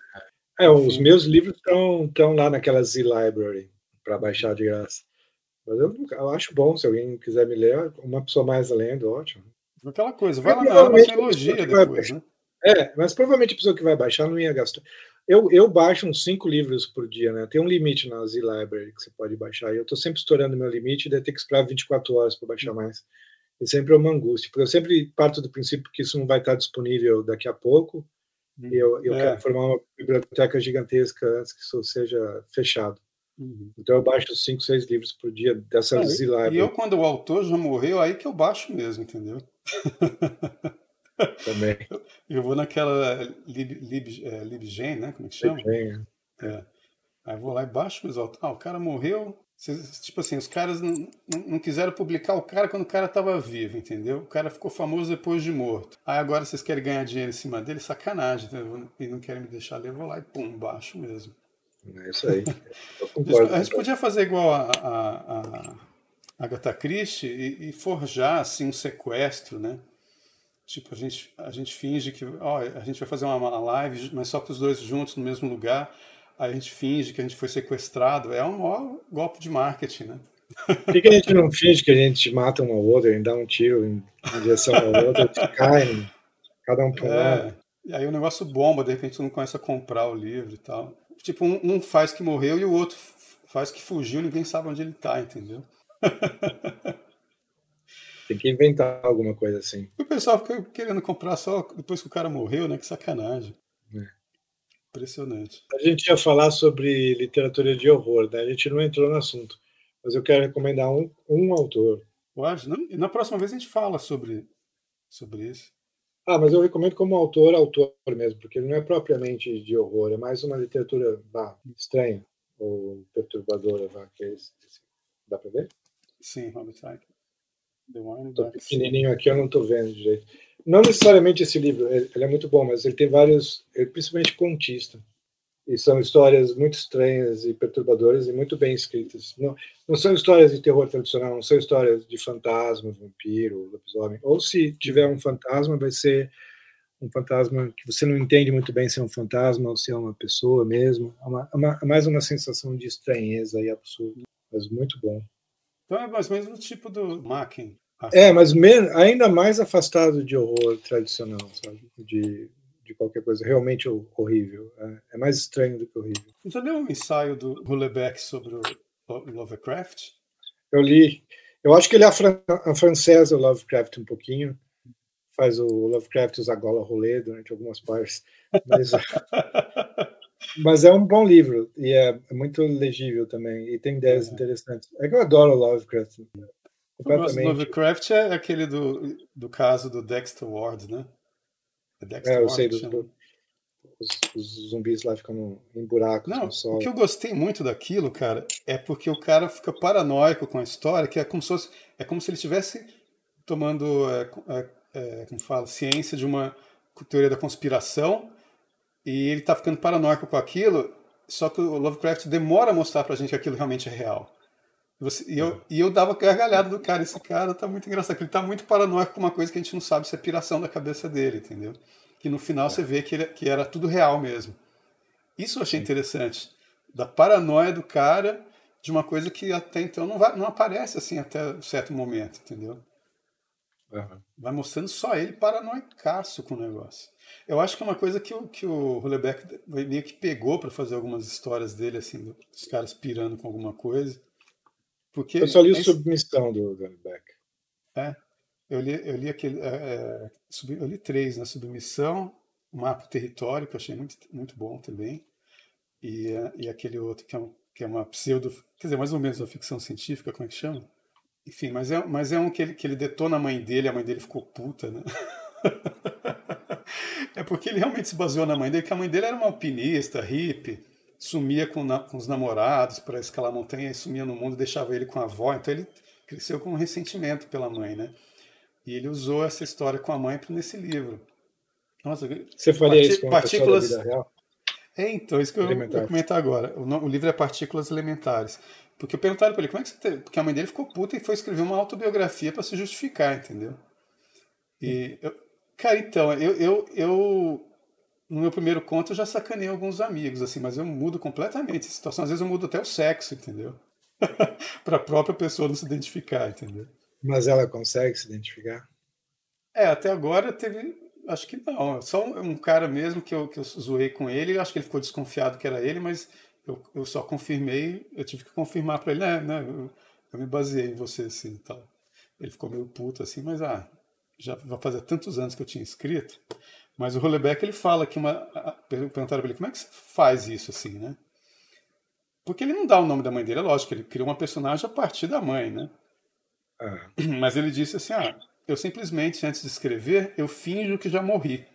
[SPEAKER 1] É, os meus livros estão lá naquela Z-Library para baixar de graça. Mas eu, eu, acho bom, se alguém quiser me ler, uma pessoa mais lendo, ótimo.
[SPEAKER 2] Aquela coisa, vai lá na Amazon elogia depois, né?
[SPEAKER 1] É, mas provavelmente a pessoa que vai baixar não ia gastar. Eu, eu baixo uns cinco livros por dia, né? Tem um limite na Z-Library que você pode baixar. E eu estou sempre estourando meu limite e daí ter que esperar 24 horas para baixar mais. e sempre é uma angústia, porque eu sempre parto do princípio que isso não vai estar disponível daqui a pouco, e eu, eu é. quero formar uma biblioteca gigantesca antes que isso seja fechado. Uhum. Então eu baixo cinco, seis livros por dia dessas
[SPEAKER 2] ah, E eu, quando o autor já morreu, aí que eu baixo mesmo, entendeu?
[SPEAKER 1] Também.
[SPEAKER 2] Eu vou naquela Lib, Lib, é, LibGen, né? Como é que chama? LibGen. É. é. Aí vou lá e baixo autores. Ah, o cara morreu, Tipo assim, os caras não, não, quiseram publicar o cara quando o cara estava vivo, entendeu? O cara ficou famoso depois de morto. Aí agora vocês querem ganhar dinheiro em cima dele? Sacanagem, entendeu? E não querem me deixar ler, eu vou lá e pum, baixo mesmo.
[SPEAKER 1] É isso aí.
[SPEAKER 2] a gente podia fazer igual a, a, a Agatha Christie e, e, forjar assim, um sequestro, né? Tipo, a gente, a gente finge que ó, a gente vai fazer uma live, mas só com os dois juntos no mesmo lugar a gente finge que a gente foi sequestrado. É um maior golpe de marketing, né?
[SPEAKER 1] Por que, que, a gente não finge que a gente mata um ao outro, a gente dá um tiro em, direção ao outro, cai, cada um para um é, lado?
[SPEAKER 2] E aí o negócio bomba, de repente tu não começa a comprar o livro e tal. Tipo, um, um faz que morreu e o outro faz que fugiu, ninguém sabe onde ele tá, entendeu?
[SPEAKER 1] Tem que inventar alguma coisa assim.
[SPEAKER 2] O pessoal fica querendo comprar só depois que o cara morreu, né? Que sacanagem. É. Impressionante.
[SPEAKER 1] A gente ia falar sobre literatura de horror, né? A gente não entrou no assunto, mas eu quero recomendar um, um autor.
[SPEAKER 2] Pode, não, na próxima vez a gente fala sobre, sobre isso.
[SPEAKER 1] Ah, mas eu recomendo como autor, autor mesmo, porque ele não é propriamente de horror, é mais uma literatura bah, estranha ou perturbadora, bah, que é esse, esse. Dá para ver?
[SPEAKER 2] Sim, Robert Icke.
[SPEAKER 1] The Wine Tô pequenininho aqui, eu não estou vendo direito. Não necessariamente esse livro, ele é muito bom, mas ele tem vários, principalmente contista. E são histórias muito estranhas e perturbadoras e muito bem escritas. Não, não são histórias de terror tradicional, não são histórias de fantasma, vampiro, lobisomem. Ou se tiver um fantasma, vai ser um fantasma que você não entende muito bem se é um fantasma ou se é uma pessoa mesmo. É, uma, é, uma, é mais uma sensação de estranheza e absurdo, mas muito bom.
[SPEAKER 2] Então é mais ou menos o tipo do Macken.
[SPEAKER 1] É, mas ainda mais afastado de horror tradicional, sabe? De, de qualquer coisa realmente horrível. É, é mais estranho do que horrível.
[SPEAKER 2] Você leu um ensaio do Hulebeck sobre o Lovecraft?
[SPEAKER 1] Eu li. Eu acho que ele é a, fran a francesa, o Lovecraft, um pouquinho. Faz o Lovecraft usar gola rolê durante algumas partes. Mas, mas é um bom livro e é, é muito legível também. E tem ideias é. interessantes. É que eu adoro Lovecraft.
[SPEAKER 2] Completamente. Lovecraft é aquele do, do caso do Dexter Ward, né?
[SPEAKER 1] É, Dexter é eu Ward, sei, do, os, os, zumbis lá ficam em buracos
[SPEAKER 2] Não, O que eu gostei muito daquilo, cara, é porque o cara fica paranoico com a história, que é como se, fosse, é como se ele estivesse tomando, é, é, é, como fala, ciência de uma teoria da conspiração, e ele tá ficando paranoico com aquilo, só que o Lovecraft demora a mostrar pra gente que aquilo realmente é real. Você, e, eu, e eu dava gargalhada do cara. Esse cara tá muito engraçado. Ele tá muito paranoico com uma coisa que a gente não sabe se é piração da cabeça dele, entendeu? Que no final é. você vê que, ele, que era tudo real mesmo. Isso eu achei interessante. Da paranoia do cara de uma coisa que até então não, vai, não aparece assim até um certo momento, entendeu? Uhum. Vai mostrando só ele paranoicaço com o negócio. Eu acho que é uma coisa que o, que o Hulebeck meio que pegou para fazer algumas histórias dele, assim, dos caras pirando com alguma coisa.
[SPEAKER 1] Porque eu só li o é Submissão do Gunback.
[SPEAKER 2] É, eu li, eu li aquele. É, é, eu li três na né? Submissão, Mapa Território, que eu achei muito, muito bom também, e, e aquele outro que é, um, que é uma pseudo. Quer dizer, mais ou menos uma ficção científica, como é que chama? Enfim, mas é, mas é um que ele, que ele detona a mãe dele, a mãe dele ficou puta, né? é porque ele realmente se baseou na mãe dele, que a mãe dele era uma alpinista, hippie sumia com, na, com os namorados para escalar a montanha e sumia no mundo, deixava ele com a avó. Então ele cresceu com um ressentimento pela mãe, né? E ele usou essa história com a mãe nesse livro.
[SPEAKER 1] Nossa, Você faria isso com partículas... da vida real?
[SPEAKER 2] É, então, isso que eu vou comentar agora. O, o, livro é Partículas Elementares. Porque eu perguntaram para ele como é que você. Porque a mãe dele ficou puta e foi escrever uma autobiografia para se justificar, entendeu? E, eu, cara, então, eu, eu, eu no meu primeiro conto eu já sacanei alguns amigos, assim, mas eu mudo completamente a situação. Às vezes eu mudo até o sexo, entendeu? para a própria pessoa não se identificar, entendeu?
[SPEAKER 1] Mas ela consegue se identificar?
[SPEAKER 2] É, até agora teve. Acho que não. Só um cara mesmo que eu, que eu zoei com ele. Acho que ele ficou desconfiado que era ele, mas eu, eu só confirmei. Eu tive que confirmar para ele, né, né? Eu, eu, me baseei em você, assim tal. Ele ficou meio puto assim, mas ah, já vai fazer tantos anos que eu tinha escrito. Mas o Rolleback ele fala que uma. Perguntaram para ele como é que você faz isso assim, né? Porque ele não dá o nome da mãe dele, é lógico, ele criou uma personagem a partir da mãe, né? Ah. Mas ele disse assim: ah, eu simplesmente, antes de escrever, eu finjo que já morri.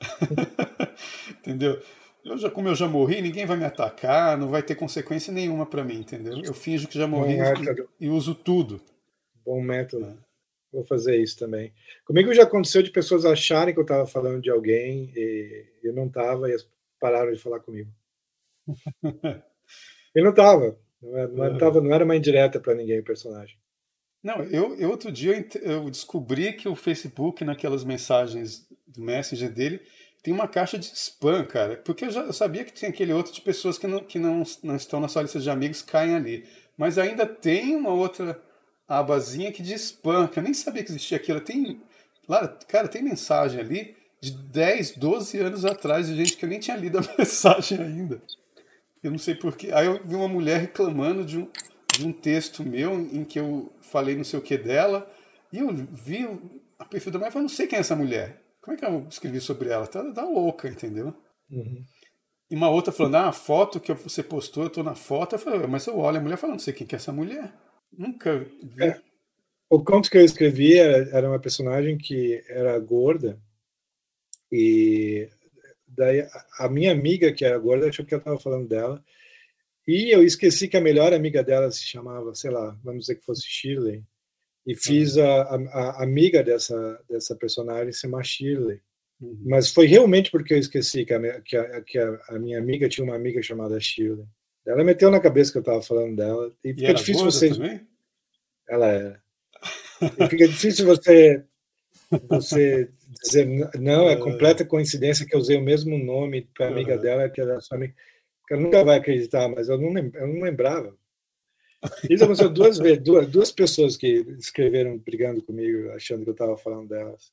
[SPEAKER 2] entendeu? Eu já, como eu já morri, ninguém vai me atacar, não vai ter consequência nenhuma para mim, entendeu? Eu finjo que já morri e, e, uso tudo.
[SPEAKER 1] Bom método. É. Vou fazer isso também. Comigo já aconteceu de pessoas acharem que eu estava falando de alguém e eu não estava e pararam de falar comigo. e não estava. Não, era, não, é. não era uma indireta para ninguém o personagem.
[SPEAKER 2] Não, eu, eu outro dia eu descobri que o Facebook, naquelas mensagens do Messenger dele, tem uma caixa de spam, cara. Porque eu já eu sabia que tinha aquele outro de pessoas que, não, que não, não estão na sua lista de amigos caem ali. Mas ainda tem uma outra abazinha que de spam, que eu nem sabia que existia aquilo. Tem, cara, tem mensagem ali de 10, 12 anos atrás de gente que eu nem tinha lido a mensagem ainda. Eu não sei porquê. Aí eu vi uma mulher reclamando de um, de um texto meu em que eu falei não sei o que dela. E eu vi a perfil da mulher e falei, não sei quem é essa mulher. Como é que eu escrevi sobre ela? Tá, tá louca, entendeu? Uhum. E uma outra falando, ah, a foto que você postou, eu tô na foto. Eu falei, mas eu olho a mulher falando, não sei quem que é essa mulher. Nunca vi. É.
[SPEAKER 1] O conto que eu escrevi era, era uma personagem que era gorda e daí a minha amiga que era gorda achou que eu estava falando dela e eu esqueci que a melhor amiga dela se chamava, sei lá, vamos dizer que fosse Shirley e fiz a, a, a amiga dessa dessa personagem se chamar Shirley. Uhum. Mas foi realmente porque eu esqueci que, a, que, a, que a, a, minha amiga tinha uma amiga chamada Shirley. Ela meteu na cabeça que eu estava falando dela. E,
[SPEAKER 2] e fica difícil você. Também?
[SPEAKER 1] Ela era. E fica difícil você, você dizer. Não, é, é completa coincidência que eu usei o mesmo nome para a amiga uhum. dela, que era sua amiga. Ela nunca vai acreditar, mas eu não, eu não lembrava. Isso aconteceu duas vezes, duas, duas pessoas que escreveram brigando comigo, achando que eu estava falando delas.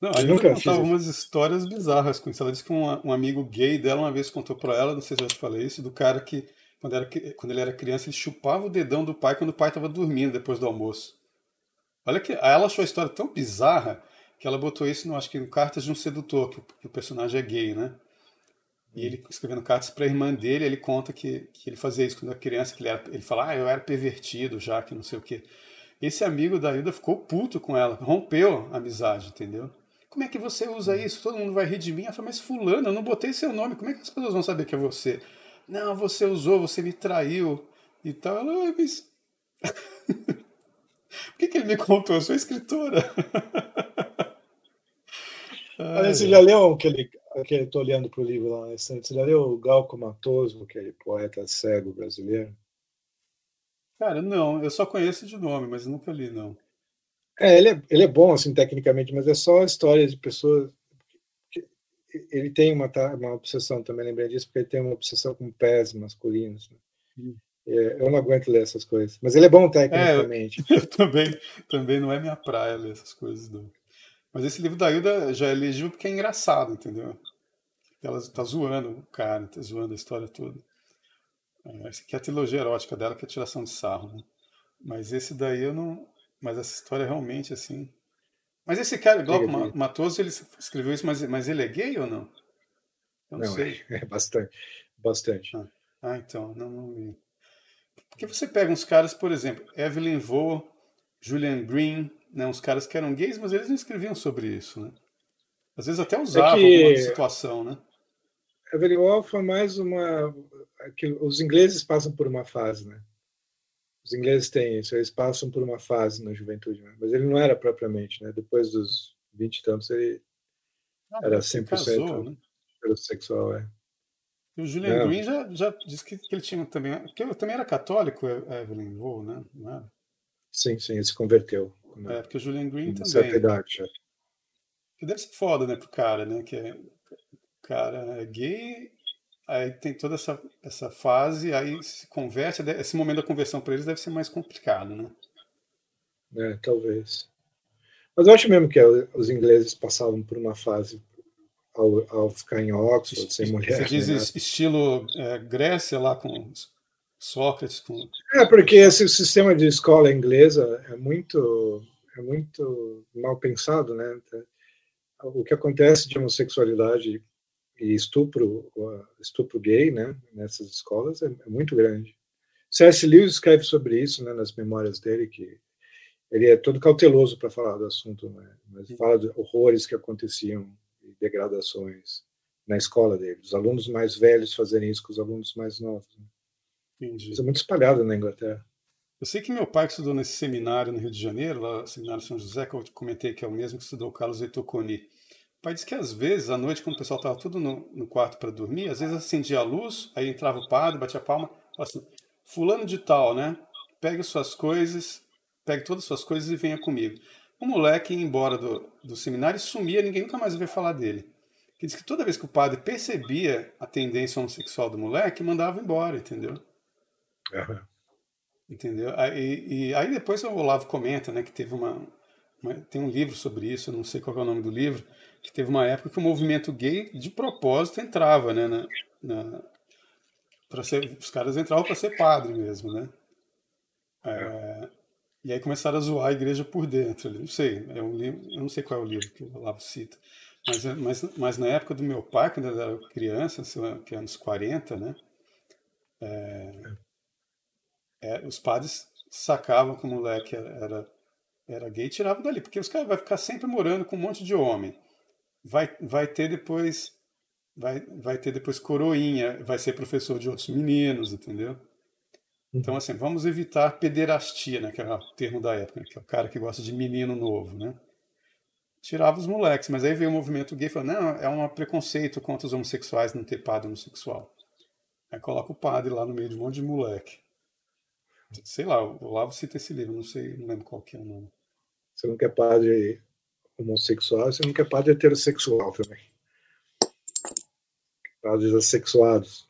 [SPEAKER 2] Não, a nunca contava umas histórias bizarras com isso. Ela disse que um, um amigo gay dela uma vez contou para ela, não sei se eu já te falei isso, do cara que quando, era, quando ele era criança, ele chupava o dedão do pai quando o pai estava dormindo depois do almoço. Olha que ela achou a história tão bizarra que ela botou isso, no, acho que no Cartas de um Sedutor, que o, que o personagem é gay, né? E ele escrevendo cartas para a irmã dele, ele conta que, que ele fazia isso quando era criança, que ele, era, ele fala, ah, eu era pervertido já, que não sei o quê. Esse amigo da Hilda ficou puto com ela, rompeu a amizade, entendeu? Como é que você usa isso? Todo mundo vai rir de mim. Ela fala, mas fulano, eu não botei seu nome, como é que as pessoas vão saber que é você? Não, você usou, você me traiu e tal. Ela, mas... Por que, que ele me contou? Eu sou escritora.
[SPEAKER 1] Olha, você já leu aquele, aquele estou olhando para o livro lá, você já leu o Galco Matoso, aquele poeta cego brasileiro?
[SPEAKER 2] Cara, não, eu só conheço de nome, mas nunca li, não.
[SPEAKER 1] É, ele é, ele é bom, assim, tecnicamente, mas é só história de pessoas. Ele tem uma, uma obsessão, também lembrei disso, porque ele tem uma obsessão com pés masculinos. Né? É, eu não aguento ler essas coisas. Mas ele é bom tecnicamente.
[SPEAKER 2] É, eu, eu, também, também não é minha praia ler essas coisas, não. Mas esse livro da Hilda já é legível porque é engraçado, entendeu? Ela tá zoando o cara, tá zoando a história toda. É, esse aqui é a trilogia erótica dela, que é a tiração de sarro, né? Mas esse daí eu não, mas essa história é realmente assim. Mas esse cara, Glauco Matoso, ele escreveu isso, mas, mas ele é gay ou não?
[SPEAKER 1] Eu não, não sei. É, é bastante. Bastante.
[SPEAKER 2] Ah, ah, então, não, não Porque você pega uns caras, por exemplo, Evelyn Vo, Julian Green, né, uns caras que eram gays, mas eles não escreviam sobre isso, né? Às vezes até usavam é que... situação, né?
[SPEAKER 1] Evelyn Vo foi mais uma. Os ingleses passam por uma fase, né? Os ingleses têm isso, eles passam por uma fase na juventude, né? mas ele não era propriamente, né? Depois dos 20 e tantos, ele ah, era 100% casou, né? heterossexual, é.
[SPEAKER 2] E o Julian. Green já, já disse que, que ele tinha também. Porque ele também era católico, Evelyn Wool, né? Não era?
[SPEAKER 1] Sim, sim, ele se converteu.
[SPEAKER 2] Né? É, porque o Julian Green também.
[SPEAKER 1] certa idade já.
[SPEAKER 2] Que deve ser foda, né, pro cara, né? Que é, o cara é gay aí tem toda essa, essa fase, aí se converte, esse momento da conversão para eles deve ser mais complicado, né?
[SPEAKER 1] É, talvez. Mas eu acho mesmo que os ingleses passavam por uma fase ao, ao ficar em Oxford, sem mulher.
[SPEAKER 2] Você diz né? estilo é, Grécia lá com Sócrates com.
[SPEAKER 1] É, porque esse sistema de escola inglesa é muito, é muito mal pensado, né? O que acontece de homossexualidade e estupro, estupro gay, né, nessas escolas é, é muito grande. C.S. Lewis escreve sobre isso, né, nas memórias dele, que ele é todo cauteloso para falar do assunto, né, mas fala de horrores que aconteciam, degradações na escola dele. Os alunos mais velhos fazerem isso com os alunos mais novos. Né? Entendi. Isso é muito espalhado na Inglaterra.
[SPEAKER 2] Eu sei que meu pai que estudou nesse seminário no Rio de Janeiro, lá, Seminário São José, que eu comentei que é o mesmo que estudou Carlos Etoconi. O pai disse que às vezes, à noite, quando o pessoal estava tudo no, no quarto para dormir, às vezes acendia a luz, aí entrava o padre, batia a palma, falava assim, fulano de tal, né? Pegue suas coisas, pegue todas as suas coisas e venha comigo. O moleque ia embora do, do seminário e sumia, ninguém nunca mais ouvia falar dele. Que diz que toda vez que o padre percebia a tendência homossexual do moleque, mandava embora, entendeu? Uhum. Entendeu? Aí, e aí depois o Olavo comenta, né, que teve uma, uma, tem um livro sobre isso, eu não sei qual é o nome do livro, que teve uma época que o movimento gay de propósito entrava, né, na, na para ser, os caras entravam para ser padre mesmo, né? É, e aí começaram a zoar a igreja por dentro. Não sei, é um livro, eu não sei qual é o livro que o Olavo cita. Mas, mas, mas na época do meu pai, quando ele era criança, que é anos 40, né? É, é, os padres sacavam que o moleque era, era gay e tiravam dali, porque os caras vão ficar sempre morando com um monte de homem. Vai, vai ter depois vai, vai ter depois coroinha, vai ser professor de outros meninos, entendeu? Então, assim, vamos evitar pederastia, né, que é o termo da época, né, que é o cara que gosta de menino novo, né? Tirava os moleques, mas aí veio o movimento gay e falou, não, é um preconceito contra os homossexuais não ter padre homossexual. Aí coloca o padre lá no meio de um monte de moleque. Sei lá, o Olavo cita esse livro, não sei, não lembro qual que é o nome.
[SPEAKER 1] Você não quer padre homossexual, você não quer padre heterossexual também. Padres assexuados,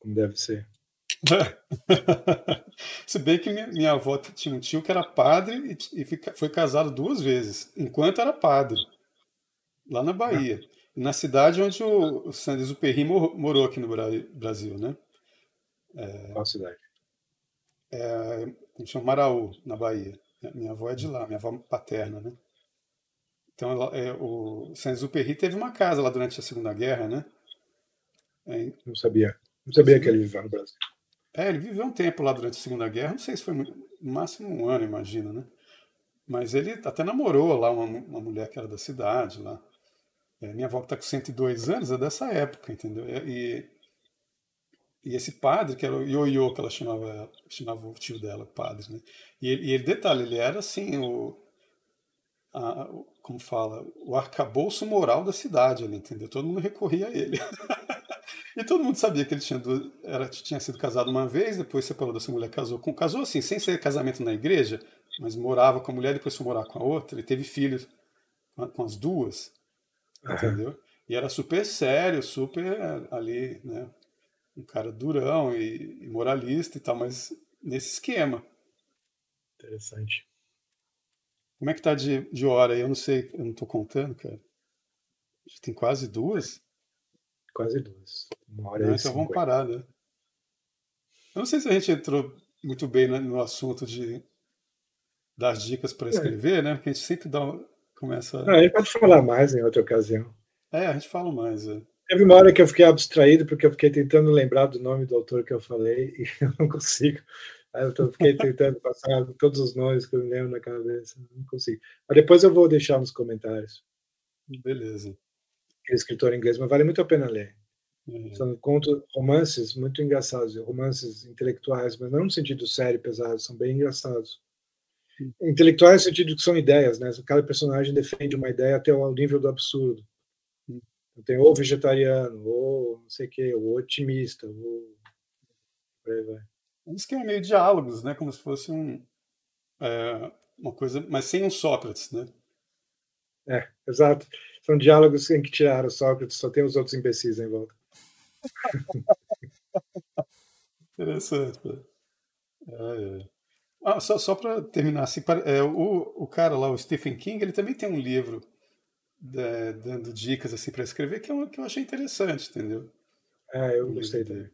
[SPEAKER 1] como deve ser.
[SPEAKER 2] Se bem que minha, minha avó tinha um tio que era padre e, e fica, foi casado duas vezes, enquanto era padre, lá na Bahia. Na cidade onde o, o Sanders Perry morou aqui no Brasil, né?
[SPEAKER 1] É, Qual cidade?
[SPEAKER 2] É, chama Maraú, na Bahia. Minha avó é de lá, minha avó paterna, né? Então, ela, é, o Saint-Exupéry teve uma casa lá durante a Segunda Guerra, né?
[SPEAKER 1] É, não sabia. Não sabia que ele vivia no Brasil.
[SPEAKER 2] É, ele viveu um tempo lá durante a Segunda Guerra, não sei se foi no máximo um ano, imagino, né? Mas ele até namorou lá uma, uma mulher que era da cidade lá. É, minha avó que está com 102 anos é dessa época, entendeu? E, e esse padre, que era o Ioiô, que ela chamava, chamava o tio dela, padre, né? E ele, e ele detalhe, ele era assim, o, a, como fala, o arcabouço moral da cidade ali, entendeu? Todo mundo recorria a ele. E todo mundo sabia que ele tinha, era, tinha sido casado uma vez, depois separou dessa mulher, casou com. Casou assim, sem ser casamento na igreja, mas morava com a mulher, depois foi morar com a outra, ele teve filhos com as duas. Uhum. Entendeu? E era super sério, super ali, né? Um cara durão e, e moralista e tal, mas nesse esquema.
[SPEAKER 1] Interessante.
[SPEAKER 2] Como é que tá de, de hora aí? Eu não sei, eu não tô contando, cara. Já tem quase duas.
[SPEAKER 1] Quase duas.
[SPEAKER 2] Uma hora não, então vamos parar, né? Eu não sei se a gente entrou muito bem no assunto de das dicas para é. escrever, é. né? Porque a gente sempre dá, começa.
[SPEAKER 1] Não, a gente pode falar mais em outra ocasião.
[SPEAKER 2] É, a gente fala mais. É.
[SPEAKER 1] Teve uma hora que eu fiquei abstraído porque eu fiquei tentando lembrar do nome do autor que eu falei e eu não consigo. Aí eu fiquei tentando passar todos os nomes que eu me lembro na cabeça, não consigo. Mas depois eu vou deixar nos comentários.
[SPEAKER 2] Beleza
[SPEAKER 1] escritor inglês, mas vale muito a pena ler. Uhum. São contos, romances muito engraçados, romances intelectuais, mas não no sentido sério, pesado, são bem engraçados. Uhum. Intelectuais no sentido que são ideias, né? Cada personagem defende uma ideia até o nível do absurdo. Uhum. Tem ou vegetariano, ou não sei o quê, ou otimista, ou... Aí vai.
[SPEAKER 2] Um esquema meio diálogos, né? Como se fosse um, é, uma coisa, mas sem um Sócrates, né?
[SPEAKER 1] É, exato. São diálogos em que tiraram Sócrates, só tem os outros imbecis em volta.
[SPEAKER 2] Interessante. É, é. Ah, só só para terminar, assim, é, o, o cara lá, o Stephen King, ele também tem um livro é, dando dicas assim para escrever que, é um, que eu achei interessante, entendeu?
[SPEAKER 1] É, eu gostei dele.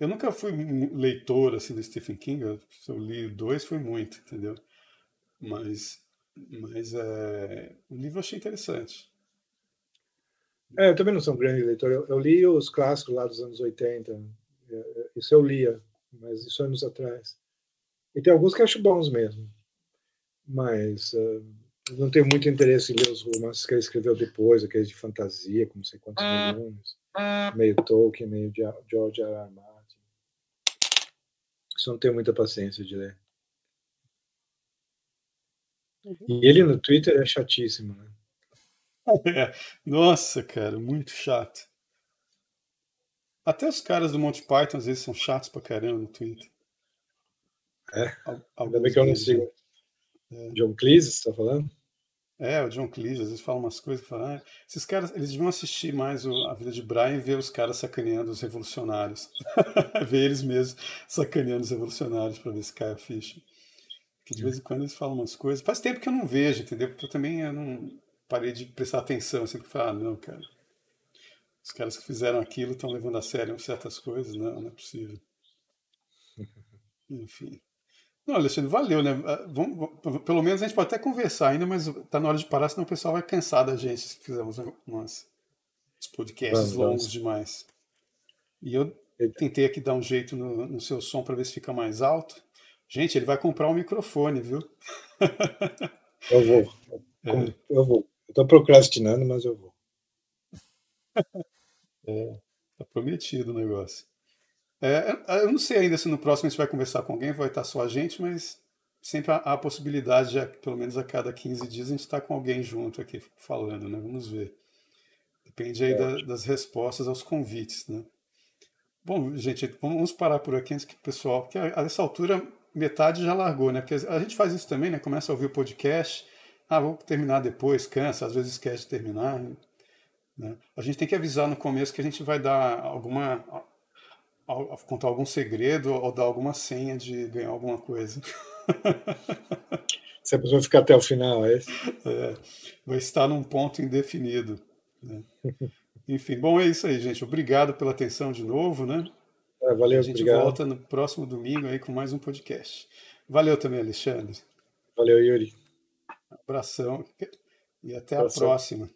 [SPEAKER 2] Eu nunca fui leitor assim do Stephen King, eu, se eu li dois foi muito, entendeu? Mas, mas é, o livro eu achei interessante.
[SPEAKER 1] É, eu também não sou um grande leitor. Eu, eu, li os clássicos lá dos anos 80. É, é, isso eu lia, mas isso anos atrás. E tem alguns que acho bons mesmo. Mas uh, não tenho muito interesse em ler os romances que ele escreveu depois, aqueles de fantasia, como sei quantos volumes. Meio Tolkien, meio George R. R. Isso não tenho muita paciência de ler. Uhum. E ele no Twitter é chatíssimo, né?
[SPEAKER 2] É. Nossa, cara, muito chato. Até os caras do Monty Python às vezes são chatos pra caramba no Twitter.
[SPEAKER 1] É? Ainda bem que eu não sigo. É. John Cleese, você tá falando?
[SPEAKER 2] É, o John Cleese, às vezes fala umas coisas fala, ah, esses caras, eles deviam assistir mais o, a vida de Brian e ver os caras sacaneando os revolucionários. ver eles mesmos sacaneando os revolucionários para ver se cai a ficha. Porque de vez em quando eles falam umas coisas. Faz tempo que eu não vejo, entendeu? Porque eu também eu não parei de prestar atenção. Eu sempre falo, ah, não, cara. Os caras que fizeram aquilo estão levando a sério certas coisas. Não, não é possível. Enfim. Não, Alexandre, valeu, né? Ah, vamos, pelo menos a gente pode até conversar ainda, mas tá na hora de parar, senão o pessoal vai cansar da gente se fizermos umas, uns podcasts vamos, longos vamos. demais. E eu tentei aqui dar um jeito no, no seu som para ver se fica mais alto. Gente, ele vai comprar um microfone, viu?
[SPEAKER 1] Eu vou. É. Eu vou. Eu tô procrastinando, mas eu vou.
[SPEAKER 2] É, tá prometido o negócio. É, eu não sei ainda se no próximo a gente vai conversar com alguém, vai estar só a gente, mas sempre há a possibilidade de, pelo menos a cada 15 dias, a gente estar com alguém junto aqui falando, né? Vamos ver. Depende aí é. da, das respostas aos convites, né? Bom, gente, vamos parar por aqui antes que o pessoal, porque a, a essa altura metade já largou, né? Porque a gente faz isso também, né? Começa a ouvir o podcast, ah, vou terminar depois, cansa, às vezes esquece de terminar. Né? A gente tem que avisar no começo que a gente vai dar alguma contar algum segredo ou dar alguma senha de ganhar alguma coisa.
[SPEAKER 1] Se a pessoa ficar até o final, é isso?
[SPEAKER 2] É, vai estar num ponto indefinido. Né? Enfim, bom, é isso aí, gente. Obrigado pela atenção de novo, né?
[SPEAKER 1] É, valeu,
[SPEAKER 2] A gente
[SPEAKER 1] obrigado.
[SPEAKER 2] volta no próximo domingo aí com mais um podcast. Valeu também, Alexandre.
[SPEAKER 1] Valeu, Yuri.
[SPEAKER 2] Abração e até Abração. a próxima.